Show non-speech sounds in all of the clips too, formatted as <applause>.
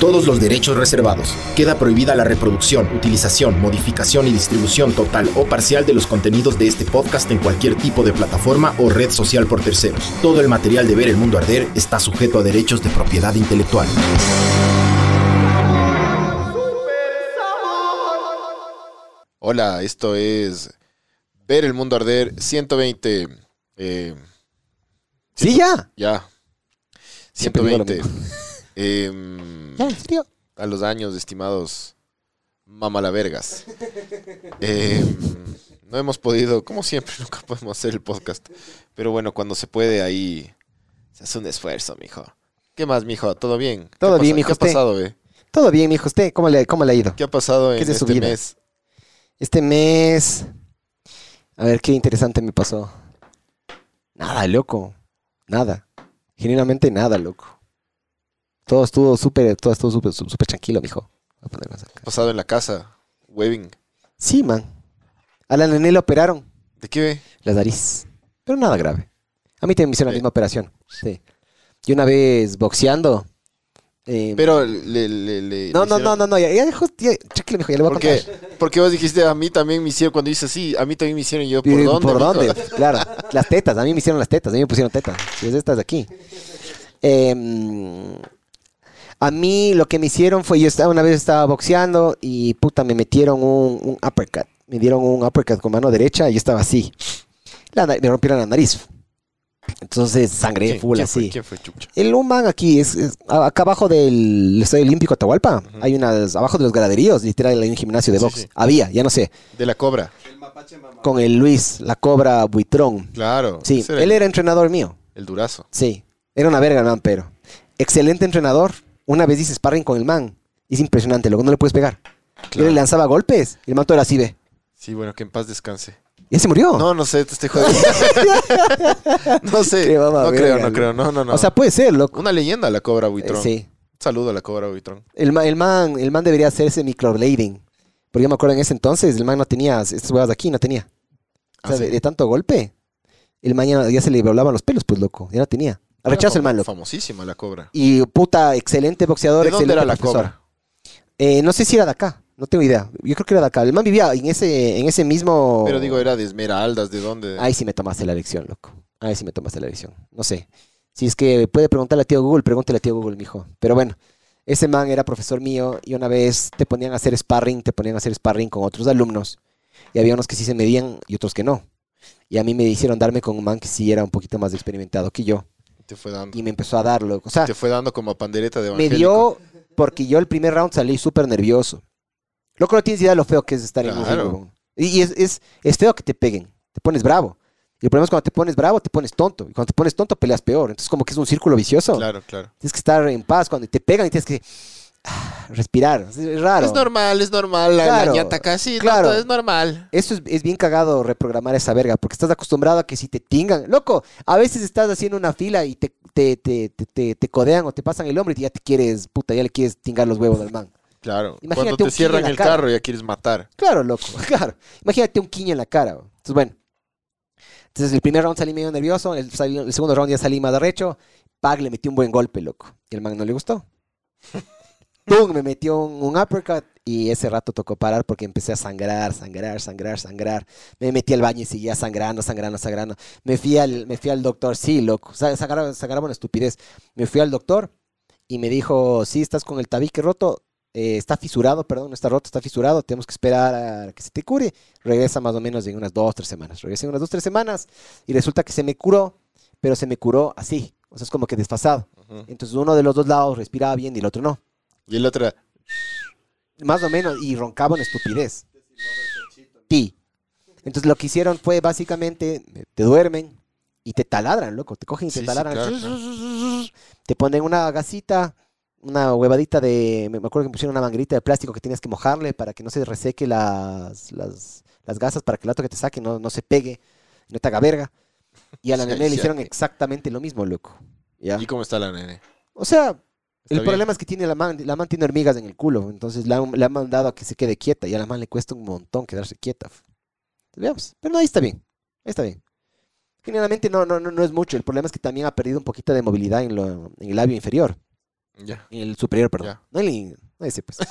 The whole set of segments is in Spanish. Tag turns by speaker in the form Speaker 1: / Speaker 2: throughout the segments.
Speaker 1: Todos los derechos reservados. Queda prohibida la reproducción, utilización, modificación y distribución total o parcial de los contenidos de este podcast en cualquier tipo de plataforma o red social por terceros. Todo el material de Ver el Mundo Arder está sujeto a derechos de propiedad intelectual.
Speaker 2: Hola, esto es Ver el Mundo Arder 120. eh,
Speaker 3: Sí, ya.
Speaker 2: ya.
Speaker 3: Siempre digo lo
Speaker 2: 120. Em,
Speaker 3: Ya, en serio.
Speaker 2: a los años, estimados mamalavergas. <laughs> Em, no hemos podido, como siempre, <laughs> nunca podemos hacer el podcast. Pero bueno, cuando se puede, ahí se hace un esfuerzo, mijo. ¿Qué más, mijo? ¿Todo bien? ¿Qué
Speaker 3: Todo bien, mijo,
Speaker 2: ¿Qué ha pasado, ve?
Speaker 3: Todo bien, mijo. ¿Usted cómo le, cómo le ha ido?
Speaker 2: ¿Qué ha pasado en
Speaker 3: ¿Qué es de su
Speaker 2: este
Speaker 3: vida?
Speaker 2: mes?
Speaker 3: Este mes. A ver, qué interesante me pasó. Nada, loco. Nada. Genuinamente nada, loco. Todo estuvo súper, todo estuvo súper, sú- súper tranquilo, mijo. Voy a poner más acá.
Speaker 2: ¿Qué ha pasado en la casa? Webbing.
Speaker 3: Sí, man. A la nené le operaron
Speaker 2: ¿De qué ve?
Speaker 3: la nariz. Pero nada grave. A mí también me hicieron la
Speaker 2: Sí.
Speaker 3: misma operación. Sí. Y una vez boxeando. eh,
Speaker 2: Pero le, le, le-
Speaker 3: no,
Speaker 2: le
Speaker 3: no,
Speaker 2: hicieron-
Speaker 3: no, no, no, ya, ya, justo- ya, tranquilo, mijo, ya le voy a
Speaker 2: ¿Por
Speaker 3: contar.
Speaker 2: qué? Porque vos dijiste, a mí también me hicieron, cuando dices así, a mí también me hicieron y yo, ¿por
Speaker 3: ¿Por
Speaker 2: dónde?
Speaker 3: ¿Por
Speaker 2: mijo?
Speaker 3: dónde? Claro, las tetas. A mí me hicieron las tetas, a mí me pusieron tetas. Si es estas de aquí. Em, a mí lo que me hicieron fue, yo estaba una vez estaba boxeando y puta, me metieron un, un uppercut. Me dieron un uppercut con mano derecha y yo estaba así. La me rompieron la nariz. Entonces
Speaker 2: ¿Quién,
Speaker 3: full
Speaker 2: quién fue?
Speaker 3: así.
Speaker 2: ¿Quién fue Chucha?
Speaker 3: El un man aquí, es, es- acá abajo del Estadio Olímpico Atahualpa, hay unas, abajo de los graderíos, literal, hay un gimnasio de box.
Speaker 2: sí.
Speaker 3: Había, ya no sé,
Speaker 2: De la cobra.
Speaker 3: con el Luis, la cobra Buitrón.
Speaker 2: Claro.
Speaker 3: Sí,
Speaker 2: era
Speaker 3: él
Speaker 2: el,
Speaker 3: era entrenador mío.
Speaker 2: el durazo.
Speaker 3: Sí, era una verga el man, pero. Excelente entrenador. Una vez hice sparring con el man. Es impresionante, luego no le puedes pegar. Yo
Speaker 2: Claro.
Speaker 3: le lanzaba golpes y el man todo era así, ve.
Speaker 2: Sí, bueno, que en paz descanse.
Speaker 3: Y él se murió.
Speaker 2: No, no sé, te estoy jodiendo. <laughs> no sé. No creo, no creo. No, no, no.
Speaker 3: O sea, puede ser, loco.
Speaker 2: una leyenda la cobra
Speaker 3: Eh,
Speaker 2: buitrón.
Speaker 3: sí.
Speaker 2: Saludo a la cobra buitrón.
Speaker 3: El, ma- el, man, el man debería hacerse microblading. Porque yo me acuerdo en ese entonces, el man no tenía, estas huevas de aquí no tenía. O sea,
Speaker 2: Ah,
Speaker 3: de tanto golpe, el man ya, ya se le volaban los pelos, pues loco. Ya no tenía. Rechazo el loco.
Speaker 2: Famosísima la cobra.
Speaker 3: Y puta, excelente boxeador.
Speaker 2: ¿De dónde
Speaker 3: excelente
Speaker 2: era la
Speaker 3: profesor.
Speaker 2: cobra?
Speaker 3: Eh, no sé si era de acá, no tengo idea. Yo creo que era de acá. El man vivía en ese, en ese mismo.
Speaker 2: Pero digo, era de Esmeraldas, ¿de dónde?
Speaker 3: Ahí sí me tomaste la lección, loco. Ahí sí me tomaste la lección. No sé. Si es que puede preguntarle a tío Google, pregúntale a tío Google, mijo. Pero bueno, ese man era profesor mío y una vez te ponían a hacer sparring, te ponían a hacer sparring con otros alumnos. Y había unos que sí se medían y otros que no. Y a mí me hicieron darme con un man que sí era un poquito más experimentado que yo.
Speaker 2: Te fue dando.
Speaker 3: Y me empezó a darlo. O sea,
Speaker 2: Te fue dando como pandereta de
Speaker 3: me
Speaker 2: evangélico.
Speaker 3: dio porque yo el primer round salí súper nervioso. Loco, no tienes idea de lo feo que es estar en un ring. Y, y es, es, es feo que te peguen. Te pones bravo. Y el problema es cuando te pones bravo, te pones tonto. Y cuando te pones tonto, peleas peor. Entonces, como que es un círculo vicioso.
Speaker 2: Claro, claro.
Speaker 3: Tienes que estar en paz. Cuando te pegan y tienes que respirar. Es, raro.
Speaker 2: Es normal, es normal. La,
Speaker 3: Claro,
Speaker 2: la ñata casi,
Speaker 3: claro.
Speaker 2: no, es normal.
Speaker 3: Eso es, es bien cagado reprogramar esa verga, porque estás acostumbrado a que si te tingan, loco, a veces estás haciendo una fila y te, te, te, te, te- te codean o te pasan el hombro y ya te quieres, puta, ya le quieres tingar los huevos al man.
Speaker 2: Claro.
Speaker 3: Imagínate
Speaker 2: Cuando
Speaker 3: un
Speaker 2: te cierran
Speaker 3: la
Speaker 2: el
Speaker 3: cara.
Speaker 2: carro ya quieres matar.
Speaker 3: Claro, loco, <laughs> claro. Imagínate un quiño en la cara. bro. Entonces, bueno. Entonces, el primer round salí medio nervioso, el, el segundo round ya salí más arrecho. Pag le metió un buen golpe, loco. Y el man no le gustó. ¡Pum! Me metió un, un uppercut y ese rato tocó parar porque empecé a sangrar, sangrar, sangrar, sangrar. Me metí al baño y seguía sangrando, sangrando, sangrando. Me fui al, me fui al doctor, sí, loco. Sa- Sangraba, sangraba una estupidez. Me fui al doctor y me dijo, sí, estás con el tabique roto, eh, está fisurado, perdón, no está roto, está fisurado, tenemos que esperar a que se te cure. Regresa más o menos en unas dos, tres semanas. Regresé en unas dos, tres semanas y resulta que se me curó, pero se me curó así. O sea, es como que desfasado. Entonces uno de los dos lados respiraba bien y el otro no.
Speaker 2: Y el otro,
Speaker 3: Más o menos, y roncaba una estupidez. Sí. Entonces lo que hicieron fue básicamente, te duermen y te taladran, loco. Te cogen y te
Speaker 2: Sí, sí,
Speaker 3: taladran.
Speaker 2: claro,
Speaker 3: Te ponen una gasita, una huevadita de, me acuerdo que me pusieron una manguerita de plástico que tienes que mojarle para que no se reseque las, las, las gasas, para que el lato que te saque no, no se pegue. no te haga verga. Y a la <laughs>
Speaker 2: Sí,
Speaker 3: nene le
Speaker 2: sí,
Speaker 3: hicieron exactamente lo mismo, loco. ¿Ya?
Speaker 2: ¿Y cómo está la nene?
Speaker 3: O sea,
Speaker 2: Está
Speaker 3: el
Speaker 2: bien.
Speaker 3: problema es que tiene la man, la man tiene hormigas en el culo, entonces la, le han mandado a que se quede quieta y a la man le cuesta un montón quedarse quieta. Veamos, pero no, ahí está bien, ahí está bien. Generalmente no, no, no, no es mucho, el problema es que también ha perdido un poquito de movilidad en, lo- en el labio inferior,
Speaker 2: Ya.
Speaker 3: en el superior, perdón.
Speaker 2: Ya.
Speaker 3: No en el, no ese pues. <laughs>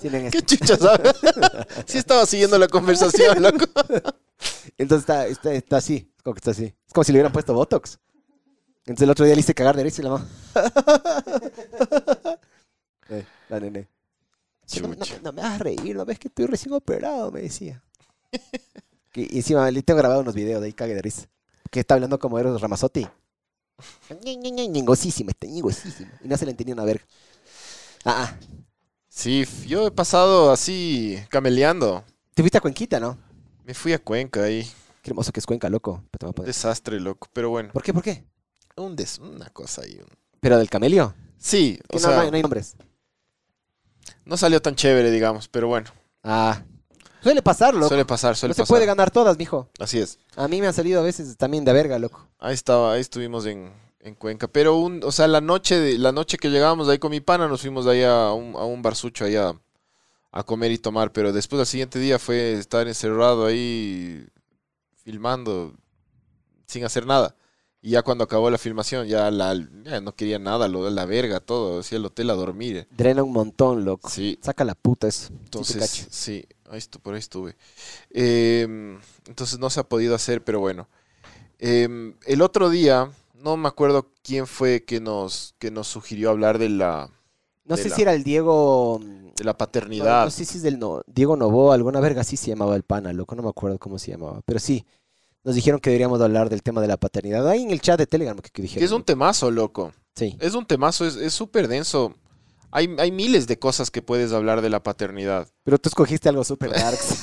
Speaker 3: Sí, en
Speaker 2: ¿Qué
Speaker 3: este.
Speaker 2: chucha sabes? <laughs> sí estaba siguiendo la conversación, loco. <laughs>
Speaker 3: Entonces está, está, está así, es como que está así. Es como si le hubieran puesto Botox. Entonces el otro día le hice cagar derecho y la mano. <laughs> Eh, la nene. No, no- no me hagas reír, no ves que estoy recién operado, me decía. Y encima le tengo grabado unos videos de ahí, cague de risa. Que está hablando como Eros Ramazotti. Ñe, Ñe, Ñe, Ñengosísimo, está ñengosísimo. Y no se le entendía una verga. Ah, ah.
Speaker 2: Sí, yo he pasado así, cameleando.
Speaker 3: Te fuiste a Cuenquita, ¿no?
Speaker 2: Me fui a Cuenca ahí.
Speaker 3: Qué hermoso que es Cuenca, loco. Pero te voy a poner-
Speaker 2: Desastre, loco. Pero bueno,
Speaker 3: ¿Por qué? ¿Por qué?
Speaker 2: Un des una cosa ahí. un-
Speaker 3: ¿Pero del camelio?
Speaker 2: Sí, o
Speaker 3: no,
Speaker 2: sea,
Speaker 3: no hay, no hay nombres.
Speaker 2: no salió tan chévere, digamos, pero bueno,
Speaker 3: Ah. Suele pasar, loco.
Speaker 2: suele pasar, suele
Speaker 3: no se puede ganar todas, mijo.
Speaker 2: Así es.
Speaker 3: A mí me han salido a veces también de verga, loco.
Speaker 2: Ahí estaba, ahí estuvimos en, en Cuenca. Pero un, o sea, la noche de, la noche que llegábamos ahí con mi pana, nos fuimos de ahí a un, a un barsucho ahí a, a comer y tomar. Pero después al siguiente día fue estar encerrado ahí filmando sin hacer nada. Y ya cuando acabó la filmación, ya, la, ya no quería nada, lo de la verga, todo, hacía el hotel a dormir.
Speaker 3: Drena un montón, loco.
Speaker 2: Sí,
Speaker 3: Saca la puta eso.
Speaker 2: Entonces, sí, ahí estu- por ahí estuve. Em, entonces no se ha podido hacer, pero bueno. Em, el otro día, no me acuerdo quién fue que nos, que nos sugirió hablar de la,
Speaker 3: No
Speaker 2: de
Speaker 3: sé
Speaker 2: la-
Speaker 3: si era el Diego.
Speaker 2: de la
Speaker 3: No,
Speaker 2: paternidad.
Speaker 3: no sé si es del no, Diego Novoa, alguna verga así se llamaba el pana, loco. No me acuerdo cómo se llamaba. Pero sí, nos dijeron que deberíamos hablar del tema de la paternidad. Ahí en el chat de Telegram que, que dijeron.
Speaker 2: es un temazo, loco.
Speaker 3: Sí.
Speaker 2: Es un temazo, es súper denso. Hay, hay miles de cosas que puedes hablar de la paternidad.
Speaker 3: Pero tú escogiste algo super darks. <laughs>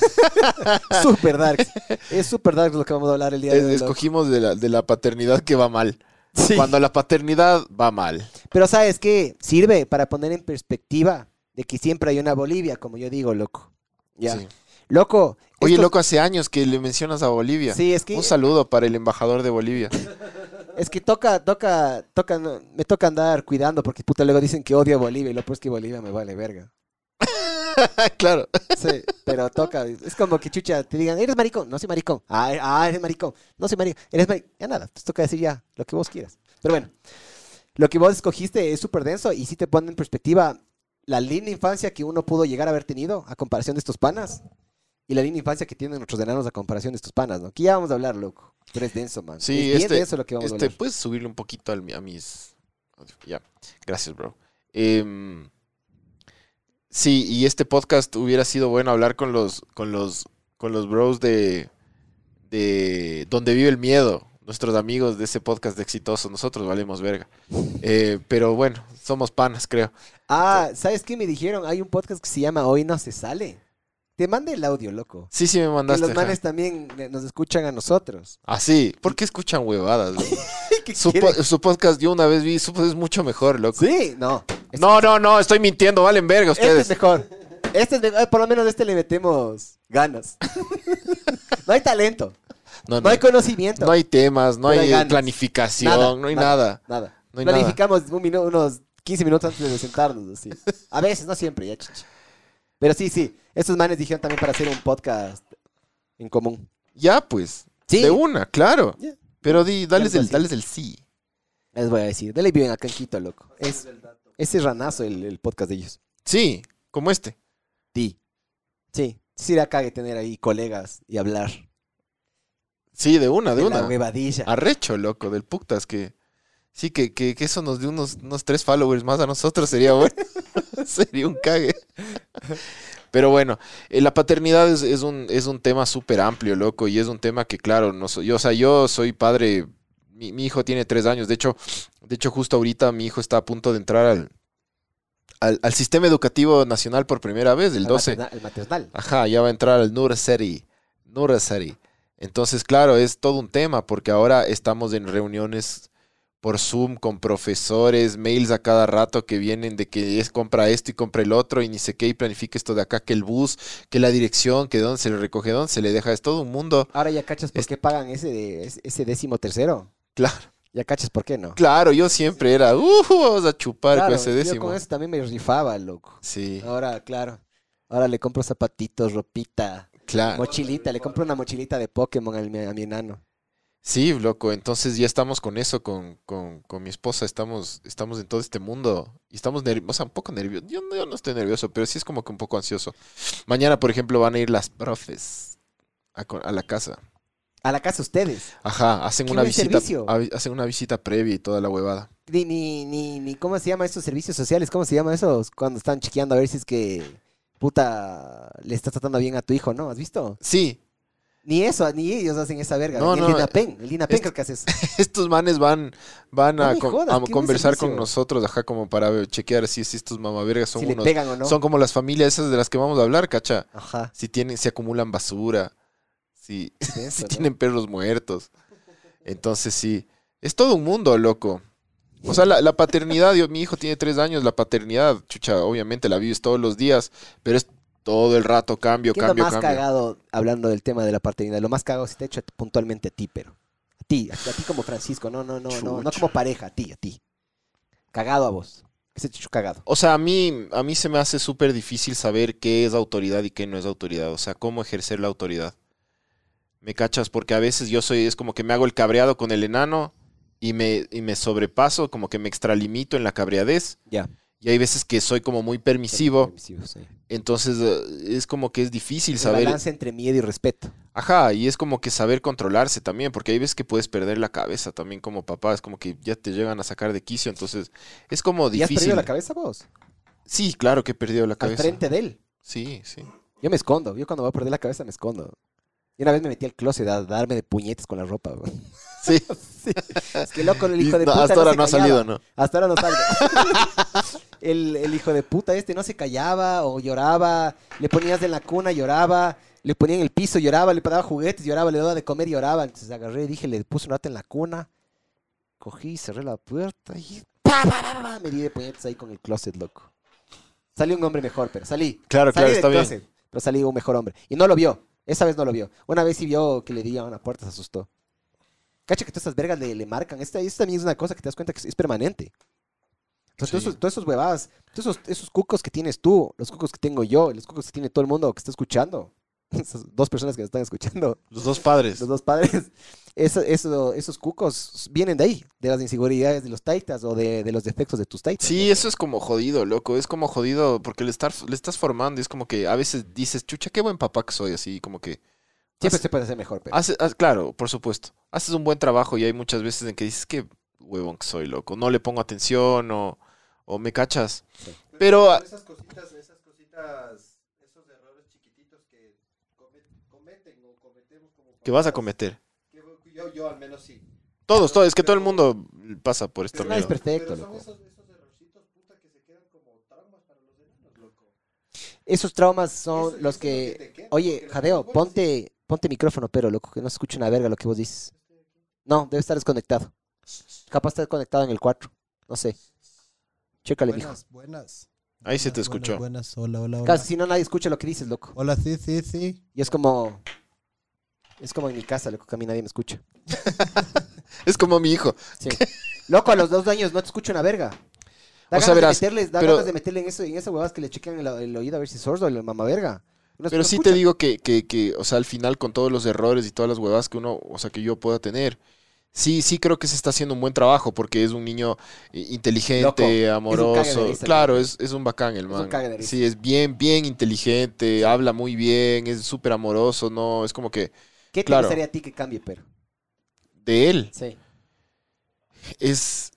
Speaker 3: <laughs> super darks. Es super darks lo que vamos a hablar el día de hoy.
Speaker 2: escogimos de la, de la paternidad que va mal.
Speaker 3: Sí.
Speaker 2: Cuando la paternidad va mal.
Speaker 3: Pero ¿sabes qué? Sirve para poner en perspectiva de que siempre hay una Bolivia, como yo digo, loco. Ya.
Speaker 2: Sí.
Speaker 3: Loco.
Speaker 2: Oye, loco, hace años que le mencionas a Bolivia.
Speaker 3: Sí, es que,
Speaker 2: Un saludo para el embajador de Bolivia. <laughs>
Speaker 3: es que toca, toca, toca, me toca andar cuidando porque puta luego dicen que odio a Bolivia y lo peor es que Bolivia me vale verga. <laughs>
Speaker 2: claro.
Speaker 3: Sí, pero toca, es como que chucha, te digan, eres maricón, no soy maricón. Ah, eh, ah, eres maricón, no soy maricón, eres maricón. Ya nada, te toca decir ya lo que vos quieras. Pero bueno, lo que vos escogiste es súper denso y sí te pone en perspectiva la linda infancia que uno pudo llegar a haber tenido a comparación de estos panas y la linda infancia que tienen nuestros enanos a comparación de estos panas, ¿no? Que ya vamos a hablar, loco. Pero es denso, man.
Speaker 2: Sí,
Speaker 3: es
Speaker 2: este-
Speaker 3: denso lo que vamos a
Speaker 2: Este,
Speaker 3: hablar.
Speaker 2: ¿Puedes subirle un poquito al a mis... Ya, gracias, bro. Em, sí, y este podcast hubiera sido bueno hablar con los, con los, con los bros de, de Donde vive el miedo. Nuestros amigos de ese podcast de exitoso. Nosotros valemos verga. Eh, pero bueno, somos panas, creo.
Speaker 3: Ah, ¿sabes qué me dijeron? Hay un podcast que se llama Hoy no se sale. Te mandé el audio, loco.
Speaker 2: Sí, sí me
Speaker 3: Que
Speaker 2: mandaste.
Speaker 3: los
Speaker 2: ajá.
Speaker 3: manes también eh, nos escuchan a nosotros. <laughs>
Speaker 2: Ah, sí. ¿Por qué escuchan huevadas? <laughs>
Speaker 3: ¿Qué
Speaker 2: su, po- su podcast yo una vez vi, su podcast es mucho mejor, loco.
Speaker 3: Sí, no. Es-
Speaker 2: No, no, no, estoy mintiendo, valen verga
Speaker 3: Este es
Speaker 2: ustedes.
Speaker 3: mejor. Este es mejor. Eh, Por lo menos a este le metemos ganas. <laughs> no hay talento.
Speaker 2: No,
Speaker 3: No hay conocimiento.
Speaker 2: No hay temas, no hay planificación,
Speaker 3: Nada,
Speaker 2: no hay
Speaker 3: nada.
Speaker 2: nada.
Speaker 3: Planificamos un unos 15 minutos antes de sentarnos. Así. A veces, no siempre, ya chichi. Pero sí, sí. Estos manes dijeron también para hacer un podcast en común.
Speaker 2: Ya, pues.
Speaker 3: Sí.
Speaker 2: De una, claro. Pero di, dales el, dales el sí.
Speaker 3: Les voy a decir. De ley viven acá en Quito, loco. Es, ese es ranazo el, el podcast de ellos.
Speaker 2: Sí, como este.
Speaker 3: Sí. Sí. Sí, da cague tener ahí colegas y hablar.
Speaker 2: Sí, de una, de,
Speaker 3: de
Speaker 2: una.
Speaker 3: la huevadilla.
Speaker 2: Arrecho, loco, del putas que. Sí, que, que, que eso nos dio unos, unos tres followers más a nosotros sería bueno. <laughs> sería un cague. Pero bueno, eh, la paternidad es, es un, es un tema súper amplio, loco, y es un tema que, claro, no soy, yo, o sea, yo soy padre, mi, mi hijo tiene tres años, de hecho, de hecho, justo ahorita mi hijo está a punto de entrar al, al, al sistema educativo nacional por primera vez, el
Speaker 3: Al
Speaker 2: 12.
Speaker 3: materna- El maternal.
Speaker 2: Ajá, ya va a entrar al Nursery. Nursery. Entonces, claro, es todo un tema porque ahora estamos en reuniones por Zoom con profesores, mails a cada rato que vienen de que es compra esto y compra el otro y ni sé qué y planifica esto de acá, que el bus, que la dirección, que dónde se le recoge, dónde se le deja, es todo un mundo.
Speaker 3: Ahora ya cachas por
Speaker 2: Es-
Speaker 3: qué pagan ese, de- ese- décimo tercero.
Speaker 2: Claro,
Speaker 3: Ya cachas por qué no.
Speaker 2: claro, yo siempre era, uh, vamos a chupar
Speaker 3: Claro,
Speaker 2: con ese
Speaker 3: yo
Speaker 2: décimo.
Speaker 3: con eso también me rifaba, loco.
Speaker 2: Sí,
Speaker 3: Ahora, claro. Ahora le compro zapatitos, ropita,
Speaker 2: claro.
Speaker 3: mochilita. Le compro una mochilita de Pokémon a mi, a mi enano.
Speaker 2: Sí, loco, entonces ya estamos con eso, con, con, con mi esposa, estamos, estamos en todo este mundo y estamos nerviosos, o sea, un poco nerviosos. Yo, no- yo no estoy nervioso, pero sí es como que un poco ansioso. Mañana, por ejemplo, van a ir las profes a, la casa.
Speaker 3: A la casa ustedes.
Speaker 2: Ajá, hacen una visita, a- hacen una visita previa y toda la huevada.
Speaker 3: Ni, ni, ni, ni, ¿cómo se llama esos servicios sociales? ¿Cómo se llama esos? Cuando están chequeando a ver si es que, puta, le estás tratando bien a tu hijo, ¿no? ¿Has visto?
Speaker 2: Sí,
Speaker 3: Ni eso, ni ellos hacen esa verga.
Speaker 2: No,
Speaker 3: ni
Speaker 2: no,
Speaker 3: el DINAPEN. El creo que hace eso. <laughs>
Speaker 2: estos manes van, van
Speaker 3: No
Speaker 2: a,
Speaker 3: jodas,
Speaker 2: conversar con nosotros, ajá, como para chequear si, si estos mamavergas son
Speaker 3: si le
Speaker 2: unos,
Speaker 3: pegan o no.
Speaker 2: son como las familias esas de las que vamos a hablar, cacha.
Speaker 3: Ajá.
Speaker 2: Si tienen, si acumulan basura, si, <laughs>
Speaker 3: Eso, <laughs>
Speaker 2: si tienen perros muertos. Entonces sí, es todo un mundo, loco. O sea, la, la paternidad, yo, mi hijo tiene tres años, la paternidad, chucha, obviamente la vives todos los días, pero es todo el rato cambio,
Speaker 3: ¿Qué es lo
Speaker 2: cambio,
Speaker 3: más
Speaker 2: cambio.
Speaker 3: cagado hablando del tema de la paternidad? Lo más cagado se te ha hecho puntualmente a ti, pero. A ti, a, a ti como Francisco, no, no, no, no, no como pareja, a ti, a ti. Cagado a vos. ¿Qué se te ha hecho cagado?
Speaker 2: O sea, a mí, a mí se me hace súper difícil saber qué es autoridad y qué no es autoridad. O sea, cómo ejercer la autoridad. ¿Me cachas? Porque a veces yo soy, es como que me hago el cabreado con el enano y me, y me sobrepaso, como que me extralimito en la cabreadez.
Speaker 3: Ya.
Speaker 2: Y hay veces que soy como muy permisivo.
Speaker 3: Permisivo, sí.
Speaker 2: Entonces eh, es como que es difícil
Speaker 3: El
Speaker 2: saber.
Speaker 3: balance entre miedo y respeto.
Speaker 2: Ajá, y es como que saber controlarse también, porque hay veces que puedes perder la cabeza también como papá. Es como que ya te llegan a sacar de quicio. Entonces es como
Speaker 3: ¿Y has
Speaker 2: difícil.
Speaker 3: perdido la cabeza vos?
Speaker 2: Sí, claro que he perdido la
Speaker 3: Al
Speaker 2: cabeza.
Speaker 3: frente de él.
Speaker 2: Sí, sí.
Speaker 3: Yo me escondo. Yo cuando voy a perder la cabeza me escondo. Y una vez me metí al closet a darme de puñetes con la ropa. güey. <laughs>
Speaker 2: Sí.
Speaker 3: Es que loco el hijo de
Speaker 2: No,
Speaker 3: puta.
Speaker 2: hasta ahora no ha salido, ¿no?
Speaker 3: Hasta ahora no salgo. <laughs> el, el hijo de puta este no se callaba o lloraba. Le ponías en la cuna, lloraba. Le ponía en el piso, lloraba. Le daba juguetes, lloraba. Le daba de comer, lloraba. Entonces agarré, dije, le puse un rato en la cuna. Cogí, cerré la puerta y... ¡pa, pa, pa, pa! Me di de puñetes ahí con el closet, loco. Salí un hombre mejor, pero salí.
Speaker 2: Claro,
Speaker 3: Salí
Speaker 2: claro,
Speaker 3: del
Speaker 2: está bien.
Speaker 3: pero salí un mejor hombre. Y no lo vio. Esa vez no lo vio. Una vez sí vio que le di a una puerta, se asustó. Cacha que todas estas vergas le, le marcan. Esta, esta también es una cosa que te das cuenta que es, es permanente. Entonces, todos
Speaker 2: Sí.
Speaker 3: esos, todos esos huevadas, todos esos, esos cucos que tienes tú, los cucos que tengo yo, los cucos que tiene todo el mundo que está escuchando, <laughs> esas dos personas que nos están escuchando,
Speaker 2: Los dos padres.
Speaker 3: los dos padres, <laughs> eso- eso- esos cucos vienen de ahí, de las inseguridades de los taitas o de, de los defectos de tus taitas.
Speaker 2: Sí, eso es como jodido, loco. Es como jodido porque le, estar, le estás formando. y Es como que a veces dices, chucha, qué buen papá que soy. Así como que.
Speaker 3: Siempre
Speaker 2: hace-
Speaker 3: se puede hacer mejor, pero.
Speaker 2: hace- claro, por supuesto. Haces un buen trabajo y hay muchas veces en que dices, qué huevón que soy, loco. No le pongo atención o, o me cachas. Pero. ah,
Speaker 4: esas cositas, esas cositas, esos errores chiquititos que comet- cometen o cometemos como
Speaker 2: ¿Qué vas a cometer?
Speaker 4: que yo, yo al menos sí.
Speaker 2: Todos, todos. Es que todo el mundo pasa por esto.
Speaker 3: Nadie es perfecto,
Speaker 4: Pero son
Speaker 3: loco.
Speaker 4: esos, esos errorcitos, puta, que se quedan como traumas para los loco.
Speaker 3: Esos traumas son
Speaker 4: Eso-
Speaker 3: los
Speaker 4: eso
Speaker 3: que...
Speaker 4: queda,
Speaker 3: Oye, Jadeo, ponte, ponte micrófono, pero loco, que no se escuche una verga lo que vos dices. No, debe estar desconectado. Capaz está conectado en el 4. No sé. Chécale, mijo.
Speaker 4: Buenas, buenas.
Speaker 2: Ahí se te
Speaker 4: Buenas,
Speaker 2: escuchó.
Speaker 4: Buenas, hola, hola, hola.
Speaker 3: Casi si no nadie escucha lo que dices, loco.
Speaker 4: Hola, sí, sí, sí.
Speaker 3: Y es como... Es como en mi casa, loco, que a mí nadie me escucha. <laughs>
Speaker 2: Es como mi hijo.
Speaker 3: Sí. Loco, a los dos años no te escucho una verga. Da
Speaker 2: O sea,
Speaker 3: ganas
Speaker 2: verás,
Speaker 3: de meterles, da
Speaker 2: pero-
Speaker 3: ganas de meterle en eso, en esas huevas que le chequean el, el oído a ver si es sordo el mamá
Speaker 2: Pero sí
Speaker 3: escucha.
Speaker 2: te digo que, que, que, o sea, al final con todos los errores y todas las huevas que uno, o sea, que yo pueda tener, sí, sí creo que se está haciendo un buen trabajo porque es un niño eh, inteligente,
Speaker 3: Loco, es
Speaker 2: amoroso. claro, es, es un bacán el man.
Speaker 3: risa.
Speaker 2: Sí, es bien, bien inteligente, habla muy bien, es súper amoroso, ¿no? Es como que
Speaker 3: ¿Qué te
Speaker 2: claro.
Speaker 3: gustaría a ti que cambie, pero?
Speaker 2: de él
Speaker 3: Sí.
Speaker 2: es...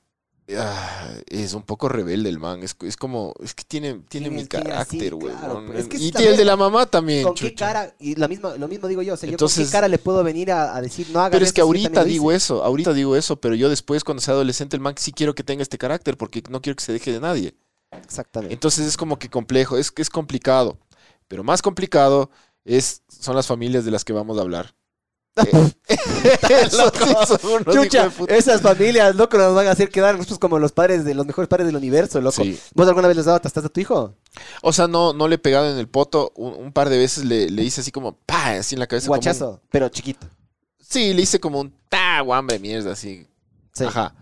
Speaker 2: ah, es un poco rebelde el man, es, es como, es que tiene, tiene mi carácter,
Speaker 3: claro,
Speaker 2: huevón.
Speaker 3: es que
Speaker 2: y tiene el de
Speaker 3: también-
Speaker 2: la mamá también,
Speaker 3: ¿Con qué cara? Y la misma, lo mismo digo yo, o sea, yo con
Speaker 2: Entonces-
Speaker 3: qué cara le puedo venir a, a decir, no hagas
Speaker 2: Pero es que
Speaker 3: si
Speaker 2: ahorita
Speaker 3: también
Speaker 2: digo eso, ahorita digo eso, pero yo después cuando sea adolescente el man sí quiero que tenga este carácter porque no quiero que se deje de nadie.
Speaker 3: Exactamente.
Speaker 2: Entonces es como que complejo, es que es complicado. Pero más complicado es, son las familias de las que vamos a hablar. <laughs> Eso sí son unos hijos
Speaker 3: Chucha,
Speaker 2: de puta.
Speaker 3: esas familias, loco, nos van a hacer quedar nosotros como los padres de los mejores padres del universo, loco.
Speaker 2: Sí.
Speaker 3: ¿Vos alguna vez les dado tastas a tu hijo?
Speaker 2: O sea, no, no le he pegado en el poto. Un, un par de veces le, le hice así como, pa, así en la cabeza. como un-
Speaker 3: Guachazo, pero chiquito.
Speaker 2: sí, le hice como un ta, guambre, mierda, así.
Speaker 3: Sí.
Speaker 2: Ajá.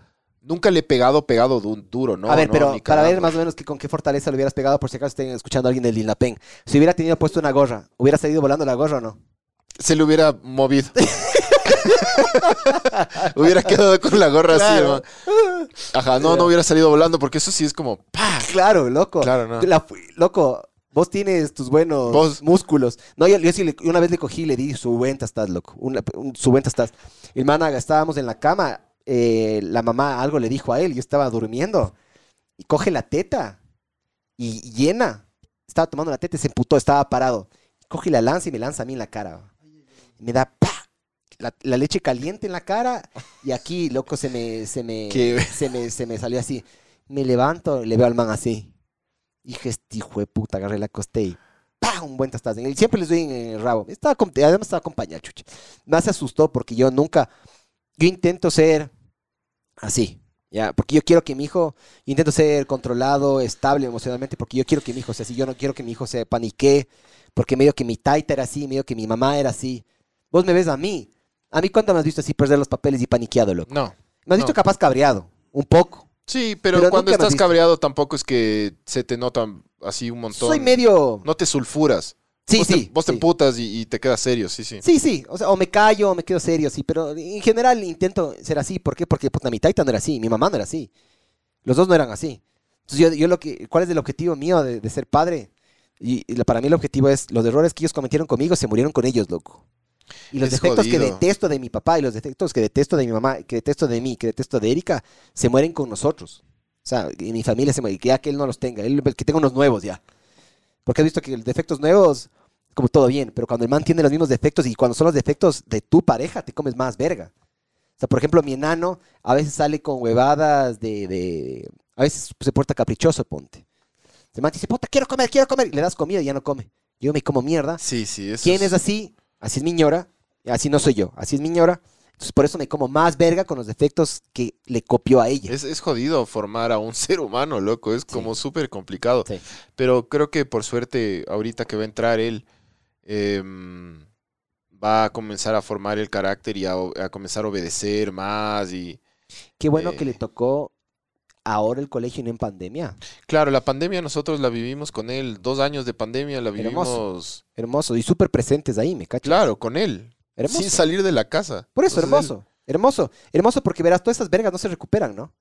Speaker 2: Nunca le he pegado, pegado du- duro, ¿no?
Speaker 3: a ver,
Speaker 2: no,
Speaker 3: pero
Speaker 2: ni
Speaker 3: para ver
Speaker 2: cagando.
Speaker 3: más o menos que con qué fortaleza lo hubieras pegado, por si acaso estén escuchando a alguien del Linapen. Si hubiera tenido puesto una gorra, ¿hubiera salido volando la gorra o no?
Speaker 2: Se le hubiera movido. <laughs> hubiera quedado con la gorra
Speaker 3: Claro.
Speaker 2: así, ¿no? Ajá, no, no hubiera salido volando porque eso sí es como, pa.
Speaker 3: Claro, loco.
Speaker 2: Claro, no.
Speaker 3: La loco, vos tienes tus buenos
Speaker 2: Vos-
Speaker 3: músculos. No, yo, yo sí le- una vez le cogí y le di su buen estás, loco. Una, un- su buen estás. Hermana, estábamos en la cama. eh, la mamá algo le dijo a él. Yo estaba durmiendo. Y coge la teta. Y, llena. Estaba tomando la teta y se emputó. Estaba parado. Coge y la lanza y me lanza a mí en la cara. Me da. La, la leche caliente en la cara. Y aquí, loco, se me, se me, <laughs> se me, se me salió así. Me levanto, le veo al man así. Dije, este hijo de puta, agarré la coste y ¡pam! Un buen tastazo. Y Siempre les doy en el rabo. Estaba, además estaba acompañado, chucha. Más se asustó porque yo nunca, yo intento ser así, ¿ya? Porque yo quiero que mi hijo, yo intento ser controlado, estable emocionalmente, porque yo quiero que mi hijo sea así. Yo no quiero que mi hijo se panique, porque medio que mi taita era así, medio que mi mamá era así. Vos me ves a mí. A mí, ¿cuándo me has visto así perder los papeles y paniqueado, loco?
Speaker 2: No.
Speaker 3: Me has visto capaz cabreado, un poco.
Speaker 2: Sí, pero,
Speaker 3: Pero
Speaker 2: cuando estás cabreado tampoco es que se te nota así un montón.
Speaker 3: Soy medio...
Speaker 2: No te sulfuras.
Speaker 3: Sí,
Speaker 2: vos
Speaker 3: sí.
Speaker 2: Te, vos te emputas y, y te quedas serio, sí, sí.
Speaker 3: Sí, sí, o sea, o me callo o me quedo serio, sí, pero en general intento ser así. ¿Por qué? Porque puta, mi taita no era así, mi mamá no era así. Los dos no eran así. Entonces, yo, yo lo que, ¿cuál es el objetivo mío de, de ser padre? Y, para mí el objetivo es, los errores que ellos cometieron conmigo se murieron con ellos, loco. Y los
Speaker 2: Es
Speaker 3: defectos que detesto de mi papá y los defectos que detesto de mi mamá, que detesto de mí, que detesto de Erika, se mueren con nosotros. O sea, y mi familia se muere, que ya que él no los tenga, él que tenga unos nuevos ya. Porque has visto que los defectos nuevos, como todo bien, pero cuando el man tiene los mismos defectos y cuando son los defectos de tu pareja, te comes más verga. O sea, por ejemplo, mi enano a veces sale con huevadas de... de- a veces se porta caprichoso, ponte. El man dice, puta, quiero comer, quiero comer. Y le das comida y ya no come. Yo me como mierda.
Speaker 2: Sí, sí. Eso
Speaker 3: ¿Quién es así? Así es mi ñora. Así no soy yo. Así es mi ñora. Entonces, por eso me como más verga con los defectos que le copió a ella.
Speaker 2: Es, es jodido formar a un <laughs> ser humano, loco. Es como súper complicado.
Speaker 3: Sí.
Speaker 2: Pero creo que por suerte, ahorita que va a entrar él, em, va a comenzar a formar el carácter y a, comenzar a obedecer más. Y
Speaker 3: Qué bueno
Speaker 2: Eh.
Speaker 3: que le tocó ahora el colegio no en pandemia.
Speaker 2: claro, la pandemia nosotros la vivimos con él. Dos años de pandemia la vivimos,
Speaker 3: Hermoso. Hermoso. Y súper presentes ahí, me cacho.
Speaker 2: claro, con él.
Speaker 3: Hermoso.
Speaker 2: Sin salir de la casa.
Speaker 3: Por eso,
Speaker 2: Entonces,
Speaker 3: hermoso. Hermoso. Hermoso porque verás, todas esas vergas no se recuperan, ¿no?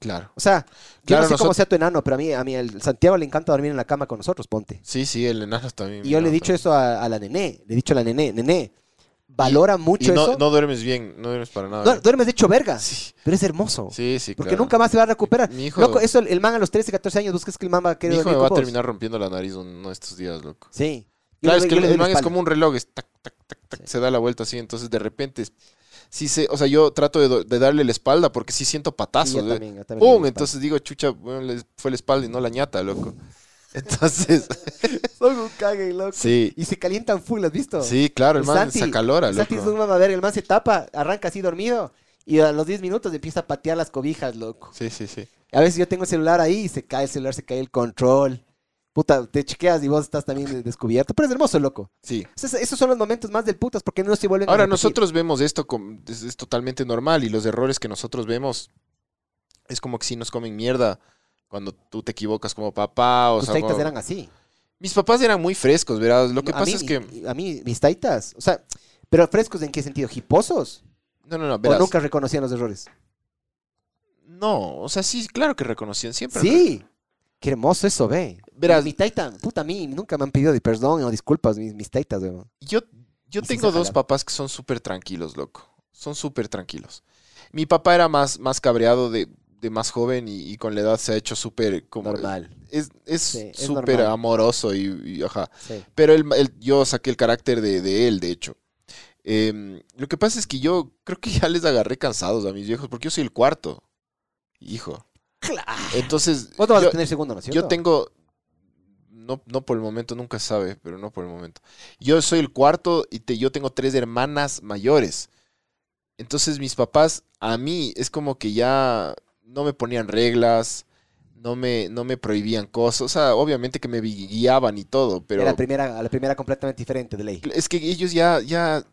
Speaker 2: claro.
Speaker 3: O sea, yo
Speaker 2: Claro,
Speaker 3: no sé cómo
Speaker 2: nosotros-
Speaker 3: sea tu enano, pero a mí, a mí el Santiago le encanta dormir en la cama con nosotros, ponte.
Speaker 2: Sí, sí, el enano también.
Speaker 3: Y yo le he dicho eso a, a la nené. Le he dicho a la nené, nené, valora mucho
Speaker 2: Y no,
Speaker 3: eso.
Speaker 2: no duermes bien, no duermes para nada.
Speaker 3: Duermes de hecho verga,
Speaker 2: Sí,
Speaker 3: pero es hermoso.
Speaker 2: sí, sí,
Speaker 3: Porque
Speaker 2: claro.
Speaker 3: nunca más se va a recuperar.
Speaker 2: Mi hijo,
Speaker 3: Loco, eso el man a los 13, 14 años buscas que el man va a querer
Speaker 2: mi hijo me va a terminar rompiendo la nariz uno de estos días, loco.
Speaker 3: Sí. Yo
Speaker 2: Claro,
Speaker 3: le-
Speaker 2: es que el man es como un reloj, es tac, tac, tac, tac, se da la vuelta así, entonces de repente, es- sí se, o sea, yo trato de, de darle la espalda porque sí siento
Speaker 3: Sí,
Speaker 2: patazos.
Speaker 3: yo
Speaker 2: ¿eh?
Speaker 3: también, yo también
Speaker 2: ¡Pum! Entonces digo, chucha, bueno, fue la espalda y no la ñata, loco. Entonces. <laughs>
Speaker 3: Son un cague, loco.
Speaker 2: sí,
Speaker 3: Y se calientan full, ¿has visto?
Speaker 2: sí, claro, el man
Speaker 3: Santi-
Speaker 2: se
Speaker 3: Santi es
Speaker 2: loco.
Speaker 3: un verga, el man se tapa, arranca así dormido y a los 10 minutos empieza a patear las cobijas, loco.
Speaker 2: Sí, sí, sí.
Speaker 3: A veces yo tengo el celular ahí y se cae el celular, se cae el control. Puta, te chequeas y vos estás también descubierto. Pero es hermoso, loco.
Speaker 2: Sí.
Speaker 3: Esos, esos son los momentos más del putas porque no se vuelven
Speaker 2: Ahora, nosotros vemos esto como, es, es totalmente normal y los errores que nosotros vemos es como que si nos comen mierda cuando tú te equivocas como papá. O
Speaker 3: Tus taitas
Speaker 2: como-
Speaker 3: eran así.
Speaker 2: Mis papás eran muy frescos, ¿verdad? Lo que
Speaker 3: a
Speaker 2: pasa
Speaker 3: mí,
Speaker 2: es que...
Speaker 3: A mí, mis taitas. O sea, pero frescos en qué sentido? ¿Hiposos?
Speaker 2: No, no, no,
Speaker 3: ¿O nunca reconocían los errores?
Speaker 2: No, o sea, sí, claro que reconocían siempre.
Speaker 3: Sí. Qué hermoso eso, ve.
Speaker 2: Verás.
Speaker 3: Mi taita, puta, a mí nunca me han pedido de perdón o disculpas mis, mis taitas, weón.
Speaker 2: Yo, yo tengo dos papás que son súper tranquilos, loco. Son súper tranquilos. Mi papá era más, más cabreado de, de más joven y, y con la edad se ha hecho súper como...
Speaker 3: Normal.
Speaker 2: Es es
Speaker 3: es
Speaker 2: súper
Speaker 3: normal.
Speaker 2: amoroso y, y ajá.
Speaker 3: Sí.
Speaker 2: Pero él, él- yo saqué el carácter de, de él, de hecho. Em, lo que pasa es que yo creo que ya les agarré cansados a mis viejos porque yo soy el cuarto. Hijo.
Speaker 3: Claro.
Speaker 2: Entonces,
Speaker 3: Vos vas
Speaker 2: yo,
Speaker 3: a tener segundo, ¿no es
Speaker 2: yo tengo... no, no por el momento, nunca sabe, pero no por el momento. Yo soy el cuarto y te- yo tengo tres hermanas mayores. Entonces mis papás, a mí, es como que ya no me ponían reglas, no me, no me prohibían cosas. O sea, obviamente que me guiaban y todo, pero...
Speaker 3: A la primera, la primera completamente diferente de ley.
Speaker 2: Es que ellos ya, ya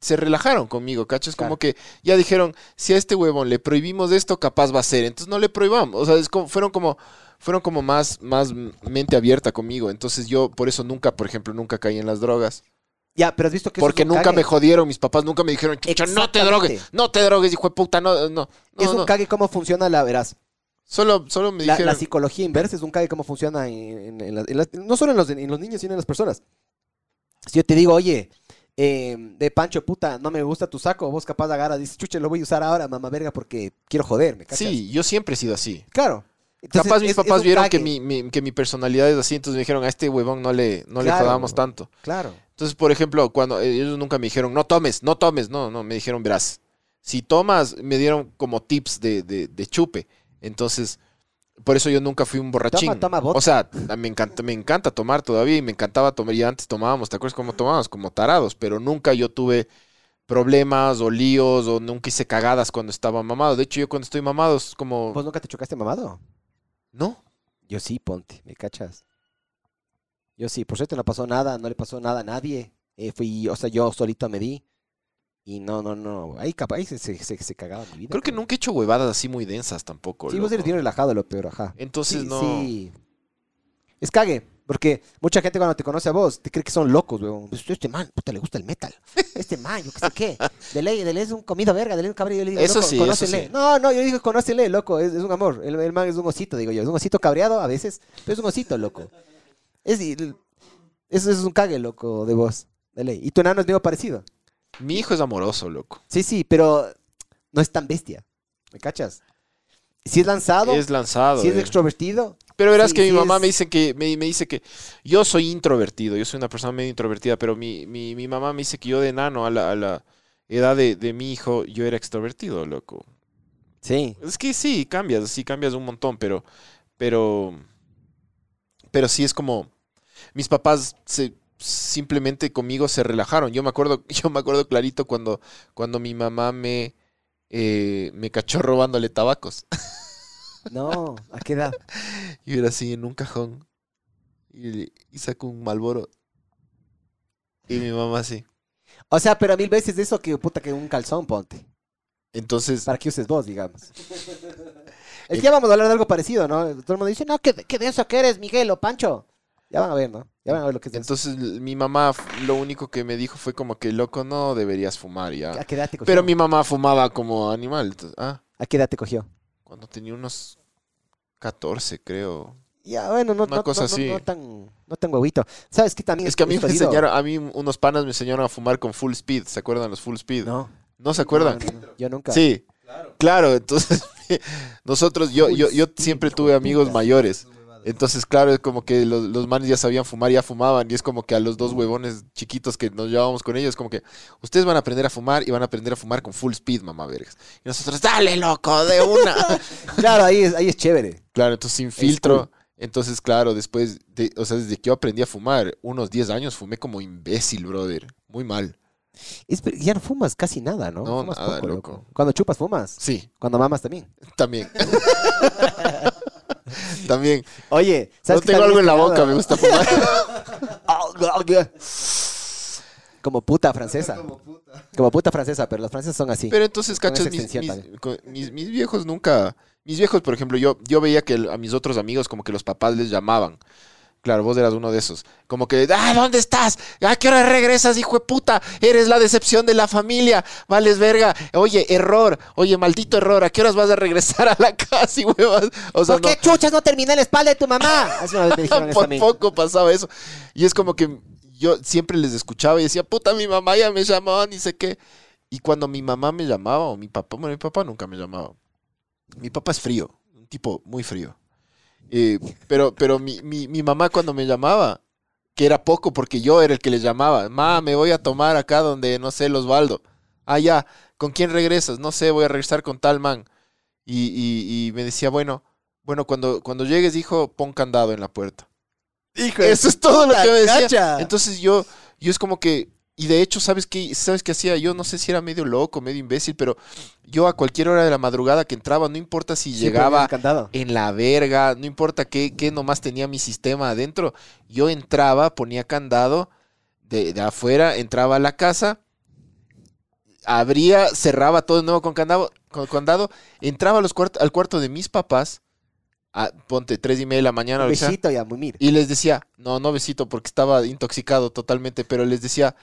Speaker 2: se relajaron conmigo, ¿cachas?
Speaker 3: Claro.
Speaker 2: Como que ya dijeron, si a este huevón le prohibimos esto, capaz va a ser. Entonces no le prohibamos. O sea, es como, fueron como, fueron como más, más mente abierta conmigo. Entonces yo, por eso nunca, por ejemplo, nunca caí en las drogas.
Speaker 3: Ya, pero has visto que eso
Speaker 2: Porque
Speaker 3: es un
Speaker 2: nunca
Speaker 3: cague.
Speaker 2: me jodieron, mis papás nunca me dijeron, chucha, no te drogues, no te drogues, hijo de puta, no, no. no,
Speaker 3: Es un
Speaker 2: no.
Speaker 3: cague cómo funciona la, verás,
Speaker 2: Solo, solo me
Speaker 3: la,
Speaker 2: dijeron,
Speaker 3: la psicología inversa es un cague cómo funciona en, en- no solo en los, en los niños, sino en las personas. Si yo te digo, oye, eh, de Pancho, puta, no me gusta tu saco, vos capaz de agarrar, dices, chuche, lo voy a usar ahora, mamá verga, porque quiero joderme,
Speaker 2: sí, yo siempre he sido así.
Speaker 3: Claro. Entonces,
Speaker 2: Capaz mis
Speaker 3: es-
Speaker 2: papás vieron que mi, mi- que mi personalidad es así, entonces me dijeron, a este huevón no le, no le tanto.
Speaker 3: Claro.
Speaker 2: Entonces, por ejemplo, cuando eh, ellos nunca me dijeron, no tomes, no tomes, no, no, me dijeron, verás, si tomas, me dieron como tips de, de, de chupe. Entonces, por eso yo nunca fui un borrachín.
Speaker 3: Toma, toma vodka.
Speaker 2: o sea, me encanta, me encanta tomar todavía y me encantaba tomar, y antes tomábamos, ¿te acuerdas cómo tomábamos? Como tarados, pero nunca yo tuve problemas o líos o nunca hice cagadas cuando estaba mamado. De hecho, yo cuando estoy mamado es como,
Speaker 3: ¿Vos nunca te chocaste mamado?
Speaker 2: No,
Speaker 3: Yo sí, ponte, ¿me cachas? Yo sí, por suerte no pasó nada, no le pasó nada a nadie. Eh, fui, o sea, yo solito me di. Y no, no, no. Ahí capaz ahí se, se, se, se cagaba mi vida.
Speaker 2: creo que nunca he hecho huevadas así muy densas tampoco.
Speaker 3: Sí, vos eres bien relajado, lo peor, ajá.
Speaker 2: Entonces,
Speaker 3: sí,
Speaker 2: no.
Speaker 3: sí. Es cague, porque mucha gente cuando te conoce a vos te cree que son locos, weón. Pues, Este man, puta, le gusta el metal. <laughs> Este man, yo qué sé qué. De ley, de ley es un comido verga, de ley un cabrón. Yo le digo,
Speaker 2: Eso
Speaker 3: loco,
Speaker 2: sí, eso
Speaker 3: conócele.
Speaker 2: sí.
Speaker 3: No, no, yo digo, conócele, loco, es, es un amor. El, el man es un osito, digo yo. Es un osito cabreado a veces, pero es un osito, loco. Es, eso es un cague, loco, de vos. De ley. Y tu enano es medio parecido.
Speaker 2: Mi hijo es amoroso, loco.
Speaker 3: Sí, sí, pero no es tan bestia. ¿Me cachas? Si es lanzado,
Speaker 2: Es lanzado.
Speaker 3: si es
Speaker 2: eh.
Speaker 3: extrovertido,
Speaker 2: Pero verás
Speaker 3: Sí,
Speaker 2: que mi mamá
Speaker 3: es-
Speaker 2: me dice que me, me dice que yo soy introvertido, yo soy una persona medio introvertida, pero mi, mi, mi mamá me dice que yo de enano a la, a la edad de, de mi hijo yo era extrovertido, loco.
Speaker 3: sí.
Speaker 2: Es que sí, cambias, sí cambias un montón, pero pero pero sí es como mis papás se simplemente conmigo se relajaron. Yo me acuerdo, <laughs> yo me acuerdo clarito cuando cuando mi mamá me eh, me cachó robándole tabacos. <laughs>
Speaker 3: No, ¿a qué edad?
Speaker 2: Y era así en un cajón. Y, y sacó un malboro. Y mi mamá así.
Speaker 3: O sea, pero a mil veces de eso que puta que un calzón ponte.
Speaker 2: Entonces,
Speaker 3: Para que uses vos, digamos. <laughs> Es que ya vamos a hablar de algo parecido, ¿no? Todo el mundo dice, no, ¿qué, qué denso que eres, Miguel o Pancho? Ya van a ver, ¿no? Ya van a ver lo que es
Speaker 2: entonces mi mamá lo único que me dijo fue como que loco no deberías fumar
Speaker 3: ¿A
Speaker 2: ya.
Speaker 3: qué edad te cogió?
Speaker 2: Pero mi mamá fumaba como animal. entonces, ah,
Speaker 3: ¿A qué edad te cogió?
Speaker 2: Cuando tenía unos 14 creo.
Speaker 3: Ya, bueno, no,
Speaker 2: Una
Speaker 3: no,
Speaker 2: cosa
Speaker 3: no, no-
Speaker 2: así.
Speaker 3: no tan, no tan huevito. ¿Sabes qué también
Speaker 2: Es que a mí me enseñaron, a mí unos panas me enseñaron a fumar con full speed. ¿Se acuerdan los full speed? ¿No,
Speaker 3: No.
Speaker 2: se acuerdan?
Speaker 3: No, no, no. Yo nunca.
Speaker 2: Sí. Claro, entonces <laughs> nosotros, yo, yo, yo siempre tuve amigos mayores. Entonces, claro, es como que los, los manes ya sabían fumar, ya fumaban, y es como que a los dos huevones chiquitos que nos llevábamos con ellos, como que ustedes van a aprender a fumar y van a aprender a fumar con full speed, mamá vergas. Y nosotros, dale, loco, de una. <laughs>
Speaker 3: Claro, ahí es, ahí es chévere.
Speaker 2: claro, entonces sin filtro. Entonces, claro, después, de, o sea, desde que yo aprendí a fumar, unos 10 años fumé como imbécil, brother. Muy mal.
Speaker 3: Es- ya no fumas casi nada, ¿no?
Speaker 2: No,
Speaker 3: fumas
Speaker 2: nada,
Speaker 3: poco,
Speaker 2: loco.
Speaker 3: loco. Cuando chupas, fumas.
Speaker 2: Sí,
Speaker 3: Cuando mamas también.
Speaker 2: también. <laughs> <laughs> también.
Speaker 3: Oye,
Speaker 2: No
Speaker 3: ¿sabes qué
Speaker 2: tengo algo en la boca, me gusta fumar. <laughs>
Speaker 3: Como puta francesa.
Speaker 4: Como puta.
Speaker 3: Como puta francesa, pero las francesas son así.
Speaker 2: Pero entonces, cachas, mis, mis- mis- mis viejos nunca... Mis viejos, por ejemplo, yo, yo veía que el- a mis otros amigos como que los papás les llamaban. Claro, vos eras uno de esos. Como que, ah, ¿dónde estás? ¿A qué hora regresas, hijo de puta? Eres la decepción de la familia. Vales verga. Oye, error. Oye, maldito error. ¿A qué horas vas a regresar a la <laughs> casa y huevas? O sea,
Speaker 3: ¿Por qué chuchas no terminé la espalda de tu mamá?
Speaker 2: No, <laughs> por poco pasaba eso. Y es como que yo siempre les escuchaba y decía, puta, mi mamá ya me llamó, ni sé qué. Y cuando mi mamá me llamaba, o mi papá, bueno, mi papá nunca me llamaba. Mi papá es frío, un tipo muy frío. Eh, pero pero mi, mi, mi mamá cuando me llamaba, que era poco porque yo era el que le llamaba, ma, me voy a tomar acá donde, no sé, el Osvaldo. Ah, ya, ¿con quién regresas? No sé, voy a regresar con tal man. Y, y, y me decía, bueno, bueno, cuando, cuando llegues, hijo, pon candado en la puerta.
Speaker 3: Hijo
Speaker 2: Eso es todo lo que me decía.
Speaker 3: cacha.
Speaker 2: Entonces yo, yo es como que, y de hecho, ¿sabes qué, ¿sabes qué hacía? Yo no sé si era medio loco, medio imbécil, pero yo a cualquier hora de la madrugada que entraba, no importa si llegaba en la verga, no importa qué, qué nomás tenía mi sistema adentro, yo entraba, ponía candado de, de afuera, entraba a la casa, abría, cerraba todo de nuevo con candado, con candado entraba a los cuart- al cuarto de mis papás, a, ponte tres y media de la mañana,
Speaker 3: Un
Speaker 2: sea,
Speaker 3: besito y a mimir.
Speaker 2: y les decía, no, no besito porque estaba intoxicado totalmente, pero les decía,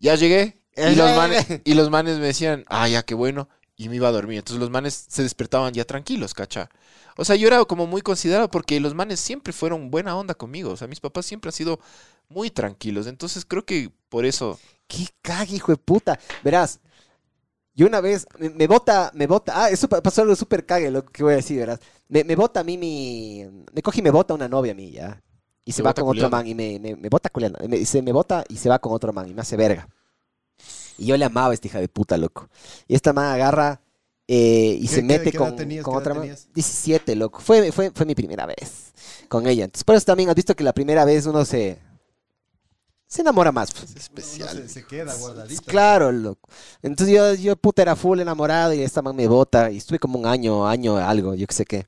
Speaker 2: ya llegué. Y los, manes, y los manes me decían, ah, ya, qué bueno. Y me iba a dormir. Entonces los manes se despertaban ya tranquilos, cacha. O sea, yo era como muy considerado porque los manes siempre fueron buena onda conmigo. O sea, mis papás siempre han sido muy tranquilos. Entonces creo que por eso...
Speaker 3: Qué cague, hijo de puta. Verás, yo una vez, me, me bota, me bota, ah, eso pa- pasó algo súper cague, lo que voy a decir, verás. Me, me bota a mí mi, me coge y me bota una novia a mí, ya. Y se va con otro man y me, me, me bota culiando. Me, dice, me bota y se va con otro man y me hace verga. Y yo le amaba a esta hija de puta, loco. Y esta man agarra eh, y
Speaker 4: ¿Qué-
Speaker 3: se
Speaker 4: qué-
Speaker 3: mete
Speaker 4: qué
Speaker 3: con,
Speaker 4: tenías?
Speaker 3: con
Speaker 4: ¿Qué edad
Speaker 3: otra man.
Speaker 4: tenías?
Speaker 3: 17, loco. Fue, fue, fue mi primera vez con ella. Entonces, por eso también has visto que la primera vez uno se, se enamora más. pues.
Speaker 2: Es
Speaker 4: Uno
Speaker 2: especial.
Speaker 4: se, se queda guardadito.
Speaker 3: Claro, loco. Entonces yo, yo puta era full enamorado y esta man me bota y estuve como un año, año algo, yo qué sé qué.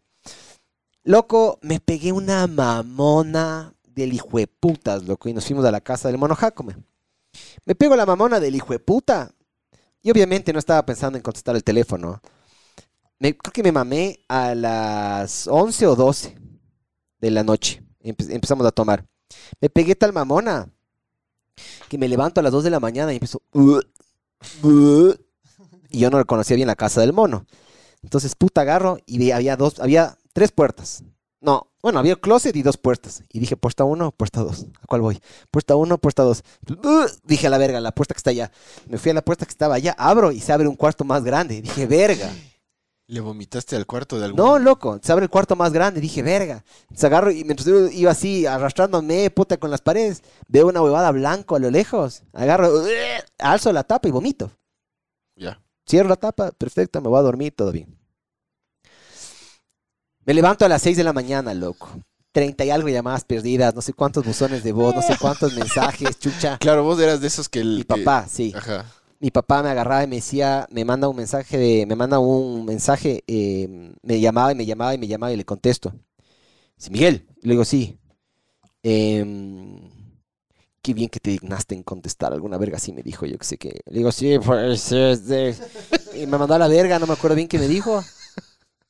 Speaker 3: Loco, me pegué una mamona del hijo de putas, loco, y nos fuimos a la casa del mono Jacome. Me pego la mamona del hijo de puta y obviamente no estaba pensando en contestar el teléfono. Creo que me mamé a las 11 o 12 de la noche. Empe- empezamos a tomar. Me pegué tal mamona que me levanto a las 2 de la mañana y empiezo. Y yo no reconocía bien la casa del mono. Entonces, puta, agarro y había dos, había tres puertas. No, bueno, había closet y dos puertas. Y dije, puerta uno, puerta dos. ¿A cuál voy? Puerta uno, puerta dos. Uh, dije a la verga, la puerta que está allá. Me fui a la puerta que estaba allá, abro y se abre un cuarto más grande. Dije, verga.
Speaker 2: ¿Le vomitaste al cuarto de algún...
Speaker 3: No, loco, se abre el cuarto más grande. Dije, verga. Se agarro y mientras yo iba así, arrastrándome, puta, con las paredes, veo una huevada blanco a lo lejos. Agarro, alzo la tapa y vomito.
Speaker 2: Ya.
Speaker 3: Cierro la tapa, perfecto, me voy a dormir, todo bien. Me levanto a las 6 de la mañana, loco. 30 y algo llamadas perdidas, no sé cuántos buzones de voz, no sé cuántos mensajes, chucha. <laughs>
Speaker 2: Claro, vos eras de esos que... El,
Speaker 3: Mi
Speaker 2: que-
Speaker 3: papá, sí.
Speaker 2: Ajá.
Speaker 3: Mi papá me agarraba y me decía, me manda un mensaje de, me manda un mensaje, eh, me llamaba y me llamaba y me llamaba y le contesto. Dice, Miguel, le digo, sí. Em, qué bien que te dignaste en contestar, alguna verga así me dijo, yo que sé que. Le digo, sí, pues, es de-". Y me mandó a la verga, no me acuerdo bien qué me dijo.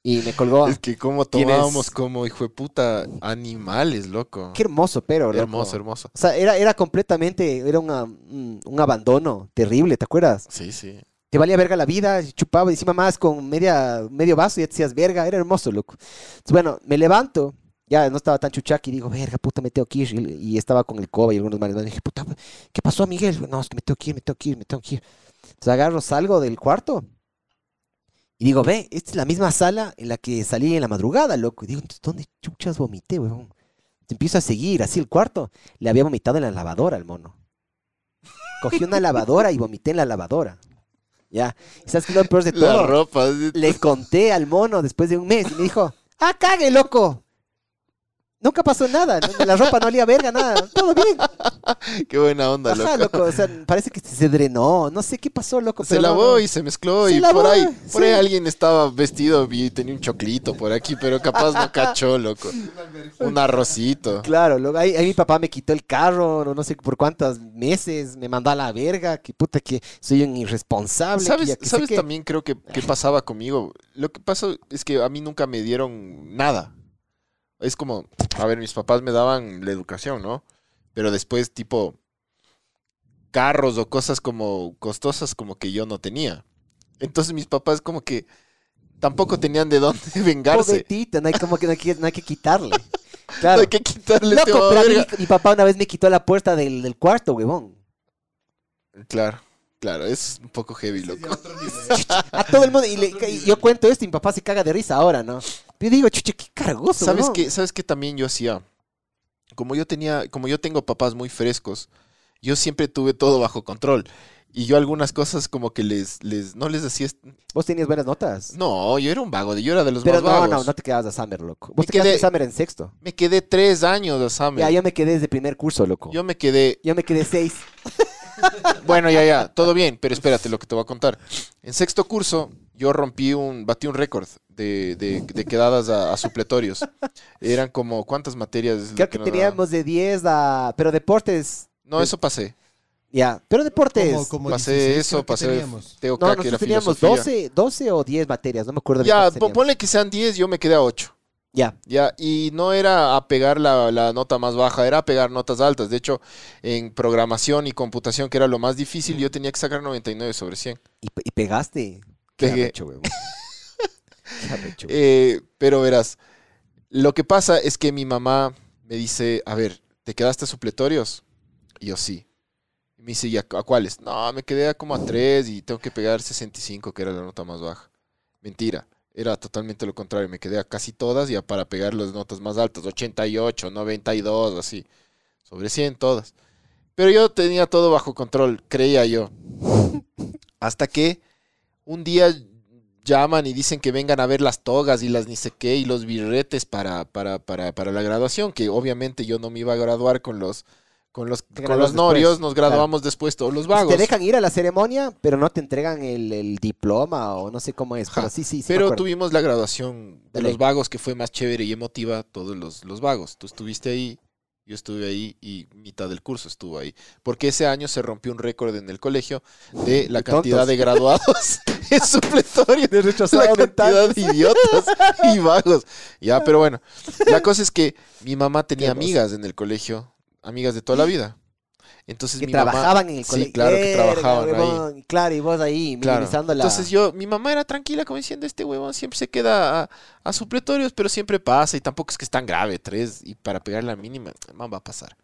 Speaker 3: Y me colgó.
Speaker 2: Es que como
Speaker 3: ¿Tienes-
Speaker 2: tomábamos como, hijo de puta, animales, loco.
Speaker 3: Qué hermoso, pero, loco.
Speaker 2: hermoso, hermoso.
Speaker 3: O sea, era, era completamente, era una- un, abandono terrible, ¿te acuerdas?
Speaker 2: Sí, sí.
Speaker 3: te valía verga la vida, chupaba y encima más con media, medio vaso y ya te decías verga, era hermoso, loco. Entonces, bueno, me levanto, ya no estaba tan chuchaqui, y digo, verga, puta, me tengo que ir. Y, y estaba con el coba y algunos y dije, puta, ¿qué pasó, Miguel? No, es que me tengo que ir, me tengo que ir, me tengo que ir. Entonces agarro, salgo del cuarto y digo, ve, esta es la misma sala en la que salí en la madrugada, loco. Y digo, ¿dónde chuchas vomité, weón? Te empiezo a seguir, así el cuarto. Le había vomitado en la lavadora al mono. Cogí una lavadora y vomité en la lavadora. Ya. ¿Y ¿Sabes qué es lo peor de
Speaker 2: La
Speaker 3: todo? Le conté al mono después de un mes y me dijo, ¡ah, cague, loco! Nunca pasó nada, no- la ropa no olía verga, nada, todo bien. <laughs>
Speaker 2: Qué buena onda,
Speaker 3: Ajá,
Speaker 2: loco.
Speaker 3: loco, o sea, parece que se drenó, no sé qué pasó, loco.
Speaker 2: Se
Speaker 3: pero
Speaker 2: lavó
Speaker 3: no.
Speaker 2: y se mezcló
Speaker 3: Se
Speaker 2: y
Speaker 3: lavó,
Speaker 2: por ahí, por ahí alguien estaba vestido y tenía un choclito por aquí, pero capaz no cachó, loco. Un arrocito.
Speaker 3: Claro, luego ahí, ahí mi papá me quitó el carro, no, no sé por cuántos meses, me mandó a la verga, que puta que soy un irresponsable. que
Speaker 2: ¿Sabes,
Speaker 3: ya que
Speaker 2: ¿sabes también creo que, que pasaba conmigo? Lo que pasó es que a mí nunca me dieron nada. Es como, a ver, mis papás me daban la educación, ¿no? Pero después, tipo, carros o cosas como costosas como que yo no tenía. Entonces mis papás como que tampoco tenían de dónde <laughs> vengarse.
Speaker 3: Pobrecito, no hay, como que, no, hay que, no hay que quitarle.
Speaker 2: No
Speaker 3: Claro.
Speaker 2: hay que quitarle este
Speaker 3: Loco, pero a mí
Speaker 2: verga.
Speaker 3: mi, papá una vez me quitó la puerta del, del cuarto, huevón.
Speaker 2: Claro, claro, es un poco heavy, loco.
Speaker 4: nivel. <laughs>
Speaker 3: A todo el mundo. Y, le- y yo cuento esto y mi papá se caga de risa ahora, ¿no? Yo digo, chuche, qué cargoso,
Speaker 2: ¿Sabes
Speaker 3: huevón.
Speaker 2: qué? ¿Sabes qué también yo hacía? Como yo tenía, como yo tengo papás muy frescos, yo siempre tuve todo bajo control. Y yo algunas cosas como que les, les no les decía...
Speaker 3: Vos tenías buenas notas.
Speaker 2: No, yo era un vago, yo era de los
Speaker 3: Pero
Speaker 2: más
Speaker 3: no,
Speaker 2: vagos.
Speaker 3: no, no te quedabas a Summer, loco.
Speaker 2: Me
Speaker 3: Vos te quedaste
Speaker 2: quedé-
Speaker 3: en Summer en sexto.
Speaker 2: Me quedé tres años de Summer.
Speaker 3: Ya, yo me quedé desde primer curso, loco. Yo,
Speaker 2: Yo me quedé...
Speaker 3: me quedé seis. <laughs>
Speaker 2: Bueno, ya, ya, todo bien, pero espérate lo que te voy a contar. En sexto curso, yo rompí un, batí un récord de, de- de quedadas a, a supletorios. Eran como, ¿cuántas materias?
Speaker 3: Creo que teníamos de 10 a... Pero deportes...
Speaker 2: No, eso pasé.
Speaker 3: Ya, pero deportes...
Speaker 5: Como, como
Speaker 2: pasé
Speaker 5: 16
Speaker 2: eso, pasé
Speaker 3: No, nosotros teníamos
Speaker 2: filosofía.
Speaker 3: 12, 12 o 10 materias, no me acuerdo. de
Speaker 2: Ya, ponle que sean 10, yo me quedé a 8.
Speaker 3: Ya,
Speaker 2: Ya, y no era a pegar la, la nota más baja, era a pegar notas altas. De hecho, en programación y computación, que era lo más difícil, yo tenía que sacar 99 sobre 100.
Speaker 3: y, y pegaste. Qué arrecho. Qué arrecho.
Speaker 2: Eh, pero verás, lo que pasa es que mi mamá me dice, a ver, ¿te quedaste a supletorios? Y yo sí. Y me dice, ¿y a, a cuáles? No, me quedé a como a 3 y tengo que pegar 65, que era la nota más baja. Mentira, era totalmente lo contrario. Me quedé a casi todas y a para pegar las notas más altas, 88, 92, así. Sobre 100 todas. Pero yo tenía todo bajo control, creía yo. <laughs> Hasta que un día llaman y dicen que vengan a ver las togas y las ni sé qué y los birretes para, para, para, para la graduación, que obviamente yo no me iba a graduar con los con los, con los norios,
Speaker 3: después,
Speaker 2: nos graduamos después todos los vagos.
Speaker 3: Te dejan ir a la ceremonia, pero no te entregan el, el diploma o no sé cómo es.
Speaker 2: Ajá.
Speaker 3: Pero sí, sí, sí.
Speaker 2: Pero tuvimos la graduación de los vagos que fue más chévere y emotiva, todos los, los vagos. Tú estuviste ahí, yo estuve ahí y mitad del curso estuvo ahí. Porque ese año se rompió un récord en el colegio de la cantidad
Speaker 3: tontos.
Speaker 2: de graduados <laughs> en supletorio.
Speaker 3: De
Speaker 2: la cantidad de idiotas <laughs> y vagos. Ya, pero bueno, la cosa es que mi mamá tenía amigas en el colegio, amigas de toda la vida. Entonces
Speaker 3: que
Speaker 2: mi mamá
Speaker 3: trabajaban en el
Speaker 2: Sí,
Speaker 3: colegio.
Speaker 2: claro, que trabajaban ahí.
Speaker 3: huevón. Claro, y vos ahí
Speaker 2: Claro.
Speaker 3: minimizando la...
Speaker 2: Entonces yo, mi mamá era tranquila como diciendo, este huevón siempre se queda a, a supletorios, pero siempre pasa y tampoco es que es tan grave, tres, y para pegar la mínima, man, va a pasar.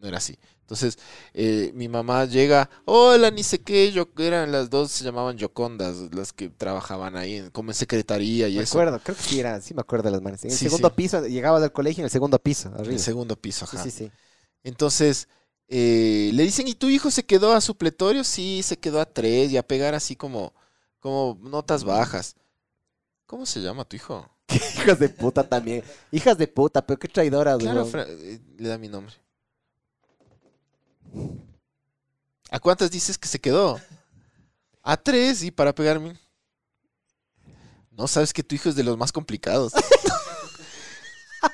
Speaker 2: No era así. Entonces eh, mi mamá llega, hola, ni sé qué, yo, eran las dos, se llamaban Yocondas, las que trabajaban ahí, en- como en secretaría y
Speaker 3: Me
Speaker 2: eso.
Speaker 3: acuerdo, creo que sí era, sí me acuerdo de las manes. En el
Speaker 2: Sí,
Speaker 3: segundo
Speaker 2: sí.
Speaker 3: piso, llegabas al colegio en el segundo piso,
Speaker 2: En
Speaker 3: arriba.
Speaker 2: el segundo piso,
Speaker 3: Sí,
Speaker 2: ajá.
Speaker 3: sí, sí.
Speaker 2: Entonces, eh, le dicen, ¿y tu hijo se quedó a supletorio? Sí, se quedó a tres y a pegar así como, como notas bajas. ¿Cómo se llama tu hijo? <laughs>
Speaker 3: Hijas de puta también. Hijas de puta, pero qué traidoras,
Speaker 2: Claro. Fra- eh, le da mi nombre. ¿A cuántas dices que se quedó? A tres y para pegarme. No sabes que tu hijo es de los más complicados. <laughs>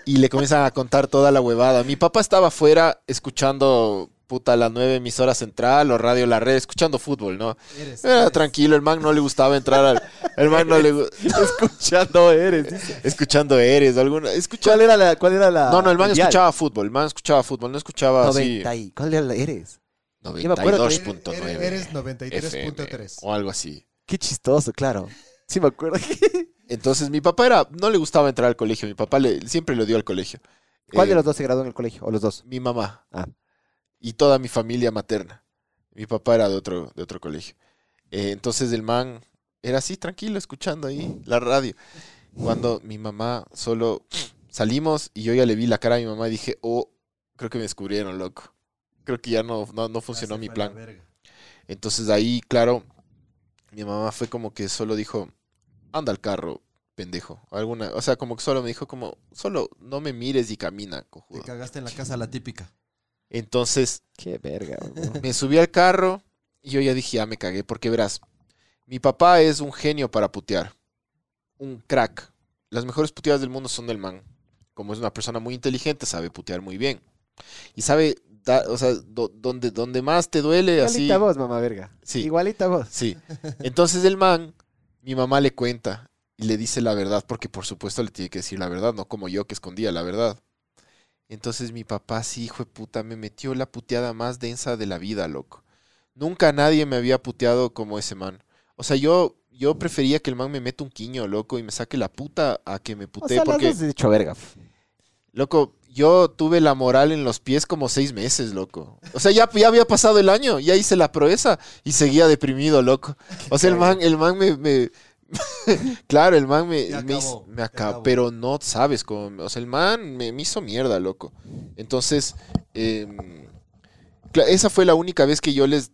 Speaker 2: y le comienzan a contar toda la huevada. Mi papá estaba afuera escuchando puta la nueve emisora central o radio la red, escuchando fútbol, ¿no?
Speaker 5: Eres-
Speaker 2: Era
Speaker 5: eres.
Speaker 2: tranquilo, el man no le gustaba entrar al. El man no le <laughs>
Speaker 3: Escuchando eres. dice.
Speaker 2: escuchando Eres, alguna. Escucha,
Speaker 3: ¿Cuál era la, cuál era la
Speaker 2: no, no, el man escuchaba fútbol, el man escuchaba fútbol, no escuchaba así
Speaker 3: 90 y- ¿Cuál era la eres? Yo me acuerdo que-
Speaker 2: 92.9
Speaker 5: Eres- eres 93.3.
Speaker 2: FM, o algo así.
Speaker 3: Qué chistoso, claro. Sí me acuerdo. <laughs>
Speaker 2: Entonces mi papá era, no le gustaba entrar al colegio, mi papá le, siempre lo dio al colegio.
Speaker 3: ¿Cuál
Speaker 2: Eh,
Speaker 3: de los dos se graduó en el colegio? ¿O los dos?
Speaker 2: Mi mamá.
Speaker 3: Ah.
Speaker 2: Y toda mi familia materna. Mi papá era de otro, de otro colegio. Eh, entonces el man era así, tranquilo, escuchando ahí la radio. Cuando mi mamá solo salimos y yo ya le vi la cara a mi mamá y dije, oh, creo que me descubrieron, loco. Creo que ya no, no, no funcionó mi plan. Entonces ahí, claro, mi mamá fue como que solo dijo, anda al carro, pendejo. Alguna, o sea, como que solo me dijo como, solo no me mires y camina,
Speaker 5: Te
Speaker 2: cojudo.
Speaker 5: cagaste en la casa la típica.
Speaker 2: Entonces
Speaker 3: Qué verga,
Speaker 2: me subí al carro y yo ya dije, ya me cagué, porque verás, mi papá es un genio para putear, un crack. Las mejores puteadas del mundo son del man. Como es una persona muy inteligente, sabe putear muy bien. Y sabe, da- o sea, do- donde, donde más te duele, así.
Speaker 3: Igualita vos, mamá verga.
Speaker 2: Sí.
Speaker 3: Igualita vos.
Speaker 2: Sí. Entonces el man, mi mamá le cuenta y le dice la verdad, porque por supuesto le tiene que decir la verdad, no como yo que escondía la verdad. Entonces mi papá, sí, hijo de puta, me metió la puteada más densa de la vida, loco. Nunca nadie me había puteado como ese man. O sea, yo, yo prefería que el man me meta un quiño, loco, y me saque la puta a que me
Speaker 3: O
Speaker 2: putee,
Speaker 3: sea, las
Speaker 2: porque,
Speaker 3: he dicho verga.
Speaker 2: loco, yo tuve la moral en los pies como seis meses, loco. O sea, ya, ya había pasado el año, ya hice la proeza y seguía deprimido, loco. O sea, el man, el man me... me- <laughs> claro, el man me,
Speaker 5: acabó,
Speaker 2: hizo- me
Speaker 5: te
Speaker 2: acabó,
Speaker 5: acabó.
Speaker 2: pero no sabes cómo... O sea, el man me, me hizo mierda, loco. Entonces, em, esa fue la única vez que yo les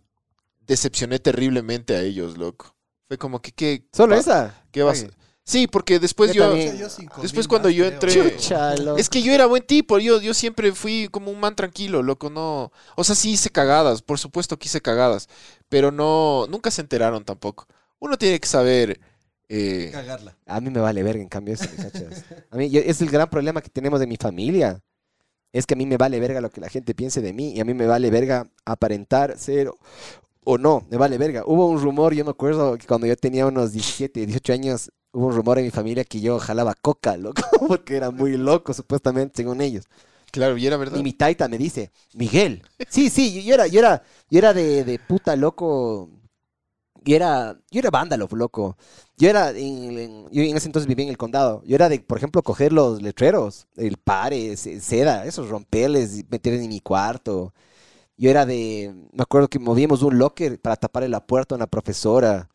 Speaker 2: decepcioné terriblemente a ellos, loco. Fue como que, ¿qué,
Speaker 3: Solo esa.
Speaker 2: ¿qué vas?
Speaker 3: Oye.
Speaker 2: Sí, porque después
Speaker 3: Yo
Speaker 2: yo...
Speaker 3: también.
Speaker 2: Después cuando yo entré-
Speaker 3: Chucha.
Speaker 2: Es que yo era buen tipo, yo, yo siempre fui como un man tranquilo, loco, no... O sea, sí hice cagadas, por supuesto que hice cagadas, pero no... Nunca se enteraron tampoco. Uno tiene que saber... eh,
Speaker 5: Cagarla.
Speaker 3: A mí me vale verga, en cambio, eso, ¿me cachas? A mí, yo- es el gran problema que tenemos de mi familia. Es que a mí me vale verga lo que la gente piense de mí y a mí me vale verga aparentar ser o no, me vale verga. Hubo un rumor, yo me acuerdo que cuando yo tenía unos 17, 18 años, hubo un rumor en mi familia que yo jalaba coca, <laughs> loco, porque era muy loco, supuestamente, según ellos.
Speaker 2: claro, y era verdad.
Speaker 3: Y mi taita me dice, Miguel. Sí, sí, yo, era, yo era, yo era de, de puta loco. Yo era, yo era vándalo, loco. Yo era, en, en- yo en ese entonces vivía en el condado. Yo era de, por ejemplo, coger los letreros, el pare, ce- seda, esos romperles, y meter en mi cuarto. Yo era de, me acuerdo que movíamos un locker para taparle la puerta a una profesora.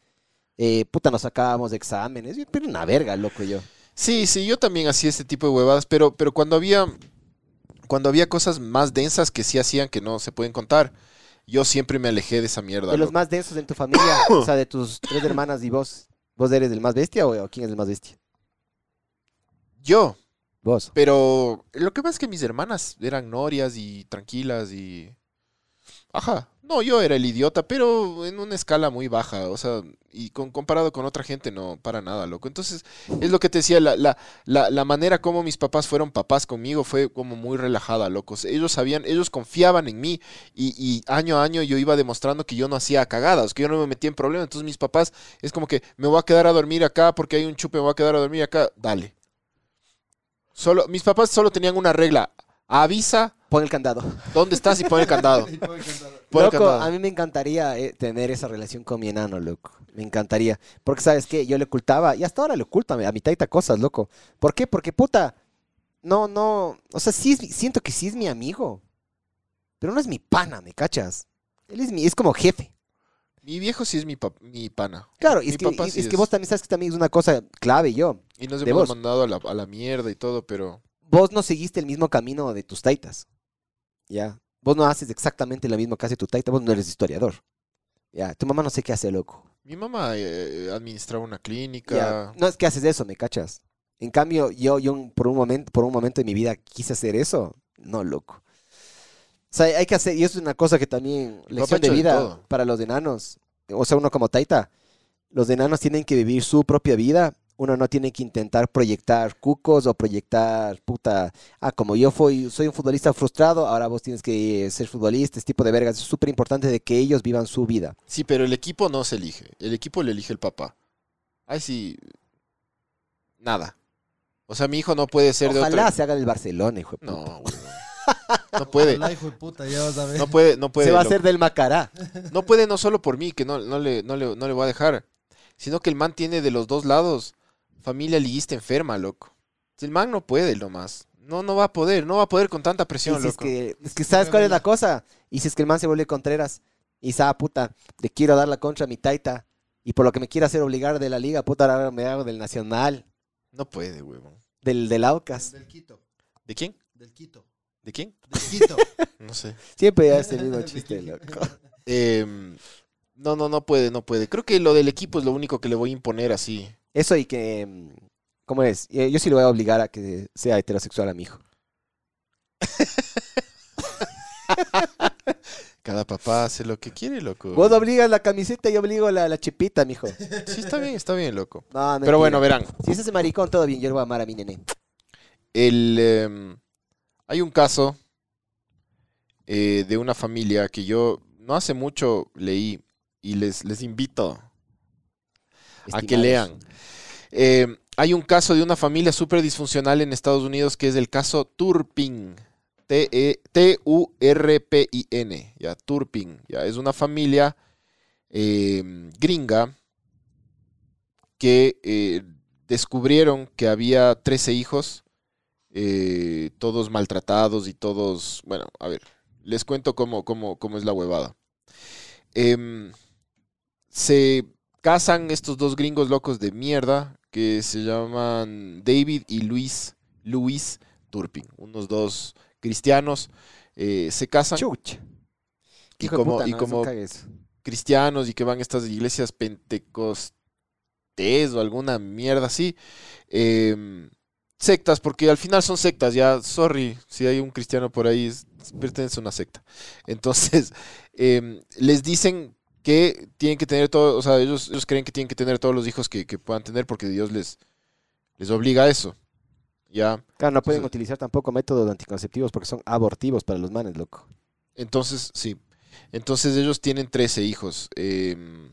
Speaker 3: Eh, puta, nos sacábamos de exámenes. Pero una verga, loco, yo.
Speaker 2: Sí, sí, yo también hacía este tipo de huevadas, pero, pero cuando había cuando había cosas más densas que sí hacían que no se pueden contar, yo siempre me alejé de esa mierda.
Speaker 3: De los más densos en tu familia, <coughs> o sea, de tus tres hermanas y vos. ¿Vos eres el más bestia o, o quién es el más bestia?
Speaker 2: Yo,
Speaker 3: Vos.
Speaker 2: pero lo que pasa es que mis hermanas eran norias y tranquilas y ajá. No, yo era el idiota, pero en una escala muy baja, o sea, y con, comparado con otra gente, no, para nada, loco. Entonces, es lo que te decía, la, la, la, manera como mis papás fueron papás conmigo fue como muy relajada, locos. Ellos sabían, ellos confiaban en mí y, y año a año yo iba demostrando que yo no hacía cagadas, que yo no me metía en problemas. Entonces, mis papás es como que me voy a quedar a dormir acá porque hay un chupe, me voy a quedar a dormir acá, dale. Solo, mis papás solo tenían una regla, avisa
Speaker 3: Pon el candado.
Speaker 2: dónde estás <laughs> y pon el candado. Pon el
Speaker 3: loco,
Speaker 2: candado.
Speaker 3: a mí me encantaría eh, tener esa relación con mi enano, loco. Me encantaría. Porque, ¿sabes qué? Yo le ocultaba, y hasta ahora le oculto a mi, taita cosas, loco. ¿Por qué? Porque, puta, no, no, o sea, sí es siento que sí es mi amigo. Pero no es mi pana, ¿me cachas? Él es mi, es como jefe.
Speaker 2: Mi viejo sí es mi, pap- mi pana.
Speaker 3: Claro, y
Speaker 2: Mi
Speaker 3: es, que,
Speaker 2: sí
Speaker 3: es que vos también sabes que también es una cosa clave, yo.
Speaker 2: Y nos hemos
Speaker 3: vos.
Speaker 2: mandado a la, a la mierda y todo, pero...
Speaker 3: vos no seguiste el mismo camino de tus taitas. Ya. Vos no haces exactamente lo mismo que hace tu taita, vos no eres historiador. Ya. Tu mamá no sé qué hace, loco.
Speaker 2: Mi mamá eh, administraba una clínica.
Speaker 3: Ya. No es que haces eso, ¿me cachas? En cambio, yo, yo por un momento, por un momento de mi vida quise hacer eso. No, loco. O sea, hay que hacer, y eso es una cosa que también, lección de vida para los enanos. O sea, uno como taita, los enanos tienen que vivir su propia vida. Uno no tiene que intentar proyectar cucos o proyectar, puta, ah, como yo fui, soy un futbolista frustrado, ahora vos tienes que ser futbolista, este tipo de vergas. Es súper importante de que ellos vivan su vida.
Speaker 2: Sí, pero el equipo no se elige. El equipo le elige el papá. Ay, sí. Nada. O sea, mi hijo no puede ser de
Speaker 3: Ojalá
Speaker 2: otra...
Speaker 3: se haga del Barcelona, hijo de
Speaker 2: No,
Speaker 3: puta.
Speaker 2: güey. No puede.
Speaker 5: Hola, hijo de puta, ya vas a ver.
Speaker 2: No puede, no puede.
Speaker 3: se va a hacer del Macará.
Speaker 2: No puede no solo por mí, que no, no, le, no, le, no le voy a dejar, sino que el man tiene de los dos lados familia liguista enferma, loco. El man no puede nomás. No, no va a poder, no va a poder con tanta
Speaker 3: Y
Speaker 2: presión,
Speaker 3: si es
Speaker 2: loco.
Speaker 3: que, es que sabes cuál es la cosa. Y si es que el man se vuelve Contreras y sabe, puta, le quiero dar la contra a mi taita. Y por lo que me quiere hacer obligar de la liga, puta, ahora me hago del Nacional,
Speaker 2: No puede, huevón.
Speaker 3: del, del Aucas.
Speaker 5: Del Quito.
Speaker 2: ¿De quién?
Speaker 5: Del Quito.
Speaker 2: ¿De quién?
Speaker 5: Del Quito. <laughs>
Speaker 2: No sé.
Speaker 3: Siempre hace el mismo chiste, loco.
Speaker 2: Em, no, no, no puede, no puede. Creo que lo del equipo es lo único que le voy a imponer así.
Speaker 3: Eso y que, mm, ¿cómo es? Eh, Yo sí le voy a obligar a que sea heterosexual a mi hijo.
Speaker 2: Cada papá hace lo que quiere, loco.
Speaker 3: Vos obligas la camiseta y yo obligo la, la chipita, mijo.
Speaker 2: Sí, está bien, está bien, loco.
Speaker 3: No,
Speaker 2: Pero
Speaker 3: mentira.
Speaker 2: bueno, verán.
Speaker 3: Si es ese maricón, todo bien, yo le voy a amar a mi nene.
Speaker 2: El, em, hay un caso eh, de una familia que yo no hace mucho leí y les, les invito a que lean. Eh, hay un caso de una familia súper disfuncional en Estados Unidos que es el caso Turpin. T-U-R-P-I-N. Ya, Turpin. Ya, es una familia eh, gringa que eh, descubrieron que había 13 hijos, eh, todos maltratados y todos. Bueno, a ver, les cuento cómo, cómo, cómo es la huevada. Em, se casan estos dos gringos locos de mierda que se llaman David y Luis, Luis Turpin, unos dos cristianos. eh, se casan.
Speaker 3: Chucha.
Speaker 2: Y como-
Speaker 3: puta,
Speaker 2: y como- cristianos y que van a estas iglesias pentecostés o alguna mierda así. em, sectas, porque al final son sectas, ya, sorry, si hay un cristiano por ahí, pertenece a una secta. Entonces, <laughs> em, les dicen que tienen que tener todo, o sea, ellos, ellos creen que tienen que tener todos los hijos que, que puedan tener porque Dios les, les obliga a eso. Ya.
Speaker 3: Claro, no pueden
Speaker 2: Entonces-
Speaker 3: utilizar tampoco métodos anticonceptivos porque son abortivos para los manes, loco.
Speaker 2: Entonces, sí. Entonces ellos tienen 13 hijos. em,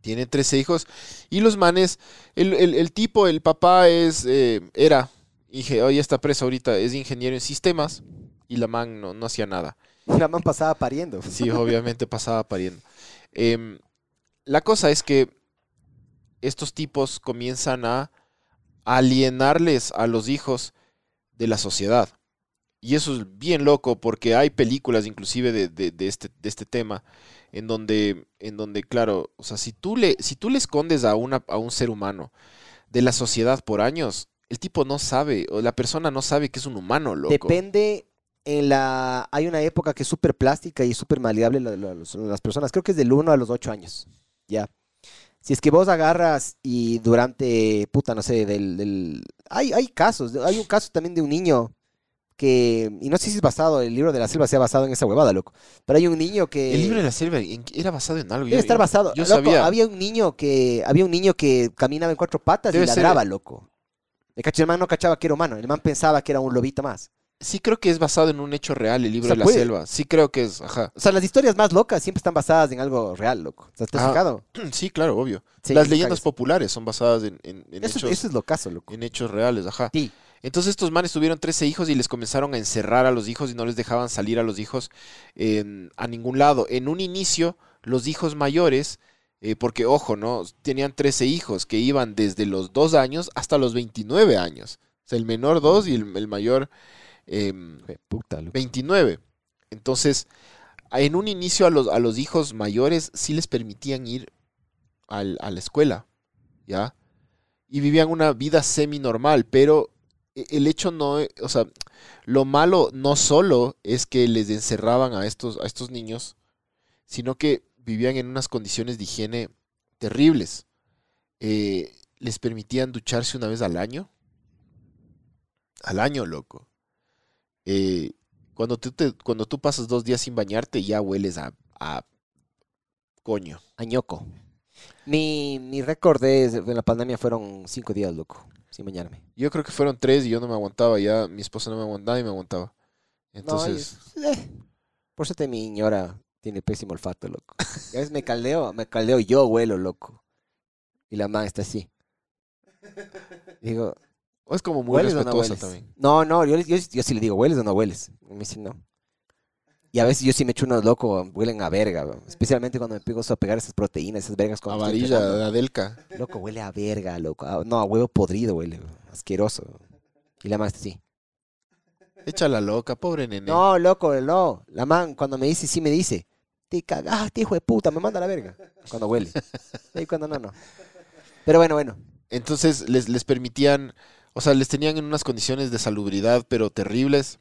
Speaker 2: tienen 13 hijos. Y los manes, el, el- el tipo, el papá es, eh, era, inge- hoy está preso ahorita, es ingeniero en sistemas. Y la man no, no hacía nada.
Speaker 3: La man pasaba pariendo.
Speaker 2: Sí, obviamente pasaba pariendo. Em, la cosa es que estos tipos comienzan a alienarles a los hijos de la sociedad. Y eso es bien loco porque hay películas inclusive de, de- de este, de este tema en donde, en donde, claro, o sea, si tú le, si tú le escondes a, una, a un ser humano de la sociedad por años, el tipo no sabe, o la persona no sabe que es un humano, loco.
Speaker 3: Depende. En la, hay una época que es súper plástica y súper maleable la- la- los- las personas. Creo que es del 1 a los 8 años. Ya. Si es que vos agarras y durante, puta, no sé, del... del- hay, hay casos. Hay un caso también de un niño que... Y no sé si es basado, el libro de la selva sea basado en esa huevada, loco. Pero hay un niño que...
Speaker 2: El libro de la selva ¿en qué- era basado en algo.
Speaker 3: Debe
Speaker 2: yo-
Speaker 3: estar basado.
Speaker 2: Yo
Speaker 3: Loco,
Speaker 2: sabía.
Speaker 3: Había un niño que había un niño que caminaba en cuatro patas
Speaker 2: Debe
Speaker 3: y
Speaker 2: ser-
Speaker 3: ladraba, loco. El cacho el man no cachaba que era humano. El man pensaba que era un lobito más.
Speaker 2: Sí creo que es basado en un hecho real, el libro
Speaker 3: O sea,
Speaker 2: de la
Speaker 3: puede-
Speaker 2: selva. Sí creo que es, ajá.
Speaker 3: O sea, las historias más locas siempre están basadas en algo real, loco. O sea, ¿te has
Speaker 2: Ah,
Speaker 3: fijado? <clears throat>
Speaker 2: Sí, claro, obvio.
Speaker 3: Sí,
Speaker 2: Las leyendas populares son basadas en, en- en
Speaker 3: Eso,
Speaker 2: hechos,
Speaker 3: eso es lo caso, loco.
Speaker 2: en hechos reales, ajá.
Speaker 3: Sí.
Speaker 2: Entonces estos manes tuvieron 13 hijos y les comenzaron a encerrar a los hijos y no les dejaban salir a los hijos a ningún lado. En un inicio, los hijos mayores, eh, porque ojo, ¿no? Tenían 13 hijos que iban desde los 2 años hasta los 29 años. O sea, el menor 2 y el, el mayor em,
Speaker 3: Jue puta, loco.
Speaker 2: 29. Entonces, a- en un inicio a los, a los hijos mayores sí les permitían ir al- a la escuela, ¿ya? Y vivían una vida semi-normal, pero e- el hecho no, e- o sea, lo malo no solo es que les encerraban a estos, a estos niños, sino que vivían en unas condiciones de higiene terribles. Eh, les permitían ducharse una vez al año. Al año, loco. Eh, cuando, tú te- cuando tú pasas dos días sin bañarte, ya hueles a, a coño.
Speaker 3: Añoco. Mi, mi récord de la pandemia fueron cinco días, loco, sin bañarme.
Speaker 2: Yo creo que fueron tres y yo no me aguantaba. Ya mi esposa no me aguantaba y me aguantaba. Entonces,
Speaker 3: es- eh, por suerte mi señora tiene pésimo olfato, loco. Y a veces me caldeo, me caldeo, yo huelo, loco. Y la man está así. Digo,
Speaker 2: o es como muy
Speaker 3: ¿hueles o no
Speaker 2: respetuosa
Speaker 3: hueles?
Speaker 2: también.
Speaker 3: No, no, yo, yo, yo sí le digo, ¿hueles o no hueles? Y me dice, no. Y a veces yo sí me echo unos locos, huelen a verga, bro. especialmente cuando me pego a pegar esas proteínas, esas vergas con
Speaker 2: Amarilla, Adelka.
Speaker 3: Loco, huele a verga, loco. Ah, No, a huevo podrido huele, bro. asqueroso. Y la man está así.
Speaker 2: Échala loca, pobre nene.
Speaker 3: No, loco, no. La man cuando me dice, sí me dice, te cagaste, hijo de puta, me manda a la verga. Cuando huele. <laughs> Y cuando no, no. Pero bueno, bueno.
Speaker 2: Entonces les, les permitían, o sea, les tenían en unas condiciones de salubridad, pero terribles.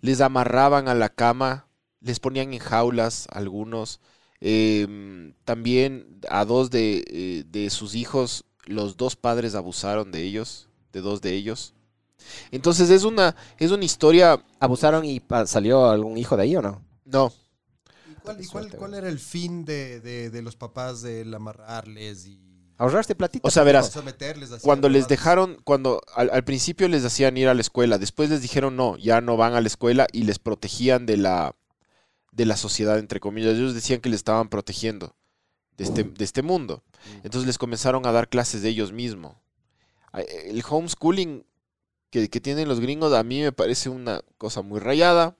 Speaker 2: Les amarraban a la cama, les ponían en jaulas algunos. Em, también a dos de, eh, de sus hijos, los dos padres abusaron de ellos, de dos de ellos. Entonces es una, es una historia,
Speaker 3: ¿Abusaron y salió algún hijo de ahí o no?
Speaker 2: no,
Speaker 5: ¿Y cuál, y cuál- cuál era el fin de, de- de los papás del amarrarles y
Speaker 3: Ahorraste platita.
Speaker 2: o sea, verás, cuando les dejaron, cuando al, al principio les hacían ir a la escuela, después les dijeron no, ya no van a la escuela y les protegían de la, de la sociedad, entre comillas. Ellos decían que les estaban protegiendo de este, de este mundo. Entonces les comenzaron a dar clases de ellos mismos. El homeschooling que, que tienen los gringos a mí me parece una cosa muy rayada.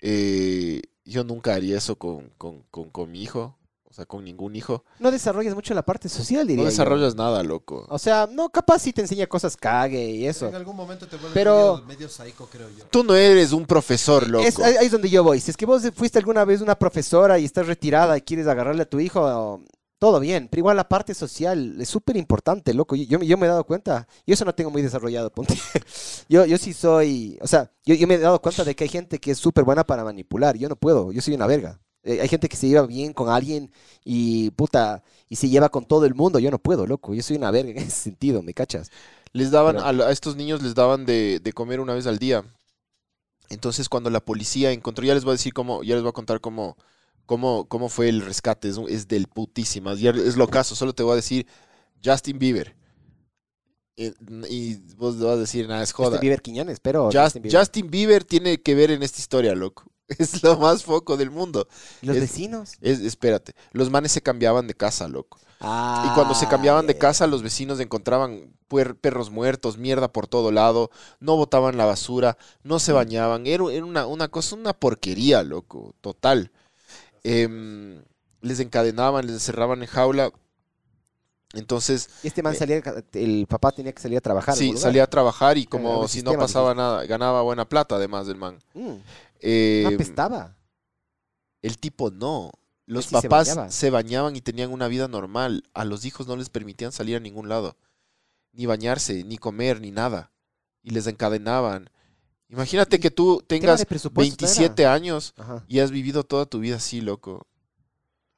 Speaker 2: Eh, yo nunca haría eso con, con- con- con mi hijo, sea, con ningún hijo.
Speaker 3: No desarrollas mucho la parte social, diría
Speaker 2: No
Speaker 3: yo.
Speaker 2: desarrollas nada, loco.
Speaker 3: O sea, no, capaz sí te enseña cosas cague y eso.
Speaker 5: En algún momento te vuelves
Speaker 3: Pero-
Speaker 5: medio, medio psycho, creo yo.
Speaker 2: Tú no eres un profesor, loco.
Speaker 3: Es, ahí es donde yo voy. Si es que vos fuiste alguna vez una profesora y estás retirada y quieres agarrarle a tu hijo, todo bien. Pero igual la parte social es súper importante, loco. Yo, yo, me- yo me he dado cuenta. Yo eso no tengo muy desarrollado, ponte. <laughs> Yo, yo sí soy... O sea, yo, yo me he dado cuenta de que hay gente que es súper buena para manipular. Yo no puedo. Yo soy una verga. Eh, hay gente que se lleva bien con alguien y puta, y se lleva con todo el mundo. Yo no puedo, loco. Yo soy una verga en ese sentido, ¿me cachas?
Speaker 2: Les daban,
Speaker 3: Pero-
Speaker 2: a, estos niños les daban de, de comer una vez al día. Entonces, cuando la policía encontró, ya les voy a decir cómo, ya les voy a contar cómo, cómo, cómo fue el rescate. Es, es del putísimas. Ya es lo caso, solo te voy a decir Justin Bieber. Eh, Y, vos vas a decir, nada, es joda.
Speaker 3: Justin Bieber Quiñones, pero
Speaker 2: Just-
Speaker 3: Justin Bieber.
Speaker 2: Justin Bieber tiene que ver en esta historia, loco. <laughs> Es lo más foco del mundo.
Speaker 3: ¿Y los
Speaker 2: es-
Speaker 3: vecinos?
Speaker 2: Es, espérate, los manes se cambiaban de casa, loco.
Speaker 3: Ah,
Speaker 2: Y cuando se cambiaban de casa, los vecinos encontraban perros muertos, mierda por todo lado, no botaban la basura, no se bañaban. Era, era una, una cosa, una porquería, loco, total. Em, les encadenaban, les encerraban en jaula. Entonces,
Speaker 3: Y este man
Speaker 2: eh,
Speaker 3: salía, el papá tenía que salir a trabajar.
Speaker 2: sí, salía a trabajar y como si no pasaba nada, ganaba buena plata además del man.
Speaker 3: Mm, No apestaba.
Speaker 2: El tipo no. Los
Speaker 3: sí se
Speaker 2: papás
Speaker 3: bañaba.
Speaker 2: se bañaban y tenían una vida normal. A los hijos no les permitían salir a ningún lado. Ni bañarse, ni comer, ni nada. Y les encadenaban. Imagínate que tú tengas
Speaker 3: de presupuesto, ¿no era?
Speaker 2: 27 años
Speaker 3: Ajá.
Speaker 2: y has vivido toda tu vida así, loco.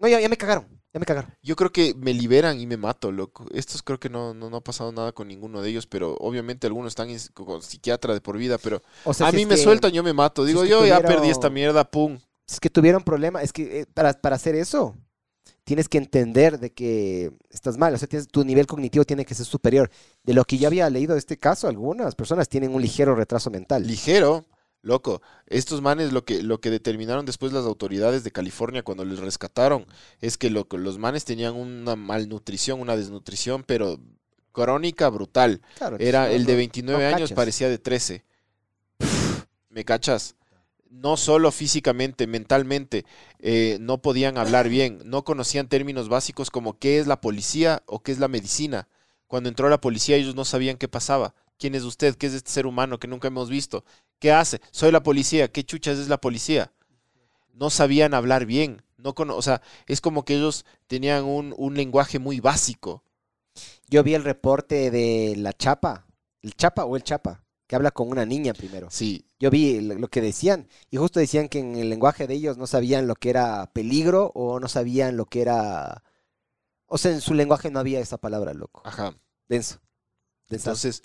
Speaker 3: No, ya, ya me cagaron. Ya me cagaron.
Speaker 2: Yo creo que me liberan y me mato, loco. Estos creo que no, no, no ha pasado nada con ninguno de ellos, pero obviamente algunos están con psiquiatra de por vida, pero
Speaker 3: O sea,
Speaker 2: a
Speaker 3: si
Speaker 2: mí me
Speaker 3: que-
Speaker 2: sueltan, yo me mato.
Speaker 3: si
Speaker 2: Digo,
Speaker 3: es que
Speaker 2: yo ya perdí esta mierda, pum.
Speaker 3: Si es que tuvieron problema, es que eh, para, para hacer eso tienes que entender de que estás mal, o sea, tienes- tu nivel cognitivo tiene que ser superior. De lo que yo había leído de este caso, algunas personas tienen un ligero retraso mental.
Speaker 2: ligero, loco. Estos manes lo que, lo que determinaron después las autoridades de California cuando les rescataron es que lo, los manes tenían una malnutrición, una desnutrición, pero crónica brutal.
Speaker 3: Claro,
Speaker 2: Era el de
Speaker 3: no-
Speaker 2: 29
Speaker 3: no
Speaker 2: años,
Speaker 3: cachas.
Speaker 2: parecía de 13. ¿Me cachas? No solo físicamente, mentalmente, eh, no podían hablar bien, no conocían términos básicos como qué es la policía o qué es la medicina. Cuando entró la policía ellos no sabían qué pasaba. ¿Quién es usted? ¿Qué es este ser humano que nunca hemos visto? ¿Qué hace? Soy la policía. ¿Qué chuchas es la policía? No sabían hablar bien. No cono- o sea, es como que ellos tenían un, un lenguaje muy básico.
Speaker 3: Yo vi el reporte de la chapa, el chapa o el chapa, que habla con una niña primero.
Speaker 2: Sí,
Speaker 3: Yo vi lo que decían y justo decían que en el lenguaje de ellos no sabían lo que era peligro o no sabían lo que era... O sea, en su lenguaje no había esa palabra, loco.
Speaker 2: ajá.
Speaker 3: Denso. Densazo.
Speaker 2: Entonces,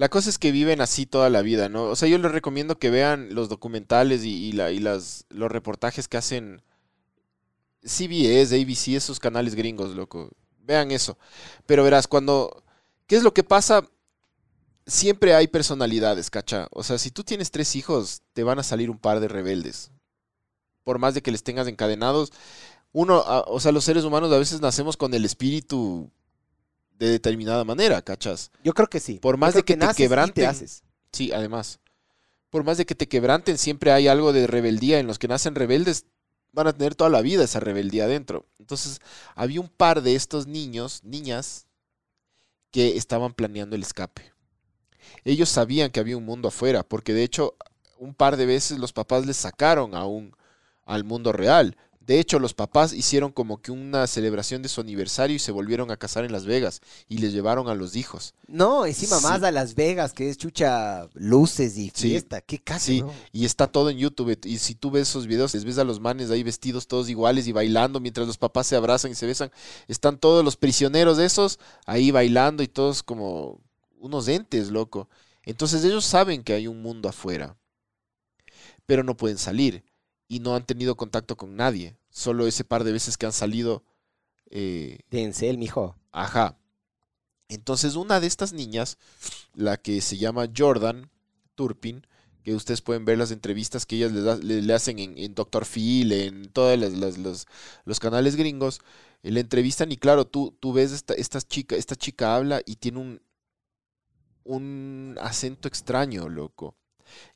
Speaker 2: la cosa es que viven así toda la vida, ¿no? O sea, yo les recomiendo que vean los documentales y, y la- y las, los reportajes que hacen CBS, ABC, esos canales gringos, loco. Vean eso. Pero verás, cuando... ¿Qué es lo que pasa? Siempre hay personalidades, ¿cacha? O sea, si tú tienes tres hijos, te van a salir un par de rebeldes. Por más de que les tengas encadenados. Uno, a- o sea, los seres humanos a veces nacemos con el espíritu de determinada manera, ¿cachas?
Speaker 3: Yo creo que sí.
Speaker 2: Por más de que te quebranten,
Speaker 3: haces.
Speaker 2: Sí, además. Por más de que te quebranten, siempre hay algo de rebeldía. En los que nacen rebeldes van a tener toda la vida esa rebeldía adentro. Entonces, había un par de estos niños, niñas, que estaban planeando el escape. Ellos sabían que había un mundo afuera, porque de hecho, un par de veces los papás les sacaron a un, al mundo real. De hecho, los papás hicieron como que una celebración de su aniversario y se volvieron a casar en Las Vegas y les llevaron a los hijos.
Speaker 3: No, encima
Speaker 2: Sí.
Speaker 3: más a Las Vegas, que es chucha luces y
Speaker 2: Sí.
Speaker 3: fiesta. ¿Qué caso,
Speaker 2: Sí,
Speaker 3: bro?
Speaker 2: y está todo en YouTube. Y si tú ves esos videos, les ves a los manes ahí vestidos todos iguales y bailando mientras los papás se abrazan y se besan. Están todos los prisioneros de esos ahí bailando y todos como unos entes, loco. Entonces ellos saben que hay un mundo afuera, pero no pueden salir y no han tenido contacto con nadie. Solo ese par de veces que han salido. eh,
Speaker 3: Denzel, mijo.
Speaker 2: Ajá. Entonces, una de estas niñas, la que se llama Jordan Turpin, que ustedes pueden ver las entrevistas que ellas le, da- le- le hacen en, en Dr. Phil, en todos los, los canales gringos, eh, le entrevistan y claro, tú, tú ves esta, esta chica, esta chica habla y tiene un, un acento extraño, loco.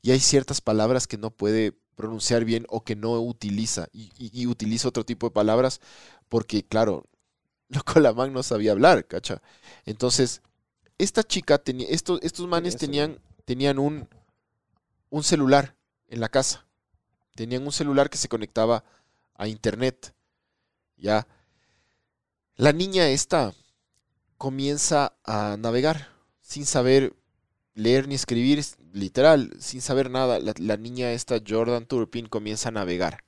Speaker 2: Y hay ciertas palabras que no puede pronunciar bien o que no utiliza. Y, y- y utiliza otro tipo de palabras porque, claro, <laughs> loco, la man no sabía hablar, ¿cacha? Entonces, esta chica tenía, estos, estos manes tenían, tenían un, un celular en la casa. Tenían un celular que se conectaba a internet. Ya. La niña esta comienza a navegar sin saber leer ni escribir, literal, sin saber nada. La, niña esta, Jordan Turpin, comienza a navegar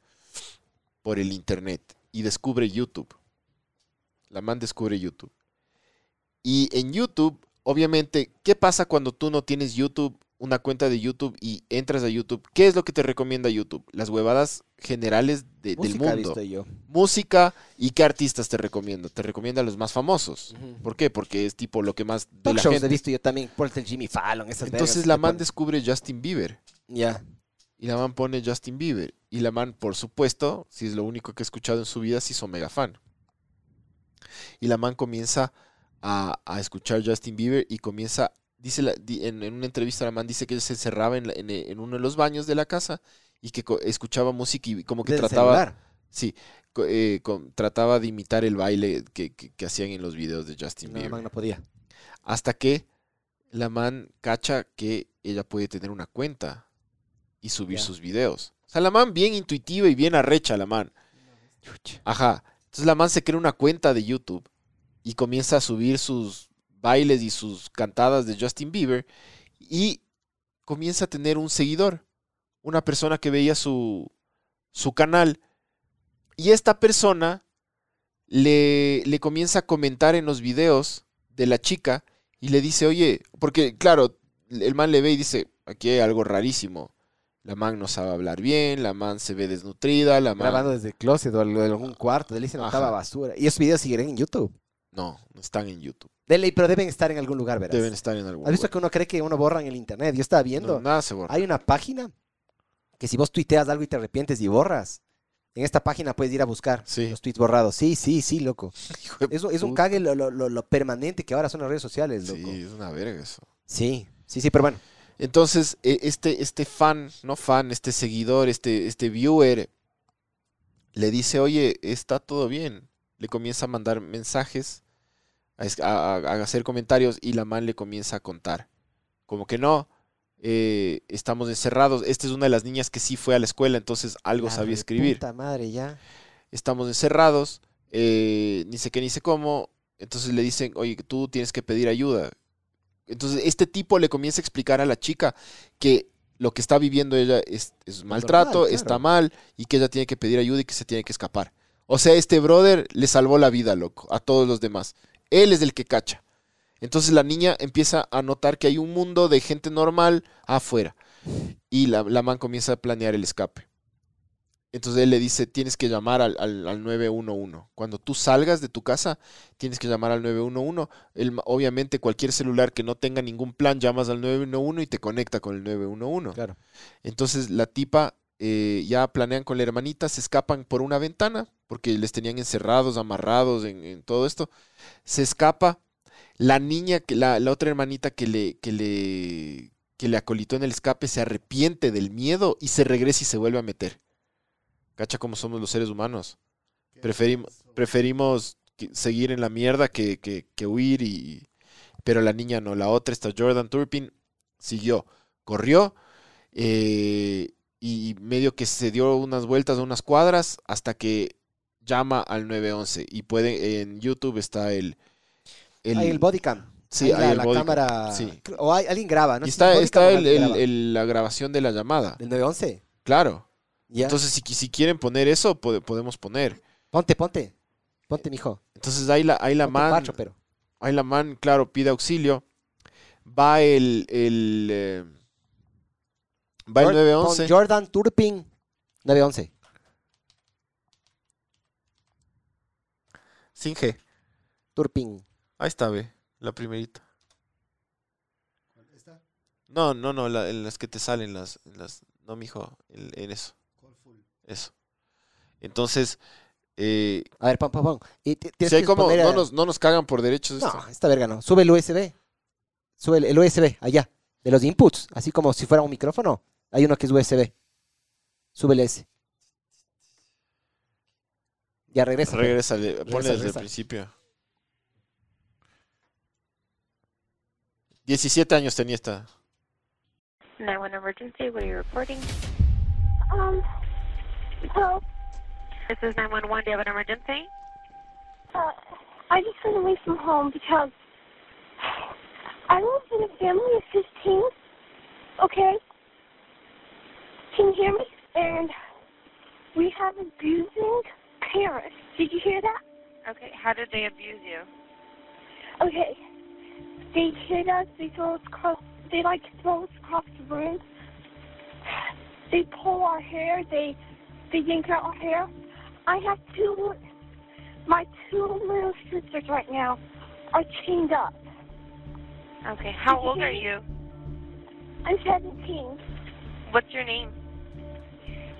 Speaker 2: por el internet y descubre YouTube. La man descubre YouTube. Y en YouTube, obviamente, ¿qué pasa cuando tú no tienes YouTube, una cuenta de YouTube y entras a YouTube? ¿Qué es lo que te recomienda YouTube? Las huevadas generales de- del
Speaker 3: Música he
Speaker 2: mundo.
Speaker 3: yo.
Speaker 2: Música y qué artistas te recomienda. Te recomienda los más famosos. ¿Por qué? Porque es tipo lo que más de
Speaker 3: Talk
Speaker 2: la gente.
Speaker 3: he visto yo también. Por el Jimmy Fallon, esas
Speaker 2: Entonces la man
Speaker 3: ponen.
Speaker 2: descubre Justin Bieber.
Speaker 3: Ya.
Speaker 2: Y la man pone Justin Bieber. Y la man, por supuesto, si es lo único que ha escuchado en su vida, se hizo mega fan. Y la man comienza a, a escuchar Justin Bieber y comienza, dice la- di- en, en una entrevista la man dice que se encerraba en, la- en, en uno de los baños de la casa y que escuchaba música y como que trataba,
Speaker 3: celular.
Speaker 2: sí, eh, con- trataba de imitar el baile que, que- que hacían en los videos de Justin
Speaker 3: No,
Speaker 2: Bieber.
Speaker 3: man, no podía.
Speaker 2: Hasta que la man cacha que ella puede tener una cuenta y subir sus videos. O sea, la man bien intuitiva y bien arrecha, la man. Ajá. Entonces la man se crea una cuenta de YouTube y comienza a subir sus bailes y sus cantadas de Justin Bieber y comienza a tener un seguidor, una persona que veía su, su canal y esta persona le, le comienza a comentar en los videos de la chica y le dice, oye, porque claro, el man le ve y dice, aquí hay algo rarísimo. La man no sabe hablar bien, la man se ve desnutrida, la man...
Speaker 3: Grabando desde el closet o de algún cuarto. Él se notaba basura. Y esos videos seguirán en YouTube.
Speaker 2: No, no están en YouTube.
Speaker 3: De ley, pero deben estar en algún lugar, verás.
Speaker 2: Deben estar en algún
Speaker 3: ¿Has visto
Speaker 2: lugar.
Speaker 3: que uno cree que uno borra en el internet? Yo estaba viendo.
Speaker 2: No, nada se borra.
Speaker 3: Hay una página que si vos tuiteas algo y te arrepientes y borras, en esta página puedes ir a buscar
Speaker 2: Sí.
Speaker 3: los tweets borrados. Sí, sí, sí, loco. <laughs> Es, un- es un cague lo, lo- lo- lo permanente que ahora son las redes sociales, loco.
Speaker 2: Sí, es una verga eso.
Speaker 3: Sí, sí, sí, pero bueno.
Speaker 2: Entonces, e- este, este fan, no fan, este seguidor, este, este viewer, le dice, oye, está todo bien. Le comienza a mandar mensajes, a, hacer comentarios y la man le comienza a contar. Como que no, eh, estamos encerrados. Esta es una de las niñas que sí fue a la escuela, entonces algo
Speaker 3: La
Speaker 2: sabía escribir.
Speaker 3: Puta madre, ya.
Speaker 2: estamos encerrados, eh, ni sé qué ni sé cómo. Entonces le dicen, oye, tú tienes que pedir ayuda. Entonces este tipo le comienza a explicar a la chica que lo que está viviendo ella es, es maltrato,
Speaker 3: normal,
Speaker 2: está mal y que ella tiene que pedir ayuda y que se tiene que escapar. O sea, este brother le salvó la vida, loco, a todos los demás. Él es el que cacha. Entonces la niña empieza a notar que hay un mundo de gente normal afuera. Y la, la man comienza a planear el escape. Entonces él le dice, tienes que llamar al, al, al 911. Cuando tú salgas de tu casa, tienes que llamar al 911. El obviamente cualquier celular que no tenga ningún plan, llamas al 911 y te conecta con el 911.
Speaker 3: Claro.
Speaker 2: Entonces la tipa eh, ya planean con la hermanita, se escapan por una ventana, porque les tenían encerrados, amarrados en, en todo esto. Se escapa. La niña, que la, la otra hermanita que le, que, le, que le acolitó en el escape, se arrepiente del miedo y se regresa y se vuelve a meter. ¿Cacha cómo somos los seres humanos? Preferimos, seguir en la mierda que, que- que huir y... Pero la niña no, la otra, esta Jordan Turpin, siguió, corrió eh, medio que se dio unas vueltas, unas cuadras, hasta que llama al 911 y puede, en YouTube está el... el,
Speaker 3: Hay el bodycam.
Speaker 2: sí, hay
Speaker 3: la, cámara.
Speaker 2: sí.
Speaker 3: O hay- alguien graba, ¿no?
Speaker 2: Y está, está el-
Speaker 3: graba.
Speaker 2: la grabación de la llamada.
Speaker 3: Del 911.
Speaker 2: Claro. Entonces, si, si quieren poner eso, pode- podemos poner.
Speaker 3: ponte, ponte. Ponte, mijo.
Speaker 2: Entonces ahí la, ahí la
Speaker 3: Ponte
Speaker 2: man,
Speaker 3: cuatro, pero.
Speaker 2: ahí la man, claro, pide auxilio. Va el, el eh, va el
Speaker 3: Jor-
Speaker 2: 911.
Speaker 3: pon Jordan Turpin 911.
Speaker 2: Sin G.
Speaker 3: Turpin.
Speaker 2: Ahí está, ve, la primerita.
Speaker 4: ¿Esta?
Speaker 2: No, no, no, la- en las que te salen las, en las no, mijo, en, en eso, eso. Entonces, eh,
Speaker 3: A ver. Y ti- tienes
Speaker 2: si hay
Speaker 3: que
Speaker 2: como, no
Speaker 3: a-
Speaker 2: nos, no nos cagan por derechos.
Speaker 3: No,
Speaker 2: esto.
Speaker 3: esta verga no. Sube el USB. Sube el, el USB allá. De los inputs. Así como si fuera un micrófono. Hay uno que es USB. Súbele ese. Ya regresa. pues.
Speaker 2: Regresa, ponle desde el
Speaker 3: regresa.
Speaker 2: principio. 17 años tenía esta.
Speaker 6: 911 emergency, what are you reporting?
Speaker 7: Um, well,
Speaker 6: This is 911, do you have an emergency?
Speaker 7: uh, I just ran away from home because I live in a family of 15, okay? Can you hear me? And we have abusing parents. Did you hear that?
Speaker 6: Okay, how did they abuse you?
Speaker 7: Okay. They hit us. They throw us across. They like to throw us across the room. They pull our hair. They they yank out our hair. I have two. My two little sisters right now are chained up.
Speaker 6: Okay, how old are you?
Speaker 7: I'm 17.
Speaker 6: What's your name?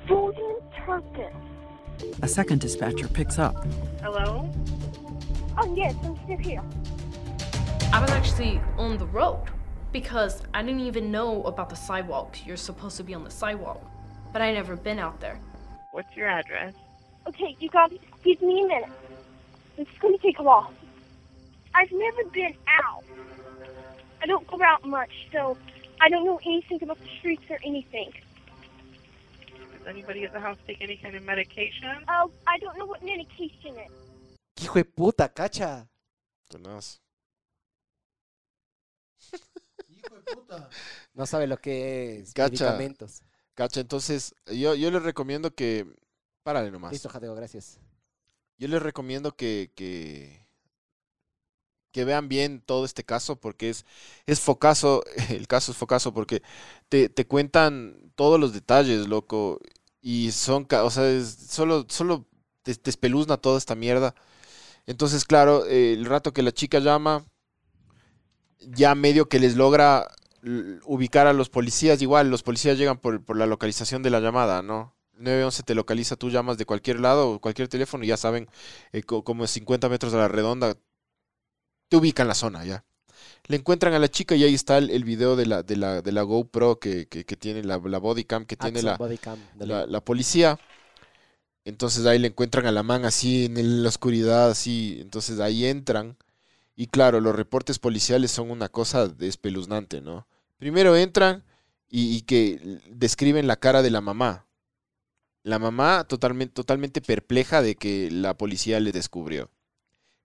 Speaker 7: Golden Turpin.
Speaker 8: A second dispatcher picks up.
Speaker 6: Hello?
Speaker 7: Oh yes, I'm still here.
Speaker 9: I was actually on the road because I didn't even know about the sidewalk. You're supposed to be on the sidewalk, but I never been out there.
Speaker 6: What's your address?
Speaker 7: Okay, you gotta give me a minute. It's gonna take a while. I've never been out. I don't go out much, so I don't know anything about the streets or anything.
Speaker 6: Anybody at the house take any kind of medication?
Speaker 7: Oh, I don't know what medication is.
Speaker 3: Hijo de puta, cacha.
Speaker 2: Tenaz.
Speaker 5: Hijo de puta.
Speaker 3: No sabe lo que es
Speaker 2: Cacha.
Speaker 3: medicamentos.
Speaker 2: Cacha, entonces yo, yo les recomiendo que... Párale nomás.
Speaker 3: Listo, Jadeo, gracias.
Speaker 2: Yo les recomiendo que, que, que vean bien todo este caso porque es, es focazo, <laughs> el caso es focazo porque te, te cuentan todos los detalles, loco, y son, o sea, es- solo, solo te, espeluzna toda esta mierda. Entonces, claro, eh, el rato que la chica llama, ya medio que les logra ubicar a los policías, igual los policías llegan por, por la localización de la llamada, ¿no? 911 te localiza, tú llamas de cualquier lado cualquier teléfono y ya saben eh, co- como 50 metros a la redonda, te ubican la zona ya. Le encuentran a la chica y ahí está el, el video de la, de la, de la GoPro que, que, que tiene la, la bodycam que tiene la, la, la policía. Entonces ahí le encuentran a la man así en la oscuridad, así. Entonces ahí entran. Y claro, los reportes policiales son una cosa espeluznante, ¿no? Primero entran y, y que describen la cara de la mamá. La mamá totalmente, totalmente perpleja de que la policía le descubrió.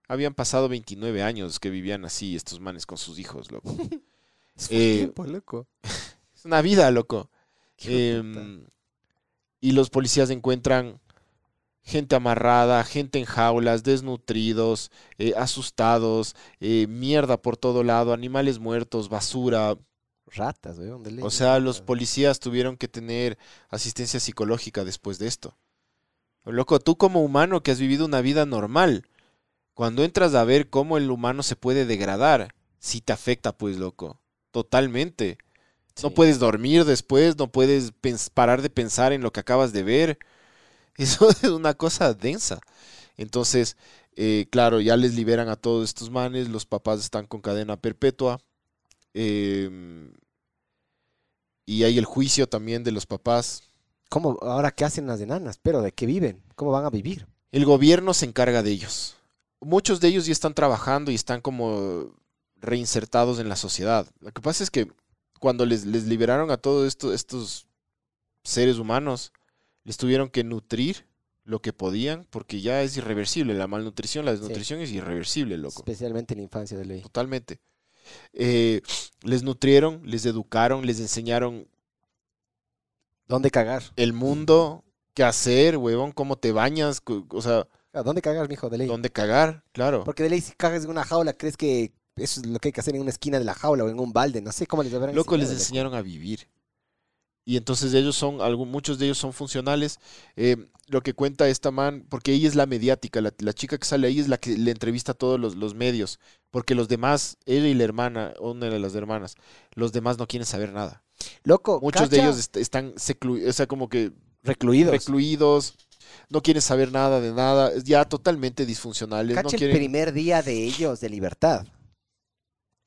Speaker 2: Habían pasado 29 años que vivían así estos manes con sus hijos, loco. <laughs>
Speaker 3: Es
Speaker 2: eh,
Speaker 3: tiempo, loco. <laughs>
Speaker 2: Es una vida, loco. Em, y los policías encuentran gente amarrada, gente en jaulas, desnutridos, eh, asustados, eh, mierda por todo lado, animales muertos, basura.
Speaker 3: Ratas, weón. de ley,
Speaker 2: O sea, los policías tuvieron que tener asistencia psicológica después de esto. Loco, tú como humano que has vivido una vida normal, cuando entras a ver cómo el humano se puede degradar, sí te afecta, pues, loco. Totalmente. No puedes dormir después, no puedes parar de pensar en lo que acabas de ver. <laughs> Eso es una cosa densa. Entonces, eh, claro, ya les liberan a todos estos manes, los papás están con cadena perpetua. em, y hay el juicio también de los papás.
Speaker 3: ¿Cómo? Ahora, ¿qué hacen las enanas? Pero, ¿de qué viven? ¿Cómo van a vivir?
Speaker 2: El gobierno se encarga de ellos. Muchos de ellos ya están trabajando y están como reinsertados en la sociedad. Lo que pasa es que cuando les, les liberaron a todos esto- estos seres humanos, les tuvieron que nutrir lo que podían porque ya es irreversible. La malnutrición, la desnutrición es irreversible, loco.
Speaker 3: Especialmente en la infancia de ley.
Speaker 2: Totalmente. Eh, les nutrieron, les educaron, les enseñaron
Speaker 3: ¿Dónde cagar?
Speaker 2: el mundo, qué hacer, huevón, cómo te bañas, o sea,
Speaker 3: ¿Dónde cagar, mijo? De ley.
Speaker 2: dónde cagar, claro.
Speaker 3: Porque de ley, si cagas en una jaula, ¿crees que eso es lo que hay que hacer en una esquina de la jaula o en un balde? No sé cómo les habrán
Speaker 2: Loco, les enseñaron a vivir. Y entonces ellos son, muchos de ellos son funcionales. Eh, lo que cuenta esta man, porque ella es la mediática, la, la chica que sale ahí es la que le entrevista a todos los, los medios, porque los demás, ella y la hermana, una de las hermanas, los demás no quieren saber nada.
Speaker 3: Loco,
Speaker 2: Muchos de ellos est- están seclu- o sea, como que
Speaker 3: recluidos.
Speaker 2: recluidos, no quieren saber nada de nada, ya totalmente disfuncionales, no
Speaker 3: Cacha el
Speaker 2: quieren...
Speaker 3: primer día de ellos de libertad.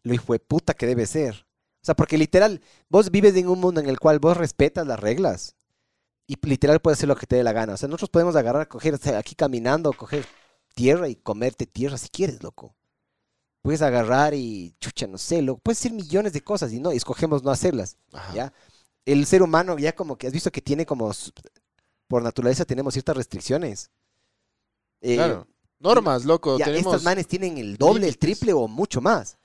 Speaker 3: Lo hijo de puta que debe ser. O sea, porque literal, vos vives en un mundo en el cual vos respetas las reglas. Y literal puedes hacer lo que te dé la gana. O sea, nosotros podemos agarrar, coger aquí caminando, coger tierra y comerte tierra si quieres, loco. Puedes agarrar y, chucha, no sé, loco. Puedes hacer millones de cosas y no, y escogemos no hacerlas.
Speaker 2: Ajá.
Speaker 3: ¿ya? El ser humano ya como que has visto que tiene como, por naturaleza tenemos ciertas restricciones. Eh,
Speaker 2: Claro. Normas, loco,
Speaker 3: ya,
Speaker 2: tenemos...
Speaker 3: estos manes tienen el doble, el triple o mucho más.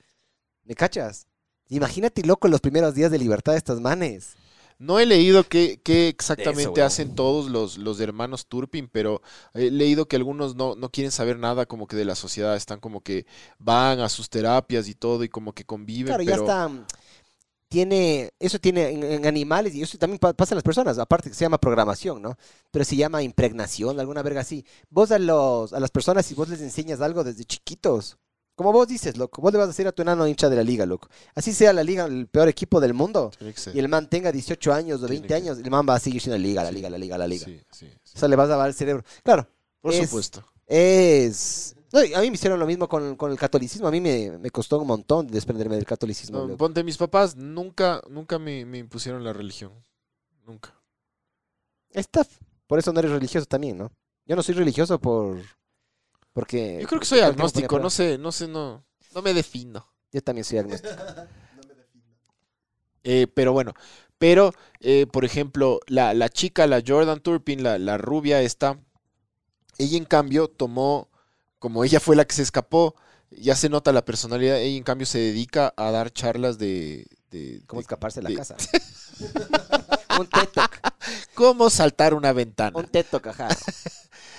Speaker 3: ¿Me cachas? Imagínate, loco, los primeros días de libertad de estos manes.
Speaker 2: No he leído qué, qué exactamente hacen todos los, los hermanos Turpin, pero he leído que algunos no, no quieren saber nada como que de la sociedad, están como que van a sus terapias y todo y como que conviven,
Speaker 3: Claro,
Speaker 2: pero
Speaker 3: ya está. Tiene, eso tiene en, en animales y eso también pa- pasa en las personas, aparte que se llama programación, ¿no? Pero se llama impregnación, alguna verga así. Vos a, los, a las personas, si vos les enseñas algo desde chiquitos, como vos dices, loco, vos le vas a decir a tu enano hincha de la liga, loco. Así sea la liga el peor equipo del mundo y el man tenga 18 años o
Speaker 2: Tiene
Speaker 3: 20
Speaker 2: que-
Speaker 3: años, el man va a seguir siendo la liga, la liga, la liga, la liga.
Speaker 2: Sí, sí, sí.
Speaker 3: O sea, le vas a dar el cerebro. Claro,
Speaker 2: Por
Speaker 3: es-
Speaker 2: supuesto.
Speaker 3: es... no, a mí me hicieron lo mismo con, con el catolicismo. A mí me, me costó un montón desprenderme del catolicismo.
Speaker 2: No, ponte, mis papás nunca, nunca me, me impusieron la religión. Nunca.
Speaker 3: Está, por eso no eres religioso también, ¿no? Yo no soy religioso por porque
Speaker 2: Yo creo que soy agnóstico, no sé, no sé, no, no me defino.
Speaker 3: yo también soy agnóstico. <laughs>
Speaker 2: Eh, pero bueno, pero, eh, por ejemplo, la, la chica, la Jordan Turpin, la, la rubia esta, ella en cambio tomó, como ella fue la que se escapó, ya se nota la personalidad, ella en cambio se dedica a dar charlas de... de-
Speaker 3: ¿Cómo
Speaker 2: de
Speaker 3: escaparse de la
Speaker 2: de-
Speaker 3: casa? <laughs> un TED Talk,
Speaker 2: cómo saltar una ventana.
Speaker 3: un TED Talk, ajá.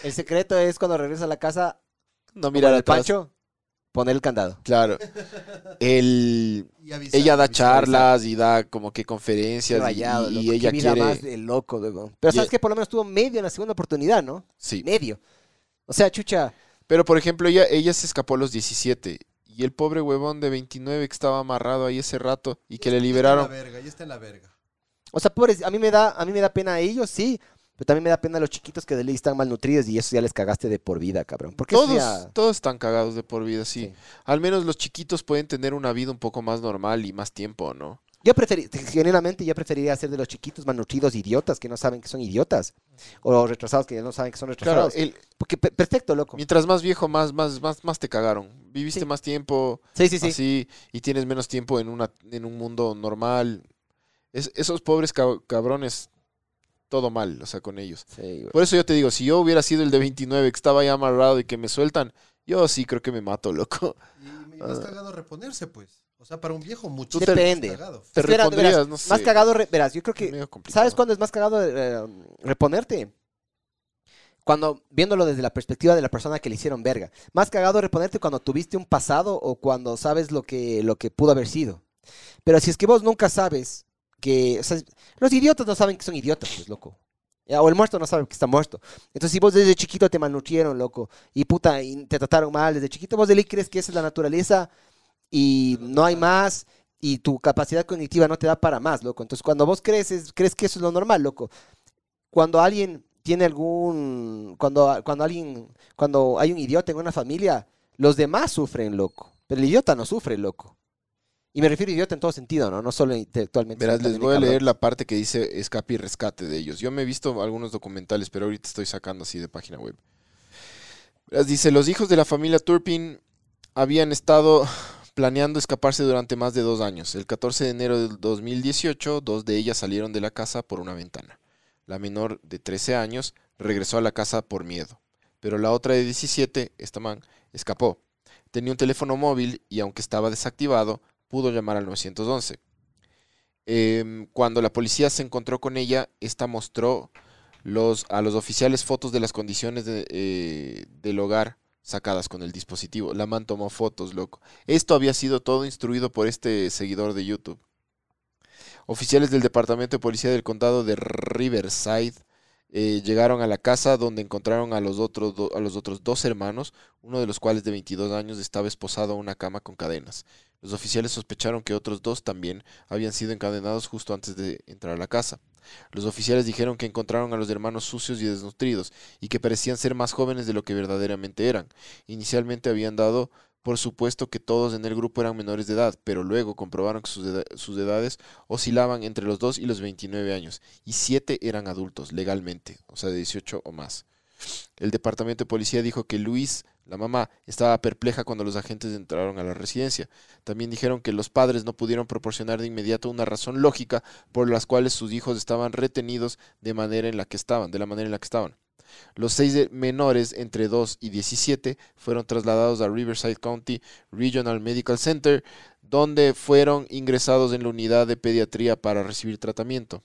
Speaker 3: El secreto es cuando regresa a la casa,
Speaker 2: No
Speaker 3: mira
Speaker 2: mirar
Speaker 3: el
Speaker 2: atrás.
Speaker 3: pancho, poner el candado.
Speaker 2: Claro. El,
Speaker 5: Y avisar,
Speaker 2: ella da
Speaker 5: avisar.
Speaker 2: charlas y da como que
Speaker 3: Qué
Speaker 2: conferencias y-
Speaker 3: rayado,
Speaker 2: y, y ella
Speaker 3: vida
Speaker 2: quiere...
Speaker 3: más de loco, loco. Pero
Speaker 2: y-
Speaker 3: sabes que por lo menos tuvo medio en la segunda oportunidad, ¿no?
Speaker 2: Sí.
Speaker 3: Medio. O sea, chucha,
Speaker 2: Pero por ejemplo, ella, ella se escapó a los 17 y el pobre huevón de 29 que estaba amarrado ahí ese rato y que le
Speaker 5: Ya
Speaker 2: liberaron.
Speaker 5: está en la verga, ya está en la verga.
Speaker 3: O sea, pobres, a mí me da, a mí me da pena a ellos, sí, pero también me da pena a los chiquitos que de ley están malnutridos y eso ya les cagaste de por vida, cabrón. Porque
Speaker 2: Todos,
Speaker 3: ya-
Speaker 2: todos están cagados de por vida, sí.
Speaker 3: Sí.
Speaker 2: Al menos los chiquitos pueden tener una vida un poco más normal y más tiempo, ¿no?
Speaker 3: Yo preferí, genuinamente yo preferiría ser de los chiquitos malnutridos idiotas que no saben que son idiotas o retrasados que no saben que son
Speaker 2: Claro,
Speaker 3: retrasados.
Speaker 2: el-
Speaker 3: Porque pe- perfecto, loco.
Speaker 2: mientras más viejo, más, más, más, más te cagaron. Viviste
Speaker 3: Sí.
Speaker 2: más tiempo
Speaker 3: Sí, sí, sí.
Speaker 2: así y tienes menos tiempo en, una, en un mundo normal. Es- esos pobres cab- cabrones, todo mal, o sea, con ellos.
Speaker 3: Sí.
Speaker 2: Por eso yo te digo, si yo hubiera sido el de 29 que estaba ya amarrado y que me sueltan, yo sí creo que me mato, loco.
Speaker 5: Y, y más cagado reponerse, pues. O sea, para un viejo mucho.
Speaker 3: Depende.
Speaker 5: Cagado.
Speaker 2: Te
Speaker 3: Espera, verás,
Speaker 2: no sé.
Speaker 3: Más cagado, verás, yo creo que. ¿Sabes cuándo es más cagado eh, reponerte? Cuando, viéndolo desde la perspectiva de la persona que le hicieron verga. Más cagado reponerte cuando tuviste un pasado o cuando sabes lo que, lo que pudo haber sido. Pero si es que vos nunca sabes que... o sea, los idiotas no saben que son idiotas, pues, loco. Ya, O el muerto no sabe que está muerto. Entonces, si vos desde chiquito te malnutrieron, loco, y puta, y te trataron mal desde chiquito, vos de ley crees que esa es la naturaleza y no hay más, y tu capacidad cognitiva no te da para más, loco. Entonces, cuando vos crees, crees que eso es lo normal, loco. Cuando alguien tiene algún, cuando, cuando alguien, cuando hay un idiota en una familia, los demás sufren, loco. Pero el idiota no sufre, loco. Y me refiero a idiota en todo sentido, ¿no? No solo intelectualmente.
Speaker 2: Verás, les voy a leer la parte que dice escape y rescate de ellos. Yo me he visto algunos documentales, pero ahorita estoy sacando así de página web. Verás, dice, los hijos de la familia Turpin habían estado planeando escaparse durante más de dos años. El 14 de enero del 2018, dos de ellas salieron de la casa por una ventana. La menor de 13 años regresó a la casa por miedo, pero la otra de 17, esta man, escapó. Tenía un teléfono móvil y aunque estaba desactivado, pudo llamar al 911. Em, cuando la policía se encontró con ella, esta mostró a los oficiales fotos de las condiciones eh, del hogar sacadas con el dispositivo. La man tomó fotos, loco. Esto había sido todo instruido por este seguidor de YouTube. Oficiales del Departamento de Policía del Condado de Riverside eh, llegaron a la casa donde encontraron a los, otros a los otros dos hermanos, uno de los cuales de 22 años estaba esposado a una cama con cadenas. Los oficiales sospecharon que otros dos también habían sido encadenados justo antes de entrar a la casa. Los oficiales dijeron que encontraron a los hermanos sucios y desnutridos y que parecían ser más jóvenes de lo que verdaderamente eran. Inicialmente habían dado por supuesto que todos en el grupo eran menores de edad, pero luego comprobaron que sus, eda- sus edades oscilaban entre los 2 y los 29 años, y 7 eran adultos legalmente, o sea, de 18 o más. El departamento de policía dijo que Luis, la mamá, estaba perpleja cuando los agentes entraron a la residencia. También dijeron que los padres no pudieron proporcionar de inmediato una razón lógica por las cuales sus hijos estaban retenidos de manera en la que estaban, de la manera en la que estaban. Los seis menores entre 2 y 17 fueron trasladados a Riverside County Regional Medical Center, donde fueron ingresados en la unidad de pediatría para recibir tratamiento.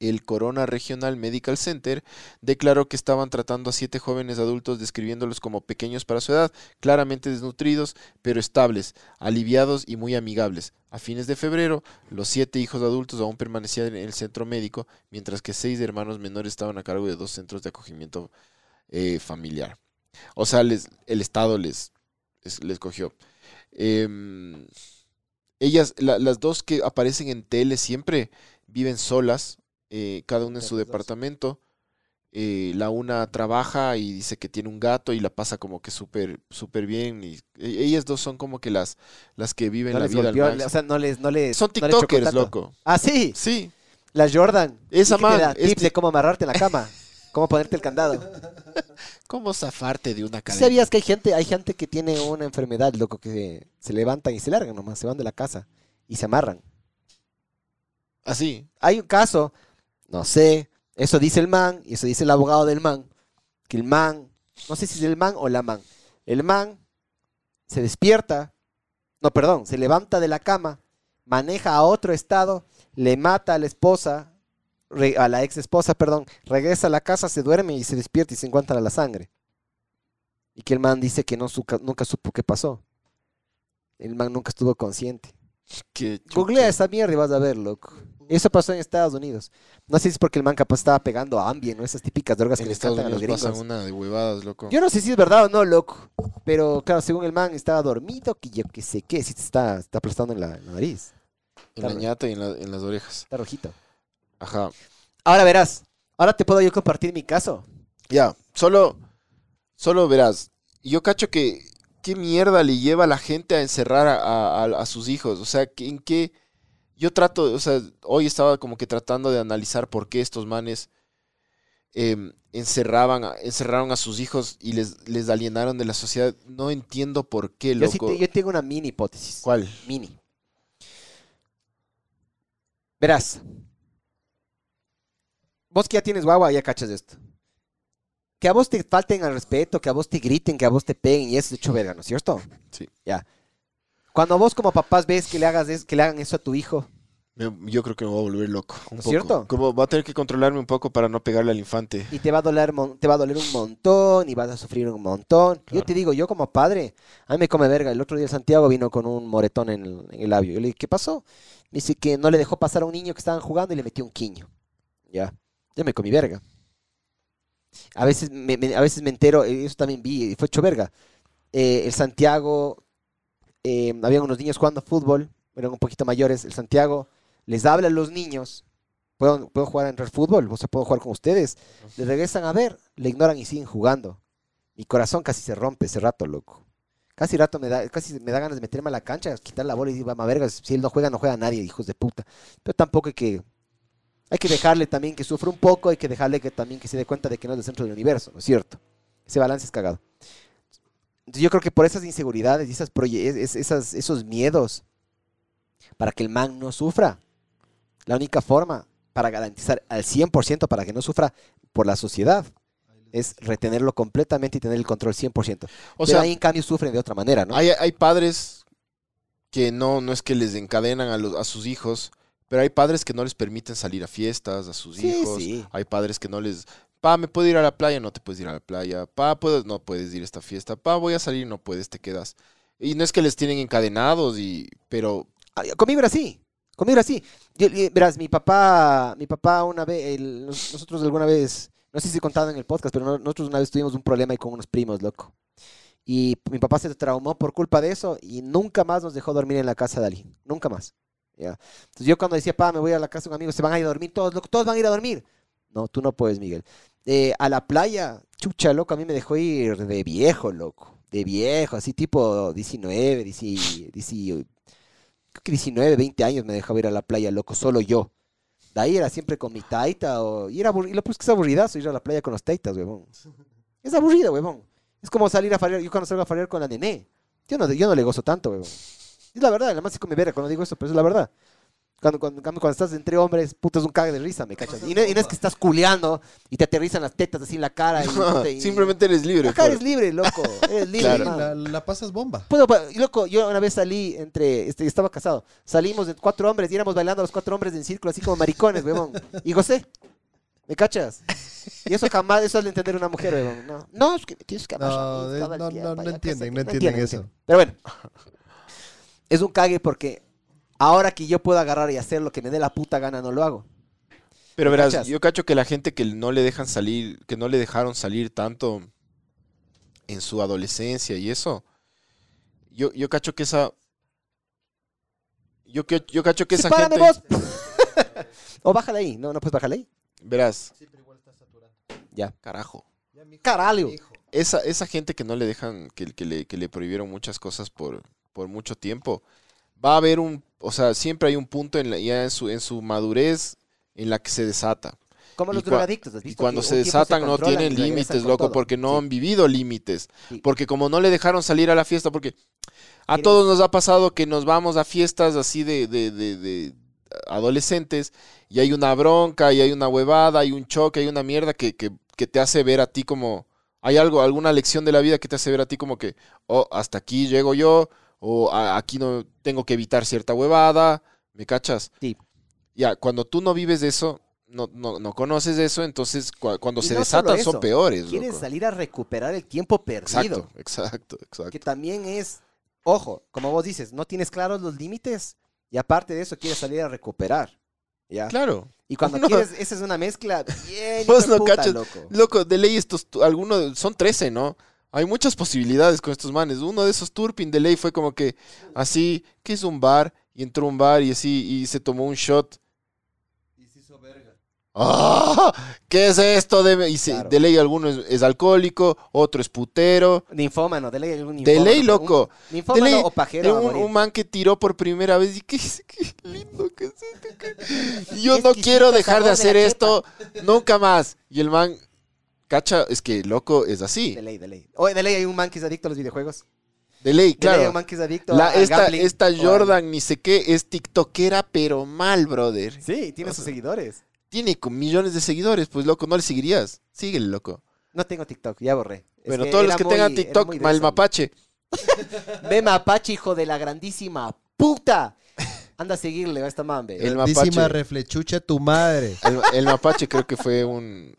Speaker 2: El Corona Regional Medical Center, declaró que estaban tratando a siete jóvenes adultos describiéndolos como pequeños para su edad, claramente desnutridos, pero estables, aliviados y muy amigables. A fines de febrero, los siete hijos adultos aún permanecían en el centro médico, mientras que seis hermanos menores estaban a cargo de dos centros de acogimiento eh, familiar. O sea, les- el Estado les, les, cogió. Em, ellas, la- las dos que aparecen en tele siempre viven solas, eh, cada una en su departamento. Eh, la una trabaja y dice que tiene un gato y la pasa como que súper súper bien. Y, e- ellas dos son como que las, las que viven
Speaker 3: No
Speaker 2: la vida al
Speaker 3: golpeó,
Speaker 2: máximo.
Speaker 3: o sea, no les, no les.
Speaker 2: Son tiktokers, loco.
Speaker 3: Ah, sí.
Speaker 2: Sí,
Speaker 3: La Jordan.
Speaker 2: Esa
Speaker 3: ¿Y qué te
Speaker 2: man,
Speaker 3: da
Speaker 2: es
Speaker 3: tips de cómo amarrarte en la cama. <laughs> Cómo ponerte el candado.
Speaker 2: ¿cómo zafarte de una cadena?
Speaker 3: ¿Sabías que hay gente, hay gente que tiene una enfermedad, loco, que se levantan y se largan nomás, se van de la casa y se amarran?
Speaker 2: Así.
Speaker 3: Hay un caso, no sé, eso dice el man, y eso dice el abogado del man, que el man, no sé si es el man o la man, el man se despierta, no, perdón, se levanta de la cama, maneja a otro estado, le mata a la esposa, a la ex esposa, perdón, regresa a la casa, se duerme y se despierta y se encuentra la sangre. Y que el man dice que no nunca supo qué pasó. El man nunca estuvo consciente. Googlea esa mierda y vas a ver, loco. Eso pasó en Estados Unidos. No sé si es porque el man capaz estaba pegando a Ambien, ¿no? Esas típicas drogas que
Speaker 2: en
Speaker 3: le
Speaker 2: Estados
Speaker 3: encantan a los
Speaker 2: pasan una de huevadas, loco.
Speaker 3: Yo no sé si es verdad o no, loco. Pero claro, según el man estaba dormido, que yo que sé qué, si te está, está aplastando en la, en la nariz.
Speaker 2: En la ñata y en, la- en las orejas.
Speaker 3: Está rojito.
Speaker 2: Ajá.
Speaker 3: Ahora verás. Ahora te puedo yo compartir mi caso.
Speaker 2: Ya, solo, solo verás. Yo cacho que qué mierda le lleva a la gente a encerrar a, a- a- a sus hijos. O sea, que- en qué. Yo trato, o sea, hoy estaba como que tratando de analizar por qué estos manes em, encerraban, encerraron a sus hijos y les, les alienaron de la sociedad. No entiendo por qué,
Speaker 3: Yo, sí
Speaker 2: loco.
Speaker 3: te- yo tengo una mini hipótesis.
Speaker 2: ¿Cuál?
Speaker 3: Mini. Verás. Vos que ya tienes guagua, ya cachas esto. Que a vos te falten al respeto, que a vos te griten, que a vos te peguen y eso es hecho verga, ¿no es cierto?
Speaker 2: Sí.
Speaker 3: Ya. Cuando vos como papás ves que le hagas es- que le hagan eso a tu hijo,
Speaker 2: Yo creo que me voy a volver loco. Un
Speaker 3: ¿No es
Speaker 2: poco.
Speaker 3: cierto?
Speaker 2: Como va a tener que controlarme un poco para no pegarle al infante.
Speaker 3: y te va a doler, te va a doler un montón y vas a sufrir un montón. Yo te digo, yo como padre, a mí me come verga. El otro día Santiago vino con un moretón en el, en el labio. Yo le dije, ¿qué pasó? Me dice que no le dejó pasar a un niño que estaban jugando y le metió un quiño. Ya, yo me comí verga. A veces me, me- a veces me entero, eh, eso también vi, fue hecho verga. Eh, el Santiago, eh, habían unos niños jugando fútbol, eran un poquito mayores. El Santiago les habla a los niños, ¿puedo, puedo jugar en el fútbol? O sea, puedo jugar con ustedes. Le regresan a ver, le ignoran y siguen jugando. Mi corazón casi se rompe ese rato, loco. Casi rato me da, casi me da ganas de meterme a la cancha, quitar la bola y decir, vamos vergas, si él no juega, no juega nadie, hijos de puta. Pero tampoco hay que, hay que dejarle también que sufra un poco, hay que dejarle que también que se dé cuenta de que no es el centro del universo, ¿no es cierto? Ese balance es cagado. Entonces yo creo que por esas inseguridades y esas esos miedos, para que el man no sufra, la única forma para garantizar al 100% para que no sufra por la sociedad es retenerlo completamente y tener el control 100%.
Speaker 2: O
Speaker 3: Pero
Speaker 2: sea,
Speaker 3: ahí en cambio sufren de otra manera, ¿no?
Speaker 2: Hay, hay padres que no, no es que les encadenan a, los, a sus hijos, pero hay padres que no les permiten salir a fiestas a sus
Speaker 3: Sí,
Speaker 2: hijos.
Speaker 3: sí.
Speaker 2: Hay padres que no les... Pa, ¿me puedo ir a la playa? No te puedes ir a la playa. Pa, ¿puedo? no puedes ir a esta fiesta. Pa, voy a salir, no puedes, te quedas. Y no es que les tienen encadenados, y pero
Speaker 3: Conmigo era así. Conmigo era así. Verás, mi papá, mi papá una vez, nosotros alguna vez, no sé si he contado en el podcast, pero no- nosotros una vez tuvimos un problema ahí con unos primos, loco. Y mi papá se traumó por culpa de eso y nunca más nos dejó dormir en la casa de alguien. Nunca más. Entonces yo cuando decía, pa, me voy a la casa de un amigo, se van a ir a dormir todos, loco, todos van a ir a dormir. No, tú no puedes, Miguel. Eh, a la playa, chucha, loco, a mí me dejó ir de viejo, loco. De viejo, así tipo 19, 10, 10, creo que 19, 20 años me dejaba ir a la playa, loco, solo yo. De ahí era siempre con mi taita o... Y, era y lo pues que es aburridazo ir a la playa con los taitas, huevón. Es aburrido, huevón. Es como salir a farear, yo cuando salgo a farear con la nené. Yo no, yo no le gozo tanto, huevón. Es la verdad, además sí come verga cuando digo eso, pero es la verdad. Cuando, cuando, cuando estás entre hombres, puto, es un cague de risa, ¿me cachas? Y no, y no es que estás culeando y te aterrizan las tetas así en la cara. Y, <laughs> y-
Speaker 2: Simplemente eres libre.
Speaker 3: Acá
Speaker 2: pues.
Speaker 3: eres libre, loco. Eres libre,
Speaker 2: Claro.
Speaker 5: La, la pasas bomba.
Speaker 3: Puedo, y loco, yo una vez salí entre, este, estaba casado, salimos de cuatro hombres y éramos bailando los cuatro hombres en círculo, así como maricones, weón. Y gocé. ¿Me cachas? Y eso jamás, eso es de entender una mujer, weón. No, no es que me tienes que amar a
Speaker 5: No, no, no, no entienden, no entienden eso.
Speaker 3: Pero bueno, es un cague porque ahora que yo puedo agarrar y hacer lo que me dé la puta gana, no lo hago.
Speaker 2: Pero
Speaker 3: ¿Me
Speaker 2: verás,
Speaker 3: cachas?
Speaker 2: yo cacho que la gente que no le dejan salir, que no le dejaron salir tanto en su adolescencia y eso, yo, yo cacho que esa... Yo, que- yo cacho que esa
Speaker 3: ¡Sepárame
Speaker 2: gente...
Speaker 3: vos! <laughs> o bájale ahí, no, no puedes bajarle ahí.
Speaker 2: Verás,
Speaker 5: Sí, pero igual está saturando.
Speaker 3: Ya.
Speaker 2: carajo.
Speaker 5: Ya, mijo, mijo.
Speaker 2: Esa, esa gente que no le dejan, que, que le, que le prohibieron muchas cosas por, por mucho tiempo, va a haber un... O sea, siempre hay un punto en la, ya en su, en su madurez en la que se desata.
Speaker 3: Como
Speaker 2: Y
Speaker 3: los drogadictos, ¿has
Speaker 2: Y
Speaker 3: visto?
Speaker 2: cuando
Speaker 3: Que
Speaker 2: se desatan no tienen
Speaker 3: y
Speaker 2: límites, loco,
Speaker 3: todo.
Speaker 2: porque no
Speaker 3: Sí.
Speaker 2: han vivido límites.
Speaker 3: Sí.
Speaker 2: Porque como no le dejaron salir a la fiesta, porque a todos nos ha pasado que nos vamos a fiestas así de, de- de- de adolescentes y hay una bronca, y hay una huevada, hay un choque, hay una mierda que, que- que te hace ver a ti como... Hay algo, alguna lección de la vida que te hace ver a ti como que, oh, hasta aquí llego yo, o "A- aquí no tengo que evitar cierta huevada, ¿me cachas?
Speaker 3: Sí.
Speaker 2: Ya, cuando tú no vives de eso, no, no, no conoces eso, entonces cua- cuando
Speaker 3: Y
Speaker 2: se
Speaker 3: no
Speaker 2: desatan son peores.
Speaker 3: Quieres
Speaker 2: loco.
Speaker 3: salir a recuperar el tiempo perdido.
Speaker 2: Exacto, exacto, exacto.
Speaker 3: Que también es, ojo, como vos dices, no tienes claros los límites y aparte de eso quieres salir a recuperar. ¿Ya?
Speaker 2: Claro.
Speaker 3: Y cuando <laughs>
Speaker 2: No.
Speaker 3: quieres, esa es una mezcla bien <laughs>
Speaker 2: Vos no
Speaker 3: puta,
Speaker 2: cachas.
Speaker 3: loco.
Speaker 2: Loco, de ley estos, algunos, son 13, ¿no? Hay muchas posibilidades con estos manes. Uno de esos Turpin de ley fue como que así, que es un bar, y entró a un bar y así, y se tomó un shot.
Speaker 5: Y se hizo verga.
Speaker 2: ¡Ah! ¿Qué es esto? De, y se-
Speaker 3: Claro.
Speaker 2: de ley alguno es, es alcohólico, otro es putero.
Speaker 3: Ninfómano, de ley algún
Speaker 2: De ley, loco.
Speaker 3: un Ninfómano
Speaker 2: De ley,
Speaker 3: o pajero.
Speaker 2: un, un man que tiró por primera vez y qué, <laughs> qué lindo que es esto, qué- Yo no quiero dejar de hacer esto nunca más. Y el man, cacha, es que loco es así.
Speaker 3: De ley, de ley. Oye, de ley hay un man que es adicto a los videojuegos.
Speaker 2: De ley,
Speaker 3: De ley hay
Speaker 2: claro.
Speaker 3: un man que es adicto
Speaker 2: La,
Speaker 3: al
Speaker 2: esta,
Speaker 3: gambling
Speaker 2: esta
Speaker 3: al-
Speaker 2: Jordan, ni sé qué, es tiktokera, pero mal, brother.
Speaker 3: Sí, tiene
Speaker 2: O
Speaker 3: sus
Speaker 2: sea,
Speaker 3: seguidores.
Speaker 2: Tiene con millones de seguidores, pues loco, no le seguirías. Síguele, loco.
Speaker 3: No tengo TikTok, ya borré. Es
Speaker 2: bueno,
Speaker 3: que
Speaker 2: todos los que
Speaker 3: muy-
Speaker 2: tengan TikTok, mal mapache. <laughs>
Speaker 3: Ve mapache, hijo de la grandísima puta. Anda a seguirle a esta mambe.
Speaker 2: El mapache.
Speaker 5: reflechucha tu madre.
Speaker 2: El, el mapache creo que fue un...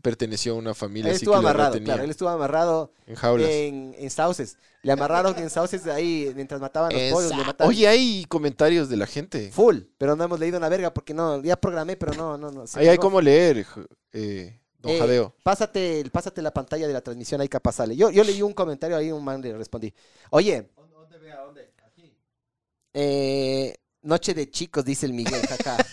Speaker 2: perteneció a una familia
Speaker 3: Él
Speaker 2: así
Speaker 3: estuvo
Speaker 2: que
Speaker 3: amarrado,
Speaker 2: retenía
Speaker 3: claro. Él estuvo amarrado
Speaker 2: en jaulas.
Speaker 3: en, en sauces. Le amarraron en sauces ahí mientras mataban los pollos. Le.
Speaker 2: Oye, hay comentarios de la gente.
Speaker 3: Full, pero no hemos leído una verga porque no, ya programé, pero no, no, no. se
Speaker 2: Ahí hay
Speaker 3: negó.
Speaker 2: como leer, eh, don
Speaker 3: Eh,
Speaker 2: Jadeo.
Speaker 3: Pásate, pásate la pantalla de la transmisión ahí capaz sale. Yo, yo leí un comentario ahí, un man le respondí. Oye,
Speaker 5: ¿Dónde vea? ¿Dónde? Aquí.
Speaker 3: eh, noche de chicos, dice el Miguel, jaja. <laughs>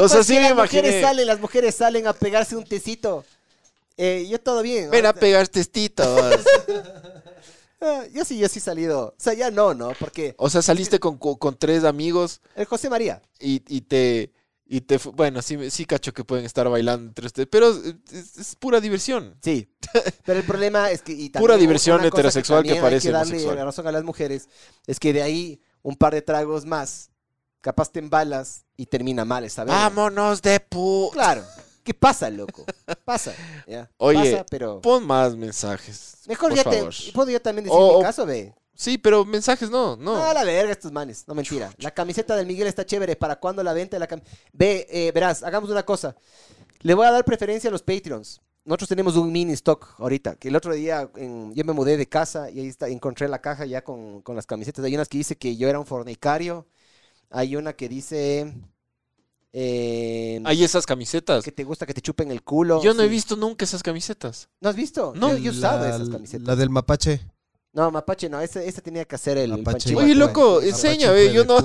Speaker 2: O sea,
Speaker 3: es
Speaker 2: sí me
Speaker 3: las mujeres salen, las mujeres salen a pegarse un tecito. Eh, yo todo bien.
Speaker 2: Ven a
Speaker 3: ahorita-
Speaker 2: pegar testitos. <laughs>
Speaker 3: Ah, yo sí, yo sí he salido. O sea, ya no, ¿no? Porque
Speaker 2: o sea, saliste con, con- con tres amigos
Speaker 3: el José María.
Speaker 2: y, y te... Y te bueno, sí, sí cacho que pueden estar bailando entre ustedes, pero es, es pura diversión.
Speaker 3: Sí. <laughs> Pero el problema es que. y
Speaker 2: Pura
Speaker 3: también
Speaker 2: diversión
Speaker 3: una cosa
Speaker 2: heterosexual que
Speaker 3: también
Speaker 2: parece
Speaker 3: Hay que darle
Speaker 2: homosexual.
Speaker 3: la razón a las mujeres. Es que de ahí un par de tragos más, capaz te embalas y termina mal esa vez.
Speaker 2: Vámonos de pu...
Speaker 3: Claro. ¿Qué pasa, loco? Pasa. ¿ya?
Speaker 2: Oye,
Speaker 3: Pasa, pero.
Speaker 2: Pon más mensajes.
Speaker 3: Mejor
Speaker 2: por
Speaker 3: ya
Speaker 2: favor.
Speaker 3: te. Puedo yo también decir
Speaker 2: O-
Speaker 3: mi caso, ve.
Speaker 2: Sí, pero mensajes no, no.
Speaker 3: No, a la verga estos manes. No, mentira. La camiseta del Miguel está chévere. ¿Para cuándo la venta de la camiseta? Ve, eh, verás, hagamos una cosa. Le voy a dar preferencia a los Patreons. Nosotros tenemos un mini stock ahorita. Que el otro día en- yo me mudé de casa y ahí está, encontré la caja ya con, con las camisetas. Hay unas que dice que yo era un fornicario. Hay una que dice eh,
Speaker 2: Hay esas camisetas.
Speaker 3: que te gusta que te chupen el culo.
Speaker 2: Yo no he visto nunca esas camisetas.
Speaker 3: ¿No has visto?
Speaker 2: No.
Speaker 3: Yo, he usado esas camisetas.
Speaker 5: La del mapache.
Speaker 3: No, Mapache no. Esa, esa tenía que hacer el, el
Speaker 5: Mapache.
Speaker 2: Oye, loco, enseña, ve, yo no...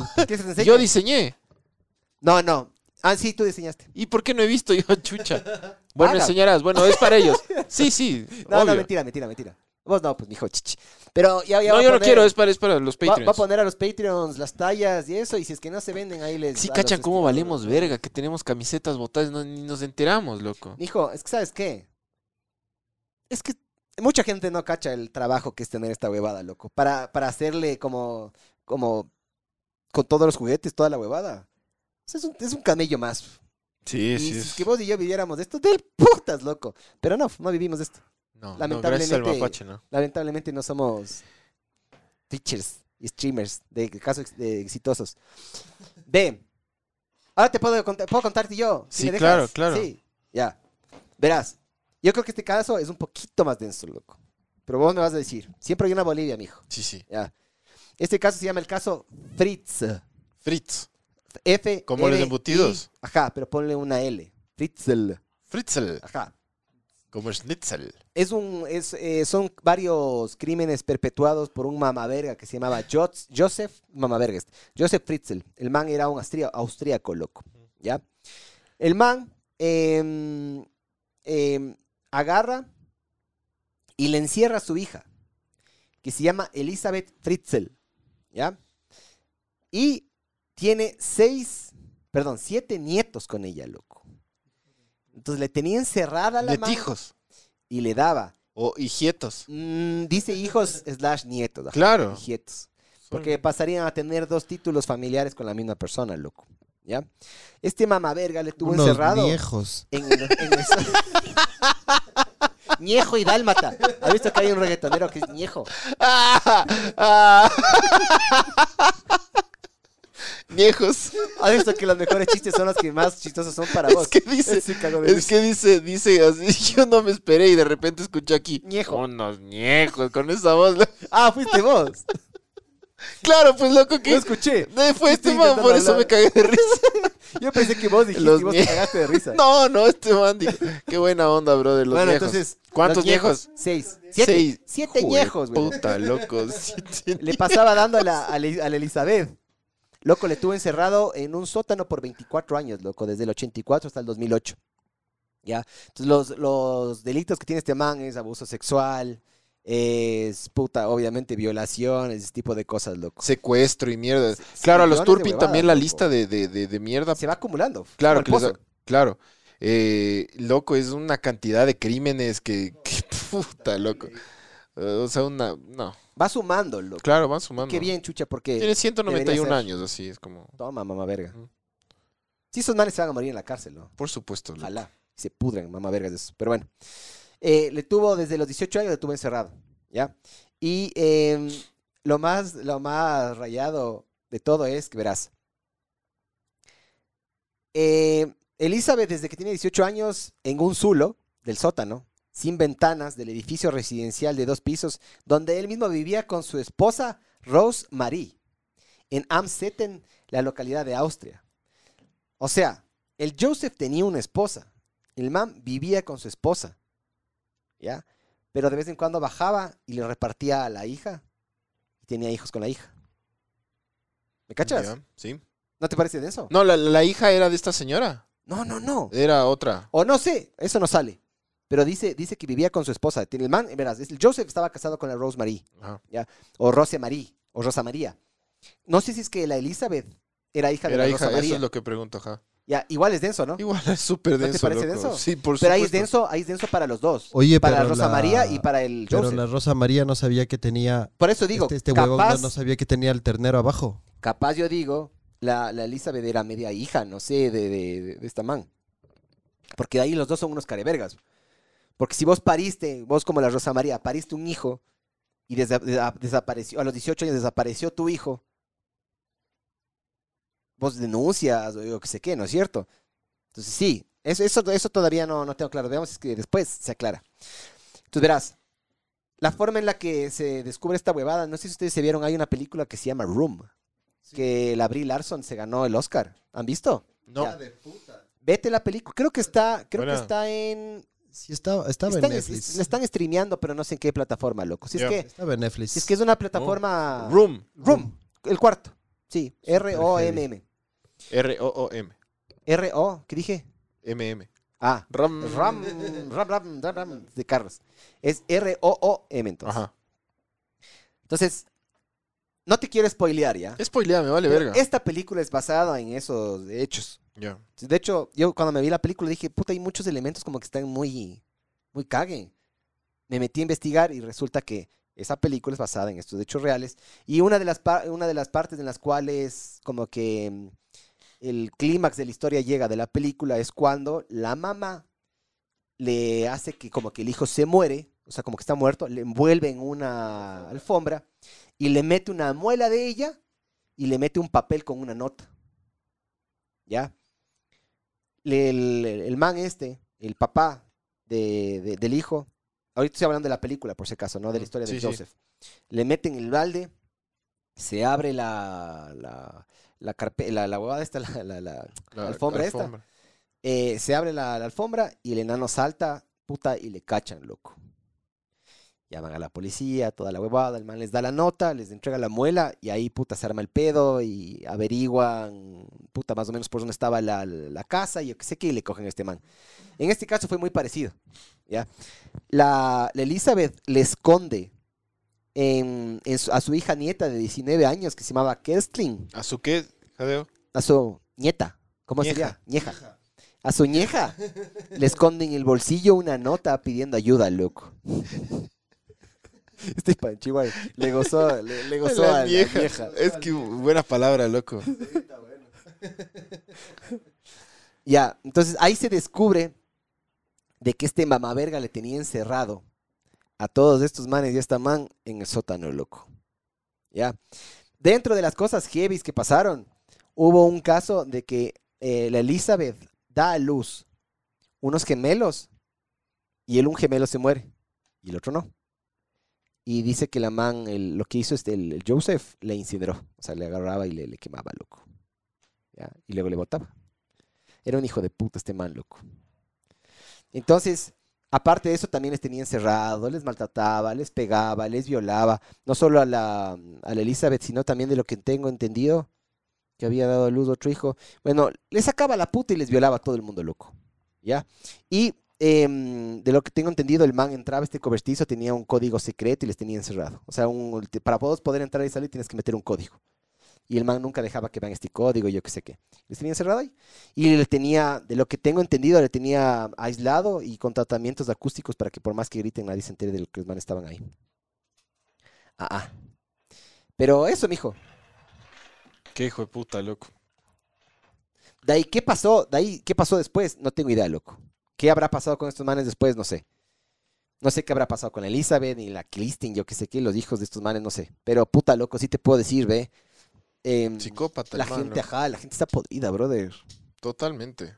Speaker 2: Yo diseñé.
Speaker 3: No, no. Ah, sí, tú diseñaste.
Speaker 2: ¿Y por qué no he visto yo, <laughs> chucha? Bueno,
Speaker 3: Haga.
Speaker 2: enseñarás. Bueno, es para ellos. <laughs> Sí, sí,
Speaker 3: No, no,
Speaker 2: obvio.
Speaker 3: mentira, mentira, mentira. Vos no, pues, mijo, chichi. Pero ya, ya
Speaker 2: No,
Speaker 3: va a
Speaker 2: yo no quiero, es para, es para los
Speaker 3: va, va a
Speaker 2: Patreons.
Speaker 3: poner a los Patreons las tallas y eso, y si es que no se venden, ahí les...
Speaker 2: Sí, cachan cómo valemos verga, que tenemos camisetas botadas, no, ni nos enteramos, loco.
Speaker 3: Mijo, es que, ¿sabes qué? Es que mucha gente no cacha el trabajo que es tener esta huevada, loco. Para, para hacerle como, como, con todos los juguetes, toda la huevada. O sea, es, un, es un camello más.
Speaker 2: Sí,
Speaker 3: y
Speaker 2: sí.
Speaker 3: si
Speaker 2: es-
Speaker 3: que vos y yo viviéramos de esto, del putas, loco. Pero no, no vivimos de esto.
Speaker 2: No, no,
Speaker 3: lamentablemente-
Speaker 2: al mapache, ¿no?
Speaker 3: Lamentablemente no somos teachers y streamers de casos de exitosos. B. Ahora te puedo, contar, puedo contarte yo. si
Speaker 2: Sí,
Speaker 3: me dejas?
Speaker 2: claro, claro.
Speaker 3: Sí, ya. Verás. Yo creo que este caso es un poquito más denso, loco. Pero vos me vas a decir. Siempre hay una Bolivia, mijo.
Speaker 2: Sí, sí.
Speaker 3: Ya. Este caso se llama el caso Fritz.
Speaker 2: Fritz.
Speaker 3: F.
Speaker 2: Como los embutidos.
Speaker 3: Ajá, pero ponle una L. Fritzl.
Speaker 2: Fritzel.
Speaker 3: Ajá.
Speaker 2: Como Schnitzel.
Speaker 3: Es un, es, eh, son varios crímenes perpetuados por un mamaverga que se llamaba Jos- Joseph Mamaverga. este, Joseph Fritzl. El man era un austríaco, loco. ¿Ya? El man em, em, agarra y le encierra a su hija, que se llama Elizabeth Fritzl. ¿Ya? Y tiene seis, perdón, siete nietos con ella, loco. Entonces le tenía encerrada a la man
Speaker 2: Netijos.
Speaker 3: y le daba.
Speaker 2: O hijietos.
Speaker 3: Mm, dice hijos slash nietos. ajá,
Speaker 2: Claro.
Speaker 3: hijietos. Porque pasarían a tener dos títulos familiares con la misma persona, loco. ¿Ya? Este mamaverga le tuvo
Speaker 5: Unos
Speaker 3: encerrado
Speaker 5: viejos.
Speaker 3: en, en eso. <laughs> <laughs> Ñejo y dálmata. ¿Has visto que hay un reggaetonero que es ñejo? <laughs>
Speaker 2: ¡Ah! ¡Ah! Viejos.
Speaker 3: ¿Has visto que los mejores chistes son los que más chistosos son para vos?
Speaker 2: Es que dice, es que dice, dice así, <laughs> yo no me esperé y de repente escuché aquí.
Speaker 3: Ñejo.
Speaker 2: Unos ñejos con esa voz.
Speaker 3: Ah, fuiste vos.
Speaker 2: Claro, pues loco que
Speaker 3: Yo escuché.
Speaker 2: Fue este man, por eso me cagué de risa. <laughs>
Speaker 3: Yo pensé que vos dijiste
Speaker 2: Los
Speaker 3: y vos te cagaste de risa. <laughs>
Speaker 2: No, no, este man dijo, qué buena onda, brother, los
Speaker 3: bueno,
Speaker 2: ñejos.
Speaker 3: entonces.
Speaker 2: ¿Cuántos
Speaker 3: los
Speaker 2: ñejos?
Speaker 3: Seis. Siete.
Speaker 2: Seis.
Speaker 3: Siete ñejos, güey.
Speaker 2: Puta, loco. <laughs> siete
Speaker 3: Le pasaba dando a la, a la- a la Elizabeth. Loco, le tuvo encerrado en un sótano por 24 años, loco, desde el 84 hasta el 2008. ¿Ya? Entonces, los, los delitos que tiene este man es abuso sexual, es puta, obviamente, violación, ese tipo de cosas, loco.
Speaker 2: Secuestro y mierda. Claro, a los Turpin también la
Speaker 3: loco.
Speaker 2: lista de, de, de, de mierda.
Speaker 3: Se va acumulando.
Speaker 2: Claro, que les da- claro. Eh, loco, es una cantidad de crímenes que, que <laughs> puta, loco. O sea, una, no.
Speaker 3: Va sumando, loco.
Speaker 2: Claro, van sumando.
Speaker 3: Qué bien, chucha, porque...
Speaker 2: Tiene 191
Speaker 3: debería ser.
Speaker 2: años, así es como.
Speaker 3: Toma, mamá verga.
Speaker 2: Ujú.
Speaker 3: Sí, esos manes se van a morir en la cárcel, ¿no?
Speaker 2: Por supuesto. loco.
Speaker 3: Ojalá. Se pudren, mamá vergas de eso. Pero bueno. Eh, le tuvo desde los 18 años, le tuvo encerrado. ¿Ya? Y em, lo, más, lo más rayado de todo es que verás. eh, Elizabeth, desde que tiene 18 años, en un zulo del sótano, sin ventanas, del edificio residencial de dos pisos, donde él mismo vivía con su esposa Rose Marie, en Amstetten, la localidad de Austria. O sea, el Joseph tenía una esposa. El man vivía con su esposa. ¿Ya? Pero de vez en cuando bajaba y le repartía a la hija. Y tenía hijos con la hija. ¿Me cachas?
Speaker 2: Ya, Sí.
Speaker 3: ¿No te parece denso?
Speaker 2: No, la, la hija era de esta señora.
Speaker 3: No, no, no.
Speaker 2: Era otra.
Speaker 3: O no sé, eso no sale. Pero dice, dice que vivía con su esposa. Tiene El man, verás, el Joseph estaba casado con la Rose Marie.
Speaker 2: Ajá.
Speaker 3: O Rose Marie. O Rosa María. No sé si es que la Elizabeth era hija de
Speaker 2: Era
Speaker 3: la
Speaker 2: hija,
Speaker 3: Rosa
Speaker 2: eso
Speaker 3: María.
Speaker 2: es lo que pregunto, ajá.
Speaker 3: Ya, igual es denso, ¿no?
Speaker 2: Igual es súper
Speaker 3: te
Speaker 2: denso,
Speaker 3: parece
Speaker 2: loco.
Speaker 3: denso?
Speaker 2: Sí, por
Speaker 3: Pero ahí es
Speaker 2: supuesto.
Speaker 3: denso, ahí es denso para los dos.
Speaker 5: Oye,
Speaker 3: para
Speaker 5: pero
Speaker 3: Rosa
Speaker 5: la-
Speaker 3: María y para el
Speaker 5: Pero
Speaker 3: Joseph.
Speaker 5: la Rosa María no sabía que tenía.
Speaker 3: Por eso digo,
Speaker 5: este este huevón no, no sabía que tenía el ternero abajo.
Speaker 3: capaz yo digo, la, la Elizabeth era media hija, no sé, de, de, de- de esta man. Porque de ahí los dos son unos carevergas. Porque si vos pariste, vos como la Rosa María, pariste un hijo y desa- desa- desapareció, a los 18 años desapareció tu hijo, vos denuncias o yo que sé qué, ¿no es cierto? Entonces sí, eso, eso, eso todavía no, no tengo claro. Veamos que después se aclara. Entonces verás, la forma en la que se descubre esta huevada, no sé si ustedes se vieron, hay una película que se llama Room, que la Brie Larson se ganó el Oscar. ¿Han visto?
Speaker 2: No.
Speaker 3: Ya. Vete la película, creo que está, creo
Speaker 2: Buena.
Speaker 3: que está en...
Speaker 5: Sí, estaba, estaba
Speaker 3: está
Speaker 5: en Netflix.
Speaker 3: es- la están streameando, pero no sé en qué plataforma, loco. Si
Speaker 2: Ya.
Speaker 3: es que,
Speaker 5: Estaba en Netflix.
Speaker 3: si es que es una plataforma...
Speaker 2: Room.
Speaker 3: Room, el cuarto. Sí, R-O-M-M.
Speaker 2: R-O-O-M.
Speaker 3: R-O, ¿qué dije?
Speaker 2: M-M.
Speaker 3: Ah,
Speaker 2: Ram.
Speaker 3: Ram, Ram, Ram, Ram, Ram, de carros. Es R-O-O-M entonces.
Speaker 2: Ajá.
Speaker 3: Entonces, no te quiero spoilear ya.
Speaker 2: Spoilea, me vale
Speaker 3: Pero
Speaker 2: verga.
Speaker 3: Esta película es basada en esos hechos.
Speaker 2: Ya.
Speaker 3: De hecho, yo cuando me vi la película dije, puta, hay muchos elementos como que están muy, muy cague. Me metí a investigar y resulta que esa película es basada en estos hechos reales. Y una de las, una de las partes en las cuales como que mm, el clímax de la historia llega de la película es cuando la mamá le hace que como que el hijo se muere, o sea, como que está muerto, le envuelve en una alfombra y le mete una muela de ella y le mete un papel con una nota. ¿Ya? El, el man este, el papá de- de- del hijo, ahorita estoy hablando de la película, por si acaso, ¿no? De la historia de
Speaker 2: Sí, sí.
Speaker 3: Joseph. Le meten el balde, se abre la, la, la, carpe- la, la huevada esta, <laughs> la, la- alfombra esta. Eh, se abre la, alfombra y el enano salta, puta, y le cachan, loco. Llaman a la policía, toda la huevada, el man les da la nota, les entrega la muela y ahí, puta, se arma el pedo y averiguan, puta, más o menos por dónde estaba la, la casa y yo qué sé qué, y le cogen a este man. En este caso fue muy parecido, ¿ya? La, la Elizabeth le esconde en- en su- a su hija nieta de 19 años que se llamaba Kerstlin,
Speaker 2: ¿A su qué, Jadeo?
Speaker 3: a su nieta, ¿cómo
Speaker 2: Ñeja.
Speaker 3: sería? Ñeja. A su ñeja le esconde en el bolsillo una nota pidiendo ayuda, loco. <laughs> Este panchihuay le gozó, le, le gozó
Speaker 2: La
Speaker 3: a la
Speaker 2: vieja. Es que buena palabra, loco. <laughs>
Speaker 3: Ya, entonces ahí se descubre de que este mamaverga le tenía encerrado a todos estos manes y esta man en el sótano, loco. Ya. Dentro de las cosas heavies que pasaron, hubo un caso de que eh, la Elizabeth da a luz unos gemelos y el un gemelo se muere y el otro no. Y dice que la man, lo que hizo este, el, el Joseph, le incineró. O sea, le agarraba y le, le quemaba, loco. ¿Ya? Y luego le botaba. Era un hijo de puta este man, loco. Entonces, aparte de eso, también les tenía encerrados, les maltrataba, les pegaba, les violaba. No solo a la, a la Elizabeth, sino también de lo que tengo entendido, que había dado a luz otro hijo. Bueno, les sacaba la puta y les violaba a todo el mundo, loco. ¿Ya? Y em, de lo que tengo entendido, el man entraba este cobertizo, tenía un código secreto y les tenía encerrado. O sea, un- para poder entrar y salir tienes que meter un código. Y el man nunca dejaba que vean este código, yo qué sé qué. Les tenía encerrado ahí. Y le tenía, de lo que tengo entendido, le tenía aislado y con tratamientos acústicos para que por más que griten nadie se entere de lo que los manes estaban ahí. Ah, ah. Pero eso, mijo.
Speaker 2: Qué hijo de puta, loco.
Speaker 3: De ahí, ¿qué pasó? De ahí, ¿qué pasó después? No tengo idea, loco. ¿Qué habrá pasado con estos manes después? No sé. No sé qué habrá pasado con Elizabeth ni la Kristin, yo qué sé qué, los hijos de estos manes, no sé. Pero puta, loco, sí te puedo decir, ve. Em,
Speaker 2: Psicópata,
Speaker 3: la gente, ajá, la gente está podrida, brother.
Speaker 2: Totalmente.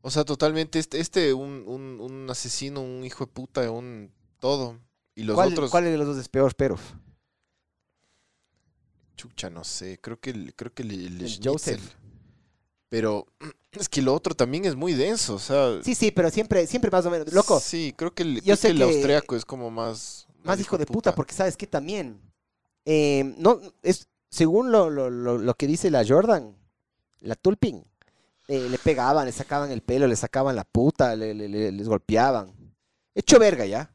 Speaker 2: O sea, totalmente. Este, este un, un, un asesino, un hijo de puta, un todo. Y los
Speaker 3: ¿Cuál,
Speaker 2: otros,
Speaker 3: ¿Cuál de los dos es peor, pero?
Speaker 2: chucha, no sé. Creo que el, creo que el, el.
Speaker 3: Joseph.
Speaker 2: Pero <clears throat> es que lo otro también es muy denso. O sea,
Speaker 3: Sí, sí, pero siempre, siempre más o menos. Loco,
Speaker 2: Sí, creo que el,
Speaker 3: yo
Speaker 2: creo
Speaker 3: sé
Speaker 2: que el
Speaker 3: que-
Speaker 2: austriaco es como más.
Speaker 3: más hijo de puta, porque sabes que también, eh, no, es, según lo, lo, lo, lo que dice la Jordan, la Tulpin, eh, le pegaban, le sacaban el pelo, le sacaban la puta, le, le- le- les golpeaban. Hecho verga ya,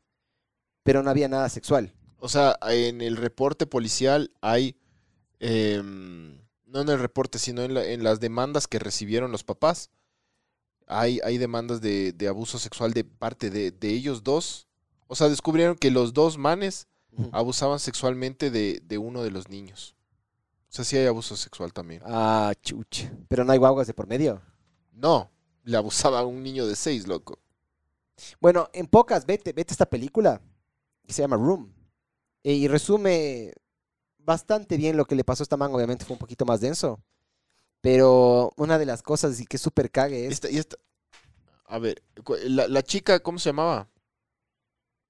Speaker 3: pero no había nada sexual.
Speaker 2: O sea, en el reporte policial hay, em, no en el reporte, sino en, la- en las demandas que recibieron los papás. Hay, hay demandas de, de abuso sexual de parte de, de ellos dos. O sea, descubrieron que los dos manes abusaban sexualmente de, de uno de los niños. O sea, sí hay abuso sexual también.
Speaker 3: Ah, chucha. Pero no hay guaguas de por medio.
Speaker 2: No, le abusaba a un niño de seis, loco.
Speaker 3: Bueno, en pocas, vete, vete esta película que se llama Room. eh, y resume bastante bien lo que le pasó a esta man. Obviamente fue un poquito más denso. Pero una de las cosas y que súper cague es
Speaker 2: Esta, y esta, a ver, cu- la, la chica, ¿cómo se llamaba?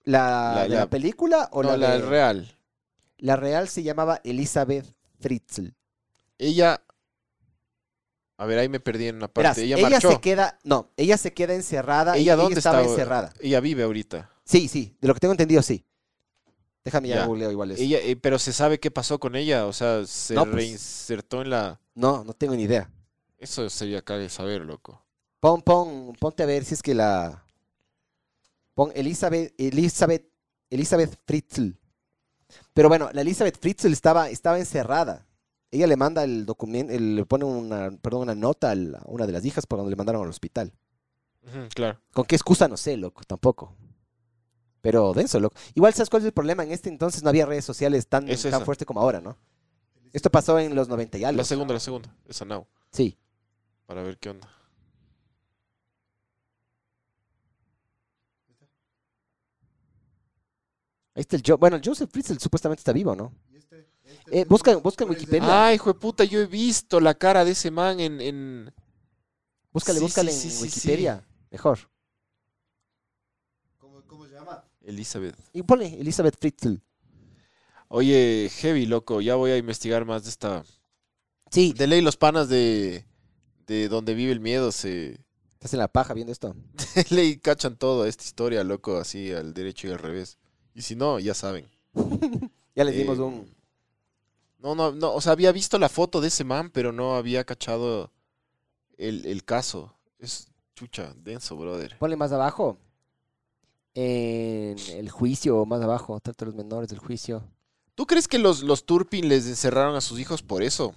Speaker 3: la,
Speaker 2: la-
Speaker 3: de la
Speaker 2: la-
Speaker 3: película o
Speaker 2: no,
Speaker 3: la,
Speaker 2: la
Speaker 3: de-
Speaker 2: real.
Speaker 3: La real se llamaba Elizabeth Fritzl.
Speaker 2: Ella. A ver, ahí me perdí en una parte.
Speaker 3: Verás,
Speaker 2: ella,
Speaker 3: ella,
Speaker 2: marchó.
Speaker 3: se queda, no, ella se queda encerrada.
Speaker 2: ¿Ella
Speaker 3: y
Speaker 2: dónde
Speaker 3: estaba
Speaker 2: está?
Speaker 3: encerrada.
Speaker 2: Ella vive ahorita.
Speaker 3: Sí, sí, de lo que tengo entendido, sí. Déjame ya,
Speaker 2: Ya.
Speaker 3: googleo igual eso.
Speaker 2: Ella, eh, pero se sabe qué pasó con ella. O sea, se
Speaker 3: No, pues.
Speaker 2: reinsertó en la.
Speaker 3: No, no tengo ni idea.
Speaker 2: Eso sería de saber, loco.
Speaker 3: Pon, pon, ponte a ver si es que la. Pon Elizabeth, Elizabeth, Elizabeth Fritzl. Pero bueno, la Elizabeth Fritzl estaba, estaba encerrada. Ella le manda el documento, le pone una, perdón, una nota a la- a una de las hijas por donde le mandaron al hospital.
Speaker 2: Claro.
Speaker 3: ¿Con qué excusa? No sé, loco, tampoco. Pero denso, loco. Igual, ¿sabes cuál es el problema? En este entonces no había redes sociales tan,
Speaker 2: Es
Speaker 3: tan fuerte como ahora, ¿no? Esto pasó en los 90 y algo.
Speaker 2: La segunda, la segunda. Esa now.
Speaker 3: Sí.
Speaker 2: Para ver qué onda.
Speaker 3: Ahí está el Jo- Bueno, el Joseph Fritzl supuestamente está vivo, ¿no?
Speaker 4: Y este- este
Speaker 3: Eh, busca, busca en Wikipedia.
Speaker 2: Ay, hijo de puta, yo he visto la cara de ese man en. en...
Speaker 3: Búscale,
Speaker 2: sí,
Speaker 3: búscale
Speaker 2: sí,
Speaker 3: en
Speaker 2: sí, sí,
Speaker 3: Wikipedia. Mejor.
Speaker 4: ¿Cómo, cómo se llama?
Speaker 2: Elizabeth.
Speaker 3: Y ponle Elizabeth Fritzl.
Speaker 2: Oye, heavy, loco. Ya voy a investigar más de esta.
Speaker 3: Sí,
Speaker 2: De ley, los panas de. De donde vive el miedo se.
Speaker 3: estás en la paja viendo esto.
Speaker 2: De <laughs> ley cachan todo esta historia, loco, así al derecho y al revés. Y si no, ya saben. <laughs>
Speaker 3: Ya les dimos
Speaker 2: Eh,
Speaker 3: un...
Speaker 2: No, no, no. O sea, había visto la foto de ese man, pero no había cachado el, el caso. Es chucha, denso, brother.
Speaker 3: Ponle más abajo. En el juicio, más abajo. Trata de los menores del juicio.
Speaker 2: ¿Tú crees que los, los Turpin les encerraron a sus hijos por eso?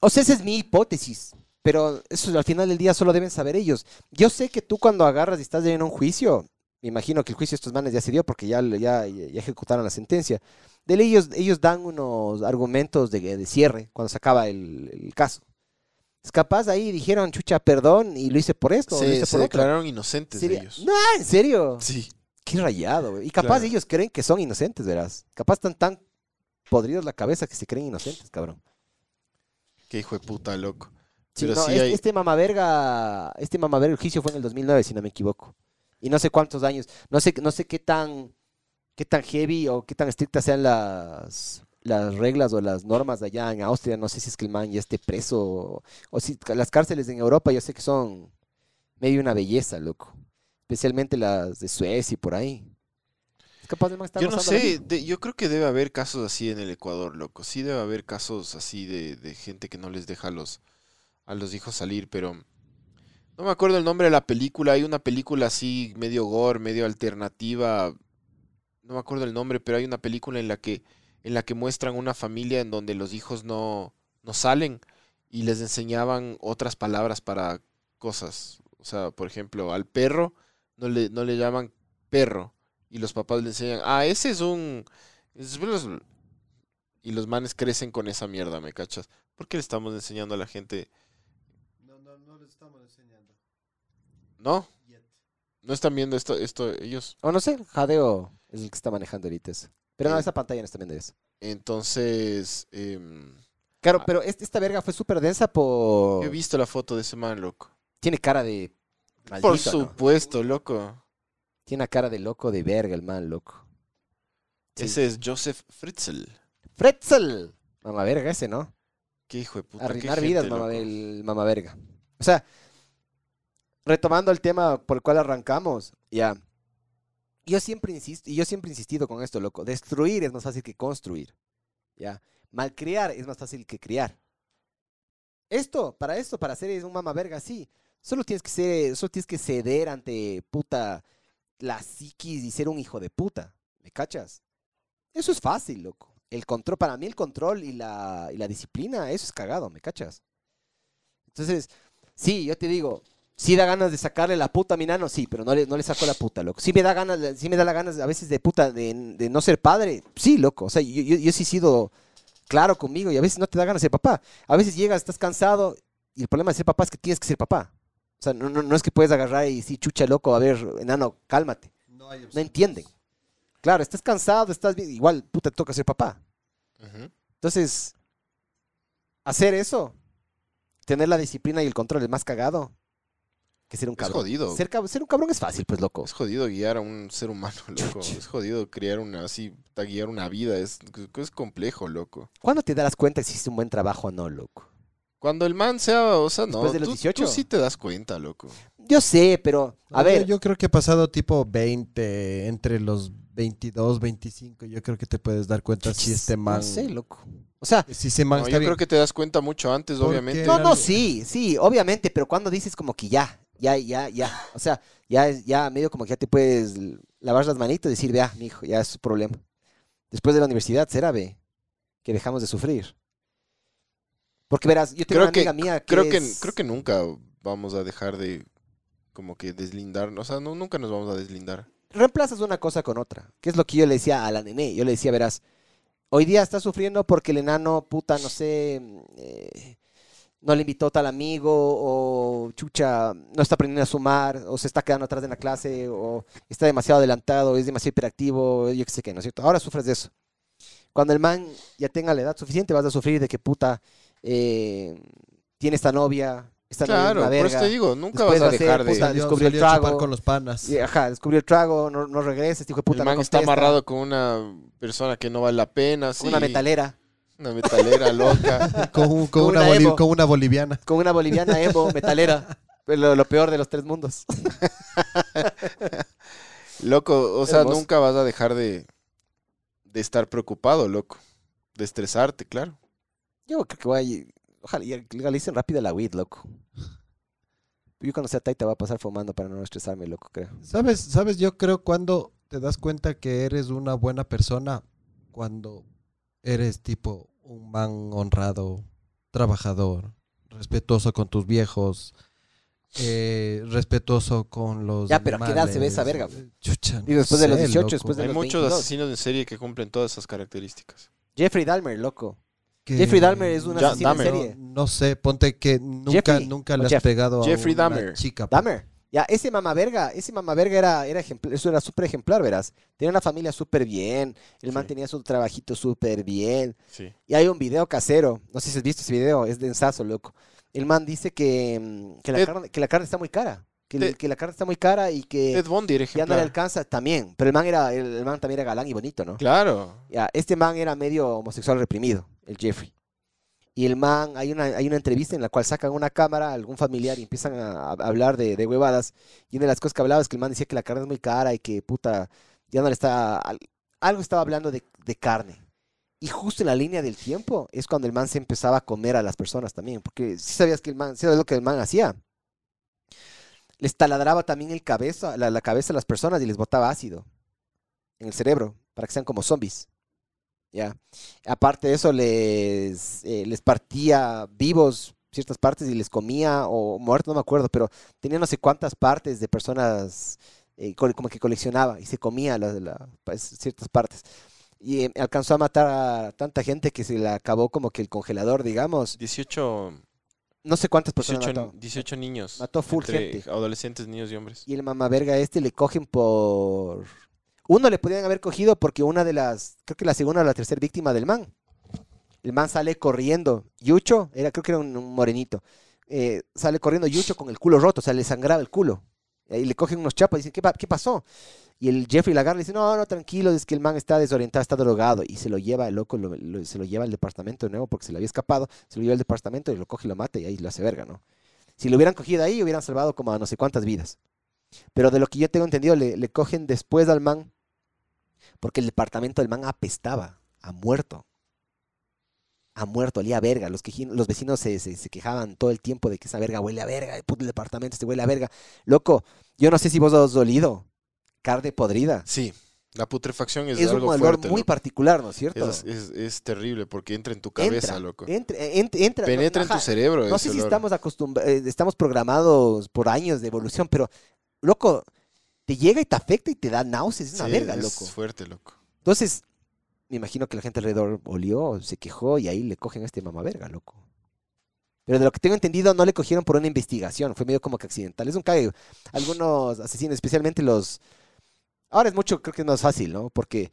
Speaker 3: O sea, esa es mi hipótesis. Pero eso al final del día solo deben saber ellos. Yo sé que tú cuando agarras y estás en un juicio, me imagino que el juicio de estos manes ya se dio porque ya, ya, ya ejecutaron la sentencia. De ley ellos, ellos dan unos argumentos de, de cierre cuando se acaba el, el caso. Es capaz ahí dijeron, chucha, perdón, y lo hice por esto, o lo
Speaker 2: Se,
Speaker 3: hice
Speaker 2: se
Speaker 3: por otro.
Speaker 2: declararon inocentes
Speaker 3: Sería-
Speaker 2: ellos.
Speaker 3: No, en serio.
Speaker 2: Sí.
Speaker 3: Qué rayado, güey. Y capaz
Speaker 2: Claro.
Speaker 3: ellos creen que son inocentes, verás. Capaz están tan podridos la cabeza que se creen inocentes, cabrón.
Speaker 2: Qué hijo de puta, loco.
Speaker 3: Sí,
Speaker 2: Pero
Speaker 3: no,
Speaker 2: sí
Speaker 3: este,
Speaker 2: hay-
Speaker 3: este mamaverga, este mamaverga, el juicio fue en el 2009, si no me equivoco. Y no sé cuántos años, no sé, no sé qué tan, qué tan heavy o qué tan estrictas sean las, las reglas o las normas de allá en Austria. No sé si es que el man ya esté preso o, o si las cárceles en Europa yo sé que son medio una belleza, loco. Especialmente las de Suecia y por ahí. Es capaz de man estar
Speaker 2: Yo no sé, de- yo creo que debe haber casos así en el Ecuador, loco. Sí debe haber casos así de, de gente que no les deja a los, a los hijos salir, pero no me acuerdo el nombre de la película. Hay una película así medio gore, medio alternativa. No me acuerdo el nombre, pero hay una película en la que, en la que muestran una familia en donde los hijos no, no salen y les enseñaban otras palabras para cosas. O sea, por ejemplo, al perro no le, no le llaman perro y los papás le enseñan, ah, ese es un... Y los manes crecen con esa mierda, ¿me cachas? ¿Por qué le estamos enseñando a la gente?
Speaker 4: No, no, no les estamos enseñando.
Speaker 2: ¿No? ¿No están viendo esto, esto ellos?
Speaker 3: O no sé, Jadeo es el que está manejando ahorita eso. Pero no,
Speaker 2: Eh,
Speaker 3: esa pantalla no está viendo eso.
Speaker 2: Entonces, em,
Speaker 3: Claro,
Speaker 2: Ah.
Speaker 3: pero este- esta verga fue súper densa por...
Speaker 2: yo he visto la foto de ese man, loco.
Speaker 3: Tiene cara de... Maldito,
Speaker 2: Por
Speaker 3: ¿no?
Speaker 2: supuesto, loco.
Speaker 3: Tiene una cara de loco de verga el man, loco. Sí.
Speaker 2: Ese es Joseph Fritzl.
Speaker 3: Fretzel. Mamá verga ese, ¿no?
Speaker 2: Qué hijo de puta.
Speaker 3: Arruinar vidas, mamá, el mamá verga. O sea, retomando el tema por el cual arrancamos, ya. Yo siempre insisto, y yo siempre he insistido con esto, loco. Destruir es más fácil que construir. Ya. Malcriar es más fácil que criar. Esto, para esto, para ser un mamá verga así, solo tienes que ser, solo tienes que ceder ante puta la psiquis y ser un hijo de puta. ¿Me cachas? Eso es fácil, loco. El control, para mí el control y la, y la disciplina, eso es cagado, ¿me cachas? Entonces, sí, yo te digo, sí da ganas de sacarle la puta a mi nano, sí, pero no le, no le saco la puta, loco. Sí me da ganas, sí me da la ganas a veces de puta, de, de no ser padre, sí, loco. O sea, yo, yo, yo sí he sido claro conmigo y a veces no te da ganas de ser papá. A veces llegas, estás cansado y el problema de ser papá es que tienes que ser papá. O sea, no, no, no es que puedes agarrar y decir, chucha, loco, a ver, enano, cálmate.
Speaker 4: No hay
Speaker 3: No entienden. Claro, estás cansado, estás bien, igual, puta, te toca ser papá. Entonces, hacer eso, tener la disciplina y el control es más cagado que ser un
Speaker 2: Es
Speaker 3: cabrón.
Speaker 2: jodido.
Speaker 3: Ser, ser un cabrón es fácil, pues, loco.
Speaker 2: Es jodido guiar a un ser humano, <laughs> loco. Es jodido criar una así, guiar una vida. Es, es complejo, loco.
Speaker 3: ¿Cuándo te darás cuenta si hiciste un buen trabajo o no, loco?
Speaker 2: Cuando el man sea, o sea, no.
Speaker 3: Después de los
Speaker 2: tú-
Speaker 3: 18.
Speaker 2: Tú sí te das cuenta, loco.
Speaker 3: Yo sé, pero, a
Speaker 5: No,
Speaker 3: ver,
Speaker 5: Yo, yo creo que pasado tipo 20, entre los 22, 25, yo creo que te puedes dar cuenta si este man...
Speaker 3: no sé, loco. O sea,
Speaker 5: Si man
Speaker 2: No, yo
Speaker 5: bien.
Speaker 2: creo que te das cuenta mucho antes, obviamente.
Speaker 3: no, no, sí, sí, obviamente, pero cuando dices como que ya, ya, ya, ya, o sea, ya, es- ya medio como que ya te puedes lavar las manitas y decir, vea, mi hijo, ya es su problema. Después de la universidad será, ve, que dejamos de sufrir. Porque verás, yo tengo
Speaker 2: Creo
Speaker 3: una
Speaker 2: que,
Speaker 3: amiga mía que
Speaker 2: creo, que, creo que nunca vamos a dejar de como que deslindar. O sea, no, nunca nos vamos a deslindar.
Speaker 3: reemplazas una cosa con otra, que es lo que yo le decía a la nene. Yo le decía, verás, hoy día está sufriendo porque el enano, puta, no sé, eh, no le invitó tal amigo, o chucha, no está aprendiendo a sumar, o se está quedando atrás de la clase, o está demasiado adelantado, es demasiado hiperactivo, yo qué sé qué, ¿no es cierto? Ahora sufres de eso. Cuando el man ya tenga la edad suficiente, vas a sufrir de que puta eh, tiene esta novia, esta novia es
Speaker 2: Claro, por eso te digo, nunca
Speaker 3: Después
Speaker 2: vas a
Speaker 3: va a ser,
Speaker 2: dejar de...
Speaker 3: puta, descubrió el trago.
Speaker 5: con los panas.
Speaker 3: Y, ajá, descubrió el trago, no, no regresa, este hijo de puta
Speaker 2: el
Speaker 3: no
Speaker 2: man está amarrado con una persona que no vale la pena,
Speaker 3: con una metalera,
Speaker 2: Una metalera loca. <laughs>
Speaker 5: Con, un- con
Speaker 3: Con
Speaker 5: una
Speaker 3: una
Speaker 5: boli-
Speaker 3: emo.
Speaker 5: con una boliviana.
Speaker 3: con una boliviana emo, <laughs> metalera. Lo, lo peor de los tres mundos. <laughs>
Speaker 2: Loco, o sea,
Speaker 3: Hermoso.
Speaker 2: nunca vas a dejar de, de estar preocupado, loco. De estresarte, claro.
Speaker 3: Yo creo que voy a... ir- Ojalá ya legalicen rápido la weed, loco. Yo cuando sea taita voy a pasar fumando para no estresarme, loco, creo.
Speaker 5: ¿Sabes? ¿Sabes? Yo creo cuando te das cuenta que eres una buena persona, cuando eres tipo un man honrado, trabajador, respetuoso con tus viejos, eh, respetuoso con los
Speaker 3: Ya, pero ¿a qué edad se ve esa verga?
Speaker 5: Chucha,
Speaker 3: Y después de
Speaker 5: no
Speaker 3: los
Speaker 5: sé,
Speaker 3: 18,
Speaker 5: loco.
Speaker 3: después de
Speaker 2: Hay
Speaker 3: los
Speaker 2: muchos
Speaker 3: 22.
Speaker 2: asesinos en serie que cumplen todas esas características.
Speaker 3: Jeffrey Dahmer, loco.
Speaker 5: Que-
Speaker 3: Jeffrey Dahmer es un asesino en serie.
Speaker 5: No sé, ponte que nunca,
Speaker 3: Jeffrey,
Speaker 5: nunca le has
Speaker 3: Jeff.
Speaker 5: pegado
Speaker 2: Jeffrey
Speaker 5: a una
Speaker 2: Dahmer.
Speaker 5: chica.
Speaker 3: Dahmer. Ya, ese mamaverga, ese mamaverga era, era ejempl- eso era súper ejemplar, verás. Tenía una familia súper bien, el man tenía su trabajito súper bien.
Speaker 2: Sí.
Speaker 3: Y hay un video casero, no sé si has visto ese video, es densazo, loco. El man dice que, mm, que, la, carne, que la carne está muy cara, que, la carne está muy cara y que
Speaker 2: Bundy era
Speaker 3: ya no le alcanza también. Pero el man, era, el, el man también era galán y bonito, ¿no?
Speaker 2: Claro.
Speaker 3: Ya, este man era medio homosexual reprimido, el Jeffrey. Y el man, hay una, hay una entrevista en la cual sacan una cámara, algún familiar, y empiezan a, hablar de, huevadas. Y una de las cosas que hablaba es que el man decía que la carne es muy cara y que puta, ya no le está. al- Algo estaba hablando de, carne. Y justo en la línea del tiempo es cuando el man se empezaba a comer a las personas también. Porque si sabías que el man, sí sabes lo que el man hacía. Les taladraba también el cabeza, la, la cabeza a las personas y les botaba ácido en el cerebro para que sean como zombies. Ya. Aparte de eso, les, eh, les partía vivos ciertas partes y les comía, o muertos, no me acuerdo, pero tenía no sé cuántas partes de personas eh, co- como que coleccionaba y se comía la- la- pues, ciertas partes. Y eh, alcanzó a matar a tanta gente que se le acabó como que el congelador, digamos.
Speaker 2: 18,
Speaker 3: No sé cuántas personas
Speaker 2: 18,
Speaker 3: mató.
Speaker 2: 18 niños.
Speaker 3: Mató full gente.
Speaker 2: Adolescentes, niños y hombres.
Speaker 3: Y el mamaverga este le cogen por... Uno le podían haber cogido porque una de las, creo que la segunda o la tercera víctima del man. El man sale corriendo. Yucho, era, creo que era un, morenito. eh, sale corriendo Yucho con el culo roto, o sea, le sangraba el culo. Y le cogen unos chapas y dicen, ¿qué, pa- qué pasó? Y el Jeffrey la agarra y dice, no, no, tranquilo, es que el man está desorientado, está drogado. Y se lo lleva, el loco, lo- lo- se lo lleva al departamento de nuevo porque se le había escapado. Se lo lleva al departamento y lo coge y lo mata y ahí lo hace verga, ¿no? Si lo hubieran cogido ahí, hubieran salvado como a no sé cuántas vidas. Pero de lo que yo tengo entendido, le, le cogen después al man porque el departamento del man apestaba, a muerto. A muerto, olía a verga. Los, vecinos se, se- se quejaban todo el tiempo de que esa verga huele a verga, el puto departamento este huele a verga. Loco, yo no sé si vos has dolido. Carne podrida.
Speaker 2: Sí, la putrefacción es,
Speaker 3: Es, un olor
Speaker 2: fuerte.
Speaker 3: muy
Speaker 2: loco.
Speaker 3: particular, ¿no es cierto?
Speaker 2: Es, es- es terrible porque entra en tu cabeza,
Speaker 3: entra,
Speaker 2: loco.
Speaker 3: Entra, ent- entra, no-
Speaker 2: Penetra en tu cerebro.
Speaker 3: No
Speaker 2: ese
Speaker 3: sé si
Speaker 2: olor.
Speaker 3: estamos acostumbrados, estamos programados por años de evolución, pero, loco, te llega y te afecta y te da náuseas, es una
Speaker 2: Sí,
Speaker 3: verga,
Speaker 2: es
Speaker 3: loco.
Speaker 2: fuerte, loco.
Speaker 3: Entonces, me imagino que la gente alrededor olió, se quejó y ahí le cogen a este mamaverga, loco. Pero de lo que tengo entendido, no le cogieron por una investigación, fue medio como que accidental. Es un cague. Algunos asesinos, especialmente los... Ahora es mucho, creo que es más fácil, ¿no? Porque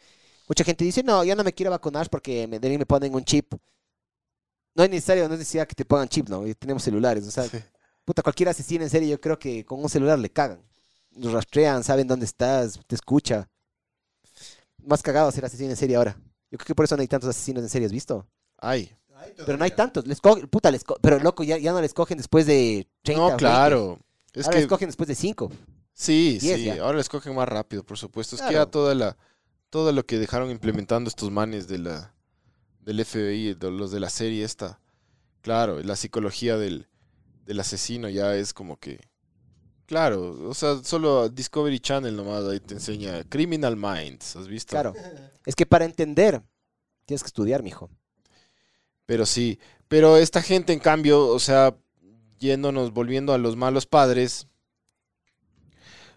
Speaker 3: mucha gente dice, no, yo no me quiero vacunar porque me, me ponen un chip. No es necesario, no es necesario que te pongan chip, ¿no? Tenemos celulares, o sea,
Speaker 2: Sí.
Speaker 3: puta, cualquier asesino en serie, yo creo que con un celular le cagan. Los rastrean, saben dónde estás, te escucha. Más cagado ser asesino en serie ahora. Yo creo que por eso no hay tantos asesinos en serie, ¿has visto?
Speaker 2: Ay.
Speaker 3: Pero no hay tantos. Les cogen, puta, les co- pero loco, ya, ya no les cogen después de 30 o
Speaker 2: No,
Speaker 3: 20.
Speaker 2: claro. Es
Speaker 3: ahora
Speaker 2: que
Speaker 3: les cogen después de 5.
Speaker 2: sí,
Speaker 3: 10
Speaker 2: sí.
Speaker 3: ya.
Speaker 2: Ahora les cogen más rápido, por supuesto. Es que ya toda la, todo lo que dejaron implementando estos manes de la, del FBI, de los de la serie esta. Claro, la psicología del, del asesino ya es como que. Claro, o sea, solo Discovery Channel nomás ahí te enseña Criminal Minds, ¿has visto?
Speaker 3: Claro. Es que para entender, tienes que estudiar, mijo.
Speaker 2: Pero sí, pero esta gente en cambio, o sea, yéndonos, volviendo a los malos padres,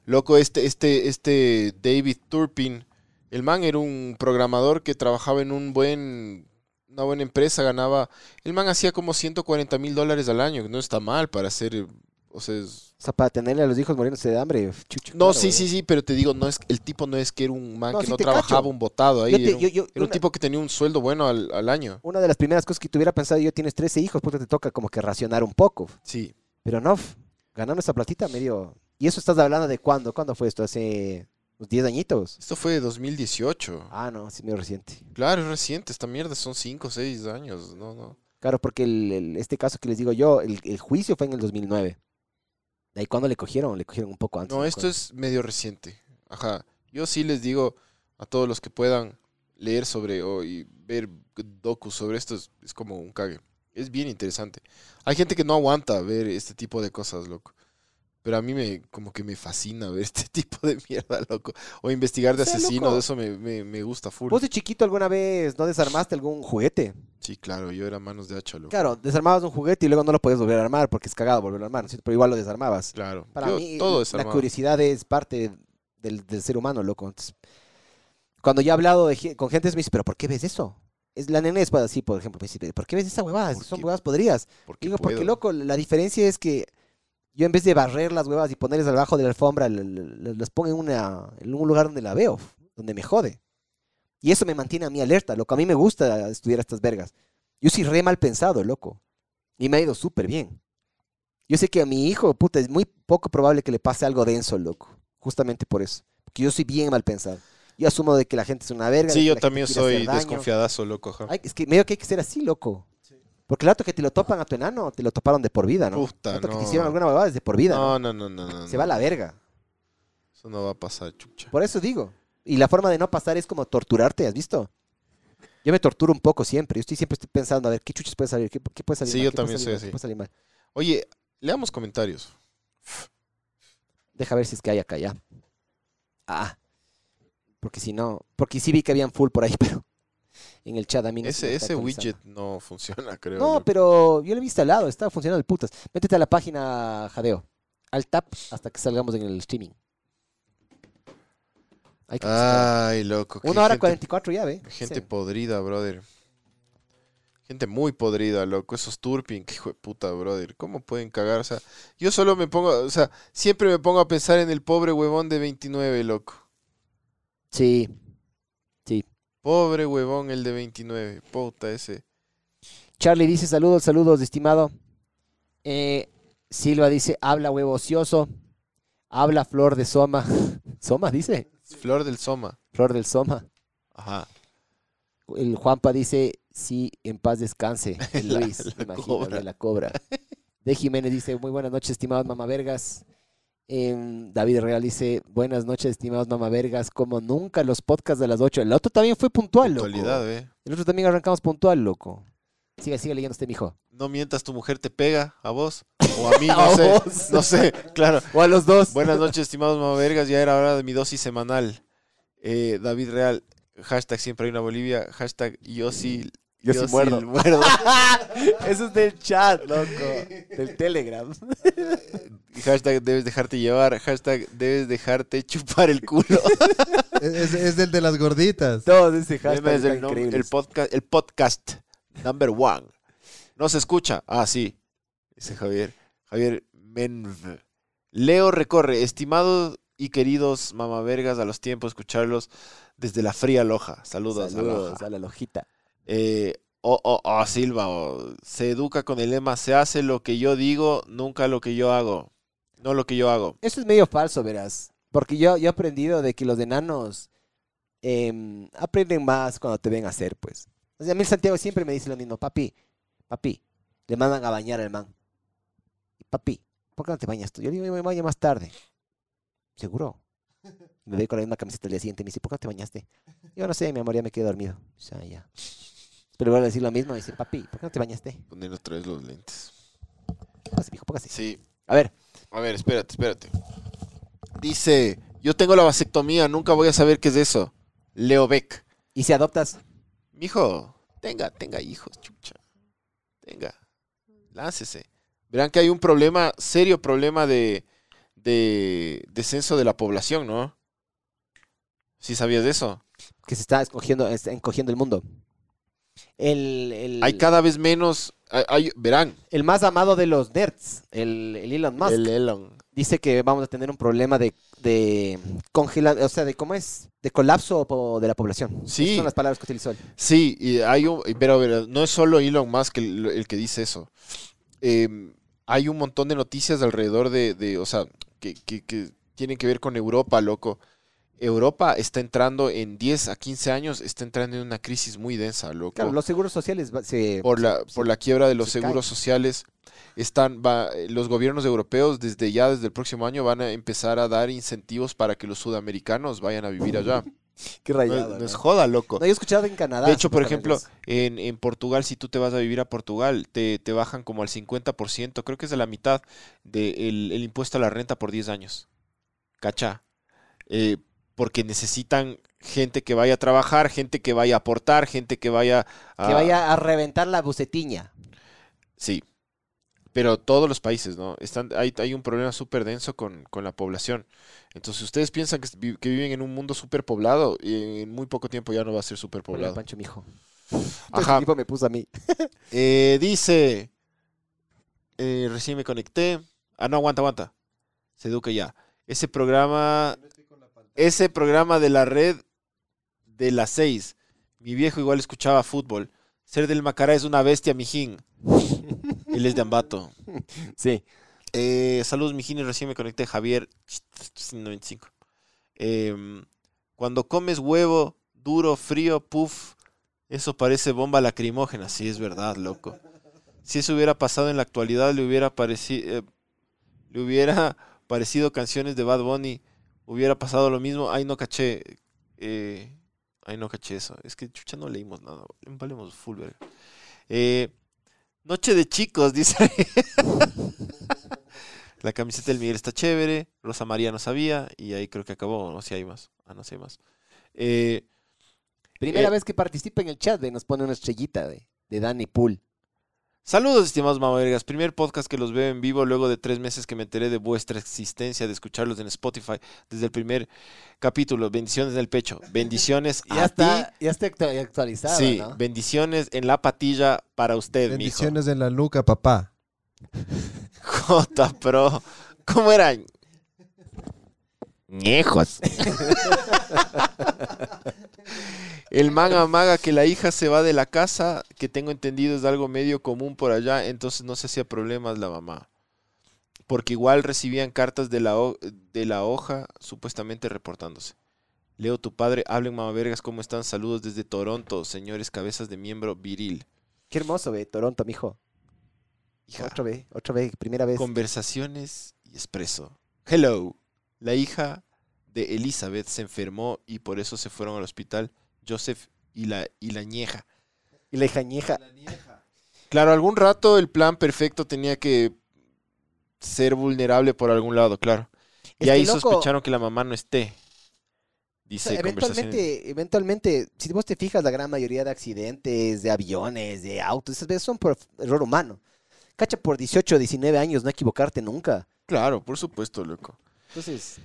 Speaker 2: Loco, este, este, este David Turpin, el man era un programador que trabajaba en un buen, una buena empresa, ganaba, el man hacía como 140 mil dólares al año, que no está mal para hacer, o sea, es-
Speaker 3: O sea, para tenerle a los hijos muriéndose de hambre. chucho,
Speaker 2: no,
Speaker 3: claro,
Speaker 2: sí, sí, sí, pero te digo, no es, el tipo no es que era un man
Speaker 3: No,
Speaker 2: que
Speaker 3: sí
Speaker 2: no trabajaba
Speaker 3: cacho.
Speaker 2: un botado ahí,
Speaker 3: te-
Speaker 2: era un,
Speaker 3: yo- yo-
Speaker 2: era un
Speaker 3: una-
Speaker 2: tipo que tenía un sueldo bueno al, al año.
Speaker 3: Una de las primeras cosas que tuviera pensado yo, tienes 13 hijos, puta, te toca como que racionar un poco.
Speaker 2: Sí,
Speaker 3: Pero no, ganando esa platita medio... ¿Y eso estás hablando de cuándo? ¿Cuándo fue esto? ¿Hace unos 10 añitos?
Speaker 2: esto fue de 2018.
Speaker 3: Ah, no, sí, medio reciente.
Speaker 2: Claro, es reciente, esta mierda son 5 o 6 años, no, no.
Speaker 3: Claro, porque el- el- este caso que les digo yo, el, el juicio fue en el 2009. ¿De ahí cuándo le cogieron? Le cogieron un poco antes.
Speaker 2: No, esto es medio reciente. Ajá. Yo sí les digo a todos los que puedan leer sobre o y ver docus sobre esto, es, es como un cague. Es bien interesante. Hay gente que no aguanta ver este tipo de cosas, loco. Pero a mí me, como que me fascina ver este <laughs> tipo de mierda, loco. O investigar de
Speaker 3: O sea,
Speaker 2: asesinos,
Speaker 3: loco.
Speaker 2: eso me, me, me gusta full.
Speaker 3: ¿Vos de chiquito alguna vez no desarmaste algún juguete?
Speaker 2: Sí, claro, yo era manos de hacha, loco.
Speaker 3: Claro, desarmabas un juguete y luego no lo podías volver a armar porque es cagado volverlo a armar. Pero igual lo desarmabas.
Speaker 2: Claro.
Speaker 3: Para
Speaker 2: Yo
Speaker 3: mí,
Speaker 2: todo
Speaker 3: la curiosidad es parte del, del ser humano, loco. Entonces, cuando yo he hablado de con gente, me dice, ¿pero por qué ves eso? Es, la nena es pues, así, por ejemplo, me dice, ¿por qué ves esa huevada? Si
Speaker 2: ¿Por
Speaker 3: son
Speaker 2: qué?
Speaker 3: huevadas podrías.
Speaker 2: Porque
Speaker 3: Digo, porque loco, la diferencia es que yo en vez de barrer las huevas y ponerlas abajo de la alfombra, las pongo en, una, en un lugar donde la veo, donde me jode. Y eso me mantiene a mí alerta, loco. A mí me gusta estudiar estas vergas. Yo soy re mal pensado, loco. Y me ha ido súper bien. Yo sé que a mi hijo, puta, es muy poco probable que le pase algo denso, loco. Justamente por eso. Porque yo soy bien mal pensado. Yo asumo de que la gente es una verga.
Speaker 2: Sí, yo también soy desconfiadazo, loco.
Speaker 3: Ay, es que medio que hay que ser así, loco. Porque el rato que te lo topan a tu enano, te lo toparon de por vida, ¿no?
Speaker 2: Puta,
Speaker 3: el rato que te hicieron alguna huevada es de por vida, ¿no?
Speaker 2: No, no, no, no, no.
Speaker 3: Se va a la verga.
Speaker 2: Eso no va a pasar, chucha.
Speaker 3: Por eso digo. Y la forma de no pasar es como torturarte, ¿has visto? Yo me torturo un poco siempre. Yo estoy siempre estoy pensando, a ver, ¿qué chuches puede salir? ¿Qué, qué puede salir
Speaker 2: Sí,
Speaker 3: mal?
Speaker 2: yo
Speaker 3: ¿Qué puede
Speaker 2: también soy
Speaker 3: mal?
Speaker 2: así.
Speaker 3: ¿Qué puede salir mal?
Speaker 2: Oye, leamos comentarios.
Speaker 3: Deja ver si es que hay acá ya. Ah. Porque si no... Porque sí vi que habían full por ahí, <laughs> pero... En el chat a mí me
Speaker 2: Ese, ese widget no funciona, creo.
Speaker 3: No, pero yo lo he instalado, está funcionando el putas. Métete a la página Jadeo. Al tap hasta que salgamos en el streaming. Hay que.
Speaker 2: Ay, loco. qué
Speaker 3: Una hora
Speaker 2: gente-
Speaker 3: 44 ya, ¿ve?
Speaker 2: Gente
Speaker 3: Sí.
Speaker 2: podrida, brother. Gente muy podrida, loco. Esos turping, que hijo de puta, brother. ¿Cómo pueden cagar? O sea, yo solo me pongo, o sea, siempre me pongo a pensar en el pobre huevón de 29, loco.
Speaker 3: Sí.
Speaker 2: Pobre huevón el de 29. Puta ese.
Speaker 3: Charlie dice saludos, saludos, estimado. Eh, Silva dice, habla huevo ocioso. Habla flor de soma. <laughs> ¿Soma dice?
Speaker 2: Flor del Soma.
Speaker 3: Flor del soma.
Speaker 2: Ajá.
Speaker 3: El Juanpa dice, sí, en paz descanse. <laughs>
Speaker 2: La-
Speaker 3: Luis,
Speaker 2: la
Speaker 3: imagino,
Speaker 2: cobra.
Speaker 3: de la cobra. De Jiménez dice, muy buenas noches, estimados mamavergas. Em, David Real dice, buenas noches, estimados mamavergas. Como nunca los podcasts de las 8. El otro también fue puntual, loco.
Speaker 2: Actualidad, eh.
Speaker 3: El otro también arrancamos puntual, loco. Sigue, sigue leyendo este mijo.
Speaker 2: No mientas, tu mujer te pega a vos. O a mí, <laughs> no
Speaker 3: A
Speaker 2: sé.
Speaker 3: vos.
Speaker 2: No sé, claro.
Speaker 3: O a los dos.
Speaker 2: Buenas noches, estimados mamavergas. Ya era hora de mi dosis semanal. Eh, David Real, hashtag siempre hay una Bolivia, hashtag yo sí,
Speaker 3: Yo sí muerdo.
Speaker 2: muerdo. <laughs>
Speaker 3: Eso es del chat, loco. <laughs> Del Telegram.
Speaker 2: hashtag debes dejarte llevar, hashtag debes dejarte chupar el culo. <laughs>
Speaker 5: Es, es- el de las gorditas.
Speaker 3: Todos ese hashtag
Speaker 2: es el, el podcast, el podcast number one. No se escucha. Ah, sí. Dice Javier. Javier Menv. Leo recorre, estimados y queridos mamavergas, a los tiempos escucharlos desde la fría Loja. Saludos, a
Speaker 3: Saludos
Speaker 2: Loja.
Speaker 3: a la lojita.
Speaker 2: Eh, oh, oh, oh, Silva, se educa con el lema, se hace lo que yo digo, nunca lo que yo hago. No lo que yo hago.
Speaker 3: Eso es medio falso, verás. Porque yo, yo he aprendido de que los enanos em, aprenden más cuando te ven hacer, pues. O sea, a mí Santiago siempre me dice lo mismo. Papi, papi, le mandan a bañar al man. Papi, ¿por qué no te bañas tú? Yo le digo, me baño más tarde. ¿Seguro? <laughs> Me ve con la misma camiseta el día siguiente me dice, ¿por qué no te bañaste? Yo no sé, mi amor, ya me quedé dormido. O sea, ya. Pero vuelvo a decir lo mismo y dice, papi, ¿por qué no te bañaste?
Speaker 2: Poner otra vez los lentes.
Speaker 3: Póngase, mijo, póngase.
Speaker 2: Sí.
Speaker 3: A ver,
Speaker 2: A ver, espérate, espérate. Dice, yo tengo la vasectomía, nunca voy a saber qué es eso. Leo Beck.
Speaker 3: ¿y si adoptas?
Speaker 2: Mijo, tenga, tenga hijos, chucha. Tenga. Láncese. Verán que hay un problema, serio problema de, de descenso de la población, ¿no? ¿Sí sabías de eso?
Speaker 3: Que se está escogiendo, está encogiendo el mundo. El, el,
Speaker 2: Hay cada vez menos, hay- hay- verán,
Speaker 3: el más amado de los nerds, el, el Elon Musk,
Speaker 2: el Elon.
Speaker 3: dice que vamos a tener un problema de, de congelar, o sea, de cómo es, de colapso de la población.
Speaker 2: Sí.
Speaker 3: Esas son las palabras que utilizó él.
Speaker 2: Sí, y hay un, pero, pero no es solo Elon Musk el, el que dice eso. Eh, hay un montón de noticias alrededor de, de, o sea, que, que- que tienen que ver con Europa, loco. Europa está entrando en 10 a 15 años, está entrando en una crisis muy densa, loco.
Speaker 3: Claro, los seguros sociales se...
Speaker 2: por la,
Speaker 3: se-
Speaker 2: por la quiebra de los
Speaker 3: se
Speaker 2: seguros sociales. Están, va, los gobiernos europeos desde ya, desde el próximo año, van a empezar a dar incentivos para que los sudamericanos vayan a vivir allá. <laughs>
Speaker 3: Qué rayado,
Speaker 2: no
Speaker 3: ¿no?
Speaker 2: es joda, loco.
Speaker 3: No, yo he escuchado en Canadá.
Speaker 2: De hecho, por ejemplo, en, en Portugal, si tú te vas a vivir a Portugal, te, te bajan como al 50%, creo que es de la mitad del el impuesto a la renta por 10 años. ¿Cacha? Eh, porque necesitan gente que vaya a trabajar, gente que vaya a aportar, gente que vaya a...
Speaker 3: Que vaya a reventar la bucetiña.
Speaker 2: Sí. Pero todos los países, ¿no? Están, hay, hay un problema súper denso con, con la población. Entonces, ustedes piensan que, que viven en un mundo súper poblado y en muy poco tiempo ya no va a ser súper poblado.
Speaker 3: Pancho, mijo.
Speaker 2: Ajá.
Speaker 3: Este tipo me puso a mí. <laughs>
Speaker 2: Eh, dice, eh, recién me conecté. Ah, no, aguanta, aguanta. Se educa ya. Ese programa, ese programa de la red de las seis. Mi viejo igual escuchaba fútbol. Ser del Macará es una bestia, mijín. Él es de Ambato. <laughs>
Speaker 3: Sí.
Speaker 2: Eh, saludos, mijín, y recién me conecté. Javier, 95. Em, cuando comes huevo duro, frío, puff, eso parece bomba lacrimógena. Sí, es verdad, loco. Si eso hubiera pasado en la actualidad, le hubiera parecido, le hubiera <laughs> parecido canciones de Bad Bunny, hubiera pasado lo mismo. Ay, no caché. eh, ay, no caché eso. Es que chucha no leímos nada. Valemos full, verga. Eh, Noche de chicos, <laughs> dice. La camiseta del Miguel está chévere. Rosa María no sabía. Y ahí creo que acabó. No sé si hay más. Ah, no sé si hay más. Eh,
Speaker 3: Primera
Speaker 2: Eh,
Speaker 3: vez que participa en el chat, de, nos pone una estrellita de, de Danny Pool.
Speaker 2: Saludos, estimados mamavergas. Primer podcast que los veo en vivo luego de tres meses que me enteré de vuestra existencia, de escucharlos en Spotify desde el primer capítulo. Bendiciones en el pecho. Bendiciones <laughs>
Speaker 3: Ya
Speaker 2: a
Speaker 3: está,
Speaker 2: ti.
Speaker 3: ya está actu- actualizado,
Speaker 2: Sí,
Speaker 3: ¿no?
Speaker 2: bendiciones en la patilla para usted, mijo.
Speaker 5: Bendiciones en la nuca, papá. <laughs>
Speaker 2: J Pro. ¿Cómo eran? Ñejos. El man amaga que la hija se va de la casa, que tengo entendido es algo medio común por allá, entonces no se hacía problemas la mamá. Porque igual recibían cartas de la, de la hoja supuestamente reportándose. Leo, tu padre, hablen mamavergas, ¿cómo están? Saludos desde Toronto, señores cabezas de miembro viril.
Speaker 3: Qué hermoso, ve, Toronto, mijo.
Speaker 2: Hija.
Speaker 3: Otra vez, otra vez, primera vez.
Speaker 2: Conversaciones y expreso. Hello. La hija de Elizabeth se enfermó y por eso se fueron al hospital Joseph y la, y la ñeja.
Speaker 3: Y la hija ñeja.
Speaker 2: Claro, algún rato el plan perfecto tenía que ser vulnerable por algún lado, claro.
Speaker 3: Es
Speaker 2: Y ahí
Speaker 3: loco,
Speaker 2: sospecharon que la mamá no esté.
Speaker 3: o
Speaker 2: Dice
Speaker 3: sea,
Speaker 2: conversaciones.
Speaker 3: eventualmente, eventualmente, si vos te fijas, la gran mayoría de accidentes, de aviones, de autos, esas veces son por error humano. Cacha, por 18 o 19 años no equivocarte nunca.
Speaker 2: Claro, por supuesto, loco.
Speaker 3: Entonces,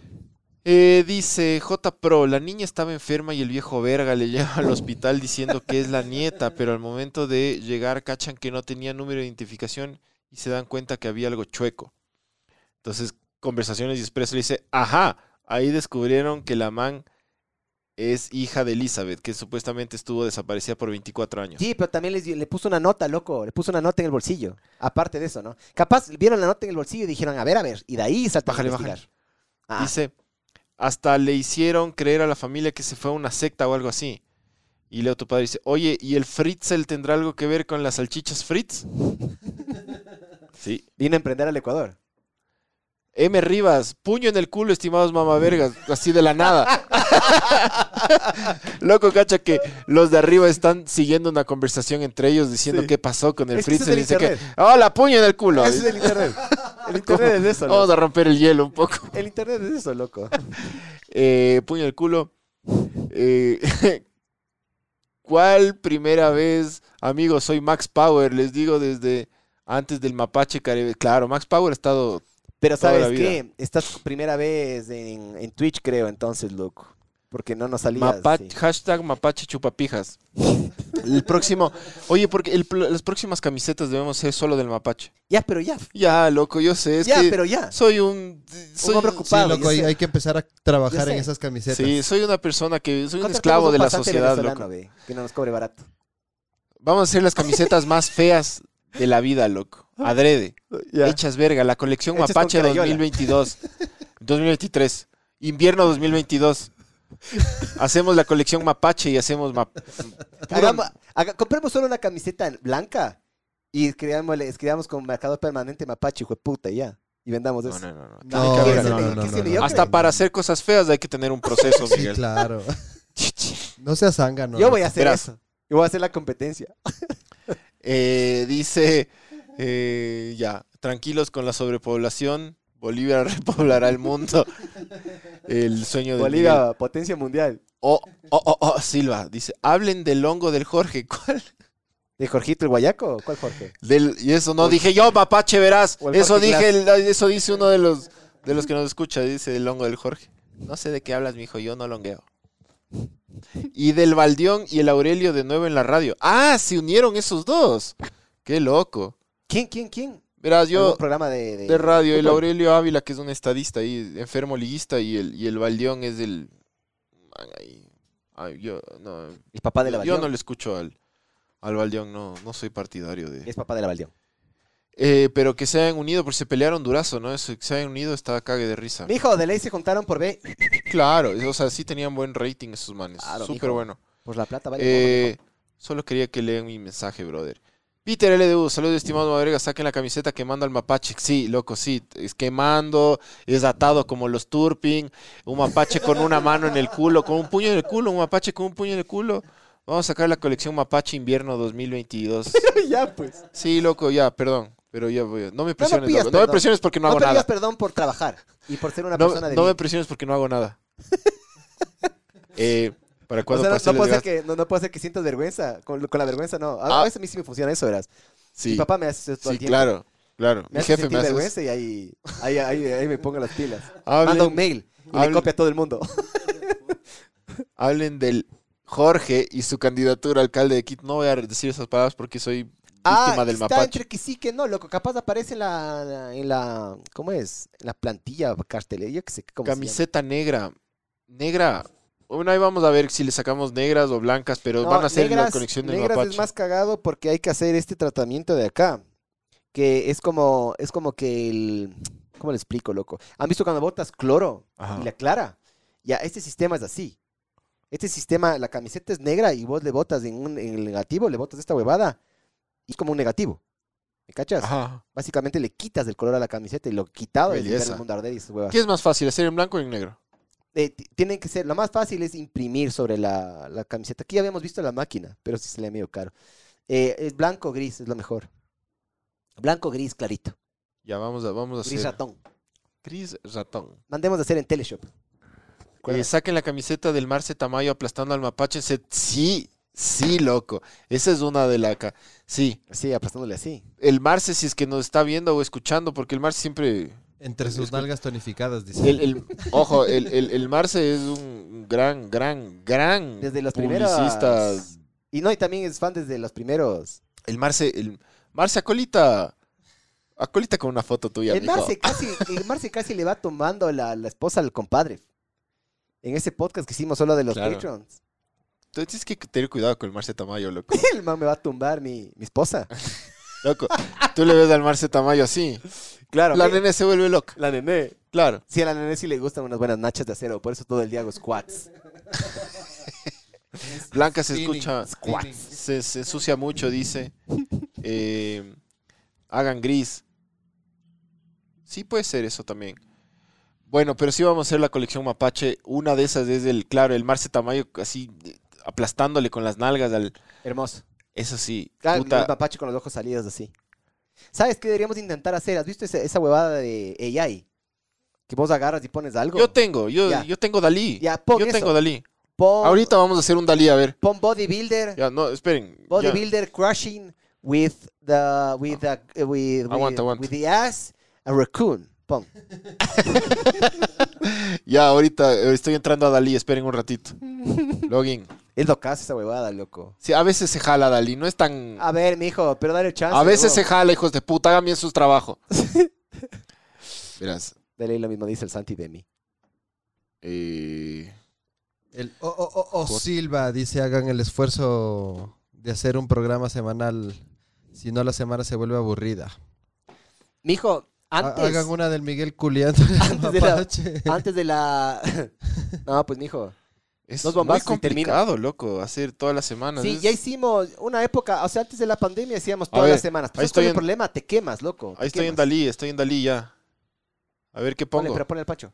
Speaker 2: Eh, dice J Pro, la niña estaba enferma y el viejo verga le <laughs> lleva al hospital diciendo que es la nieta, pero al momento de llegar cachan que no tenía número de identificación y se dan cuenta que había algo chueco. Entonces, conversaciones y expreso le dice, ajá, ahí descubrieron que la man es hija de Elizabeth, que supuestamente estuvo desaparecida por 24 años.
Speaker 3: sí, pero también les, le puso una nota, loco. Le puso una nota en el bolsillo. Aparte de eso, ¿no? Capaz vieron la nota en el bolsillo y dijeron, a ver, a ver. Y de ahí saltaron a
Speaker 2: Bájale,
Speaker 3: investigar. Ah,
Speaker 2: Dice, hasta le hicieron creer a la familia que se fue a una secta o algo así. Y Leo, tu padre, dice, oye, ¿y el Fritzel tendrá algo que ver con las salchichas Fritz? Sí.
Speaker 3: vino a emprender al Ecuador.
Speaker 2: M. Rivas, puño en el culo, estimados mamavergas, así de la nada. <laughs> Loco, cacha que los de arriba están siguiendo una conversación entre ellos diciendo
Speaker 3: Sí.
Speaker 2: qué pasó con el
Speaker 3: Es que es
Speaker 2: hola, puño en el culo.
Speaker 3: Es el internet. El <laughs> internet es eso,
Speaker 2: Vamos
Speaker 3: loco.
Speaker 2: a romper el hielo un poco.
Speaker 3: El internet es eso, loco. <laughs>
Speaker 2: Eh, puño en el culo. Eh, ¿Cuál primera vez, amigos? Soy Max Power, les digo desde antes del Mapache Caribe. Claro, Max Power ha estado
Speaker 3: Pero ¿sabes qué? Estás primera vez en, en Twitch, creo, entonces, loco. Porque no nos salía.
Speaker 2: Mapa-
Speaker 3: sí.
Speaker 2: Hashtag mapache chupapijas. <laughs> El próximo. Oye, porque el las próximas camisetas debemos ser solo del mapache.
Speaker 3: Ya, pero ya.
Speaker 2: Ya, loco, yo sé. Es
Speaker 3: ya,
Speaker 2: que
Speaker 3: pero ya.
Speaker 2: soy un. Soy,
Speaker 3: hombre
Speaker 5: Sí,
Speaker 3: ocupado.
Speaker 5: loco, hay, que empezar a trabajar en esas camisetas.
Speaker 2: Sí, soy una persona que. Soy un esclavo
Speaker 3: un
Speaker 2: de la sociedad, loco.
Speaker 3: ve, que no nos cobre barato.
Speaker 2: Vamos a hacer las camisetas más feas de la vida, loco. <laughs> Adrede. Hechas verga. La colección Mapache
Speaker 3: carayola.
Speaker 2: 2022. 2023. <laughs> Invierno 2022. Hacemos la colección Mapache y hacemos map-
Speaker 3: Hagamos- haga- compremos solo una camiseta blanca y escribamos con marcador permanente mapache, hijo de puta, ya. Y vendamos
Speaker 2: No,
Speaker 3: eso.
Speaker 2: no, no, no.
Speaker 5: No,
Speaker 2: Tiene que
Speaker 3: ¿qué
Speaker 2: haber-
Speaker 3: es
Speaker 5: no?
Speaker 2: Hasta para hacer cosas feas hay que tener un <laughs> proceso,
Speaker 5: Sí,
Speaker 2: Miguel.
Speaker 5: claro. No seas zángano.
Speaker 3: Yo voy a hacer
Speaker 2: Verás.
Speaker 3: eso. Yo voy a hacer la competencia.
Speaker 2: Eh, dice, eh, ya, tranquilos con la sobrepoblación. Bolivia <laughs> repoblará el mundo. El sueño de Miguel.
Speaker 3: Bolivia, potencia mundial.
Speaker 2: Oh, oh, oh, oh, Silva, dice, hablen del hongo del Jorge. <laughs> ¿Cuál?
Speaker 3: ¿De Jorgito el Guayaco? ¿Cuál Jorge?
Speaker 2: Del, y eso no dije yo, mapache, verás. Eso dije, el- eso dice uno de los de los que nos escucha, dice el hongo del Jorge. No sé de qué hablas, mijo, yo no longueo. Y del Baldión y el Aurelio de nuevo en la radio. Ah, se unieron esos dos. Qué loco.
Speaker 3: ¿Quién, quién, quién?
Speaker 2: Verás, yo
Speaker 3: ¿Algún programa de, de,
Speaker 2: de radio, el? Aurelio Ávila, que es un estadista ahí, enfermo liguista, y el, y el Baldión es el... man, ahí, ay, yo, no,
Speaker 3: El papá de la
Speaker 2: yo
Speaker 3: Baldión.
Speaker 2: no le escucho al, al Baldión, no, no soy partidario de...
Speaker 3: Es papá de la Baldión.
Speaker 2: Eh, pero que se hayan unido, porque se pelearon durazo, ¿no? Eso, que se hayan unido está cague de risa.
Speaker 3: Mijo, de ley se juntaron por B. <laughs>
Speaker 2: Claro, o sea, sí tenían buen rating esos manes.
Speaker 3: Claro,
Speaker 2: Súper
Speaker 3: mijo.
Speaker 2: bueno.
Speaker 3: Por la plata, vale.
Speaker 2: Eh, solo quería que lean mi mensaje, brother. Peter LDU, saludos estimado Madrega, saquen la camiseta quemando al mapache. Sí, loco, sí, es quemando, es atado como los Turpin, un mapache con una mano en el culo, con un puño en el culo, un mapache con un puño en el culo. Vamos a sacar la colección Mapache Invierno 2022. <laughs>
Speaker 3: ya, pues.
Speaker 2: Sí, loco, ya, perdón, pero ya voy. a- No me presiones,
Speaker 3: pidas
Speaker 2: loco, no me presiones porque no
Speaker 3: No,
Speaker 2: hago nada.
Speaker 3: digas perdón por trabajar y por ser una
Speaker 2: No,
Speaker 3: persona de
Speaker 2: no me presiones porque no hago nada. <laughs> eh, ¿Para
Speaker 3: O
Speaker 2: cuándo
Speaker 3: sea, no, no puede ser que, no, no puede ser que sientas vergüenza. Con, con la vergüenza, no. A,
Speaker 2: Ah.
Speaker 3: a veces a mí sí me funciona eso, verás.
Speaker 2: Sí,
Speaker 3: Mi papá me hace eso todo
Speaker 2: sí
Speaker 3: el tiempo.
Speaker 2: claro, claro.
Speaker 3: Me
Speaker 2: Mi
Speaker 3: hace
Speaker 2: jefe
Speaker 3: sentir
Speaker 2: me hace
Speaker 3: vergüenza y ahí, ahí, ahí, ahí me pongo las pilas.
Speaker 2: Hablen-
Speaker 3: Manda un mail y le copia a todo el mundo. <laughs>
Speaker 2: hablen del Jorge y su candidatura a alcalde de Quito. No voy a decir esas palabras porque soy víctima
Speaker 3: ah,
Speaker 2: del
Speaker 3: está
Speaker 2: mapache.
Speaker 3: entre que sí que no, loco. Capaz aparece en la, en la, ¿cómo es? En la plantilla cartelera, yo qué sé cómo se llama.
Speaker 2: Camiseta negra. Negra. Bueno, ahí vamos a ver si le sacamos negras o blancas, pero
Speaker 3: No,
Speaker 2: van a ser la conexión del
Speaker 3: negras
Speaker 2: mapache.
Speaker 3: es más cagado porque hay que hacer este tratamiento de acá. Que es como, es como que el... ¿Cómo le explico, loco? ¿Han visto cuando botas cloro
Speaker 2: Ajá.
Speaker 3: y la clara? Ya, este sistema es así. Este sistema, la camiseta es negra y vos le botas en, un, en el negativo, le botas esta huevada y es como un negativo. ¿Me cachas?
Speaker 2: Ajá.
Speaker 3: Básicamente le quitas el color a la camiseta y lo quitado es el mundo arder y esas huevas.
Speaker 2: ¿Qué es más fácil, hacer en blanco o en negro?
Speaker 3: Eh, ti- tienen que ser, lo más fácil es imprimir sobre la, la camiseta. Aquí ya habíamos visto la máquina, pero sí se le medio caro. Eh, es blanco gris, es lo mejor. Blanco gris clarito.
Speaker 2: Ya vamos a, vamos a
Speaker 3: Gris
Speaker 2: hacer.
Speaker 3: ratón.
Speaker 2: Gris ratón.
Speaker 3: Mandemos a hacer en Teleshop.
Speaker 2: Eh, saquen la camiseta del Marce Tamayo aplastando al mapache. Se- Sí, sí, loco. Esa es una de la... Sí,
Speaker 3: Sí, aplastándole así.
Speaker 2: el Marce, si es que nos está viendo o escuchando, porque el Marce siempre...
Speaker 5: Entre sus nalgas tonificadas, dice.
Speaker 2: El, el- ojo, el, el, el Marce es un gran, gran, gran
Speaker 3: Desde los primeros.
Speaker 2: publicista.
Speaker 3: Y no, y también es fan desde los primeros.
Speaker 2: El Marce, el Marce acolita, acolita con una foto tuya,
Speaker 3: el,
Speaker 2: mijo.
Speaker 3: Marce casi, el Marce casi le va tomando la, la esposa al compadre. En ese podcast que hicimos solo de los
Speaker 2: Claro.
Speaker 3: patrons.
Speaker 2: Entonces tienes que tener cuidado con el Marce Tamayo, loco. <laughs>
Speaker 3: El man me va a tumbar mi, mi esposa. <laughs>
Speaker 2: Loco, tú le ves al Marce Tamayo así.
Speaker 3: Claro.
Speaker 2: La
Speaker 3: ¿qué?
Speaker 2: nene se vuelve loca.
Speaker 3: La nené.
Speaker 2: Claro.
Speaker 3: Sí, a la nené sí le gustan unas buenas nachas de acero, por eso todo el día hago squats. <laughs>
Speaker 2: Blanca se
Speaker 5: Spinning,
Speaker 2: escucha, se, se ensucia mucho, dice. Eh, hagan gris. Sí puede ser eso también. Bueno, pero sí vamos a hacer la colección Mapache. Una de esas es el, claro, el Marce Tamayo así eh, aplastándole con las nalgas al...
Speaker 3: Hermoso.
Speaker 2: Eso sí,
Speaker 3: Claro,
Speaker 2: puta.
Speaker 3: el mapache con los ojos salidos así. ¿Sabes qué deberíamos intentar hacer? ¿Has visto esa, esa huevada de AI? Que vos agarras y pones algo.
Speaker 2: Yo tengo, yo,
Speaker 3: Ya.
Speaker 2: yo tengo Dalí.
Speaker 3: Ya, pon
Speaker 2: yo
Speaker 3: eso.
Speaker 2: tengo Dalí.
Speaker 3: Pon,
Speaker 2: Ahorita vamos a hacer un Dalí, a ver.
Speaker 3: pon bodybuilder.
Speaker 2: Ya, no, esperen. ya.
Speaker 3: Bodybuilder crushing with the with the with, with,
Speaker 2: Aguanta, aguanta.
Speaker 3: with the ass a raccoon. Pon. <laughs>
Speaker 2: Ya, ahorita eh, estoy entrando a Dalí, esperen un ratito. <laughs> Login.
Speaker 3: Es lo que hace esa huevada, loco.
Speaker 2: Sí, a veces se jala Dalí, no es tan...
Speaker 3: A ver, mijo, pero dale chance.
Speaker 2: A veces se jala, hijos de puta, hagan bien sus trabajos. <laughs> Verás,
Speaker 3: Dale lo mismo dice el Santi de mí.
Speaker 2: eh,
Speaker 5: El O, O, O, O Silva dice, hagan el esfuerzo de hacer un programa semanal. Si no, la semana se vuelve aburrida.
Speaker 3: Mijo, antes,
Speaker 5: Hagan una del Miguel culiando al <laughs>
Speaker 3: Antes de la- antes de la... <laughs> no, pues mijo.
Speaker 2: Es
Speaker 3: Dos
Speaker 2: muy complicado, loco, hacer todas las semanas.
Speaker 3: Sí,
Speaker 2: Es-
Speaker 3: ya hicimos una época, o sea, antes de la pandemia hacíamos
Speaker 2: A
Speaker 3: todas
Speaker 2: ver,
Speaker 3: las semanas.
Speaker 2: ahí
Speaker 3: Pero
Speaker 2: estoy
Speaker 3: estoy el
Speaker 2: en-
Speaker 3: problema, te quemas, loco.
Speaker 2: Ahí estoy en. Dalí, estoy en Dalí ya. A ver qué
Speaker 3: Ponle,
Speaker 2: pongo.
Speaker 3: pero ponle el pacho.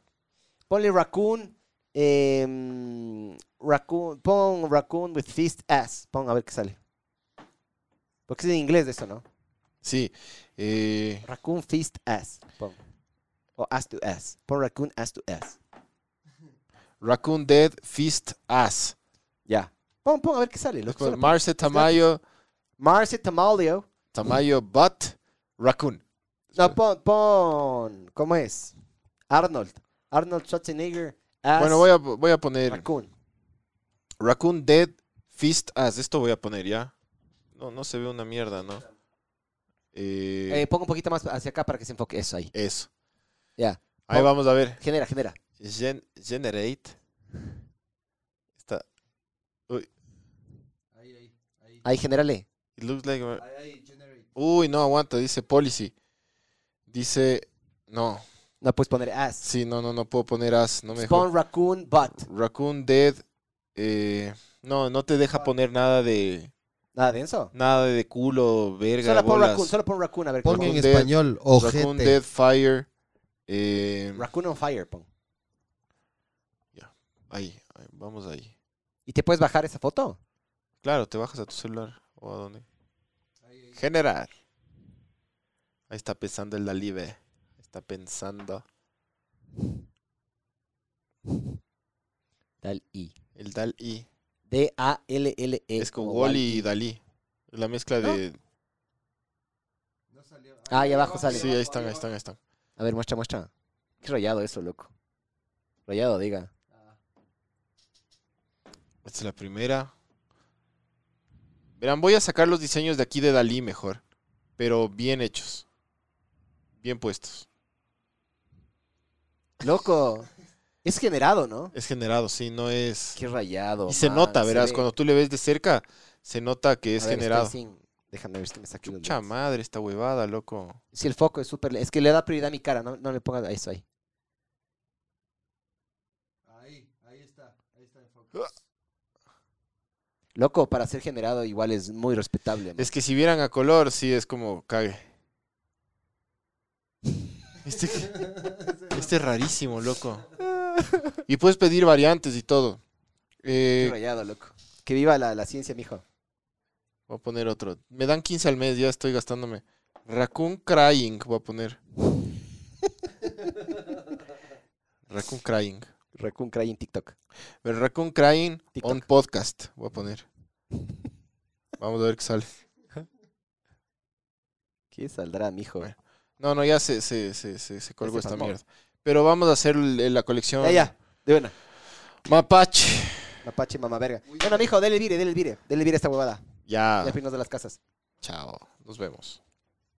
Speaker 3: Ponle raccoon, em, raccoon, pon raccoon with fist ass. Pon a ver qué sale. Porque es en inglés de eso, ¿no?
Speaker 2: Sí. eh,
Speaker 3: Raccoon fist ass. Pon. O ass to ass. Pon raccoon ass to ass.
Speaker 2: Raccoon Dead Fist Ass.
Speaker 3: Ya. Pon, pon a ver qué sale.
Speaker 2: Después
Speaker 3: Solo pon.
Speaker 2: Marce Tamayo,
Speaker 3: Marce Tamalio.
Speaker 2: Tamayo Butt, Raccoon.
Speaker 3: No, pon, pon. ¿Cómo es? Arnold. Arnold Schwarzenegger. Ass
Speaker 2: Bueno, voy a, voy a poner
Speaker 3: Raccoon.
Speaker 2: Raccoon Dead Fist Ass. Esto voy a poner ya. No, no se ve una mierda, ¿no? Eh,
Speaker 3: Eh, pon un poquito más hacia acá para que se enfoque. Eso ahí.
Speaker 2: eso.
Speaker 3: Ya.
Speaker 2: Ahí vamos a ver.
Speaker 3: Genera, genera.
Speaker 2: Gen- generate. Está. Uy,
Speaker 3: Ahí, genérale.
Speaker 2: it looks like. Uy, no aguanta. Dice policy. Dice. No.
Speaker 3: No puedes poner ass.
Speaker 2: Sí, no, no, no puedo poner as. No me.
Speaker 3: Pon raccoon butt.
Speaker 2: Raccoon Dead. eh, no, no te deja poner nada de.
Speaker 3: Nada denso.
Speaker 2: Nada de culo, verga,
Speaker 3: Solo pon raccoon, solo pon raccoon a ver
Speaker 5: Pon en
Speaker 2: Dead,
Speaker 5: español,
Speaker 2: Raccoon Dead
Speaker 5: ojete.
Speaker 2: Fire. eh,
Speaker 3: Raccoon on fire, pon.
Speaker 2: Ahí, ahí, vamos ahí.
Speaker 3: ¿Y te puedes bajar esa foto?
Speaker 2: Claro, te bajas a tu celular. ¿O a dónde? Generar. Ahí está pensando el Dalibe. Está pensando
Speaker 3: Dal I.
Speaker 2: el Dal-I.
Speaker 3: D-A-L-L-E.
Speaker 2: es con
Speaker 3: E, como
Speaker 2: Wally y. Dalí. La mezcla
Speaker 3: ¿No?
Speaker 2: de...
Speaker 3: Ah, ahí abajo sale.
Speaker 2: Sí, ahí están, ahí están, ahí están.
Speaker 3: A ver, muestra, muestra. Qué rayado eso, loco. Rayado, diga.
Speaker 2: Esta es la primera. Verán, voy a sacar los diseños de aquí de Dalí mejor. Pero bien hechos. Bien puestos.
Speaker 3: Loco. Es generado, ¿no?
Speaker 2: Es generado, sí, no es...
Speaker 3: Qué rayado.
Speaker 2: Y se
Speaker 3: man,
Speaker 2: nota, verás,
Speaker 3: ve.
Speaker 2: cuando tú le ves de cerca, se nota que es
Speaker 3: ver,
Speaker 2: generado.
Speaker 3: sin- Déjame ver si me saqué lentes.
Speaker 2: madre, esta huevada, loco.
Speaker 3: Si el foco es súper... Es que le da prioridad a mi cara, no, no le pongas eso. Ahí,
Speaker 5: ahí está, ahí está el foco.
Speaker 3: Loco, para ser generado igual es muy respetable.
Speaker 2: Es que si vieran a color, sí es como cague. Este, este es rarísimo, loco. Y puedes pedir variantes y todo. Eh,
Speaker 3: rayado, loco. Que viva la, la ciencia, mijo.
Speaker 2: voy a poner otro. Me dan 15 al mes, ya estoy gastándome. Raccoon Crying, voy a poner. <laughs> Raccoon Crying.
Speaker 3: Raccoon Cry en TikTok.
Speaker 2: Raccoon Crying
Speaker 3: TikTok.
Speaker 2: on podcast, voy a poner. Vamos a ver qué sale. <laughs>
Speaker 3: ¿Qué saldrá, mijo?
Speaker 2: No, no, ya se, se, se, se, se colgó esta mierda. Pero vamos a hacer la colección
Speaker 3: Ya, ya. De una.
Speaker 2: Mapache.
Speaker 3: Mapache, mamá verga. Bueno, mijo, dele el vire, dele el vire. Dele el vire esta huevada.
Speaker 2: Ya.
Speaker 3: Ya pinos de las casas.
Speaker 2: Chao. Nos vemos.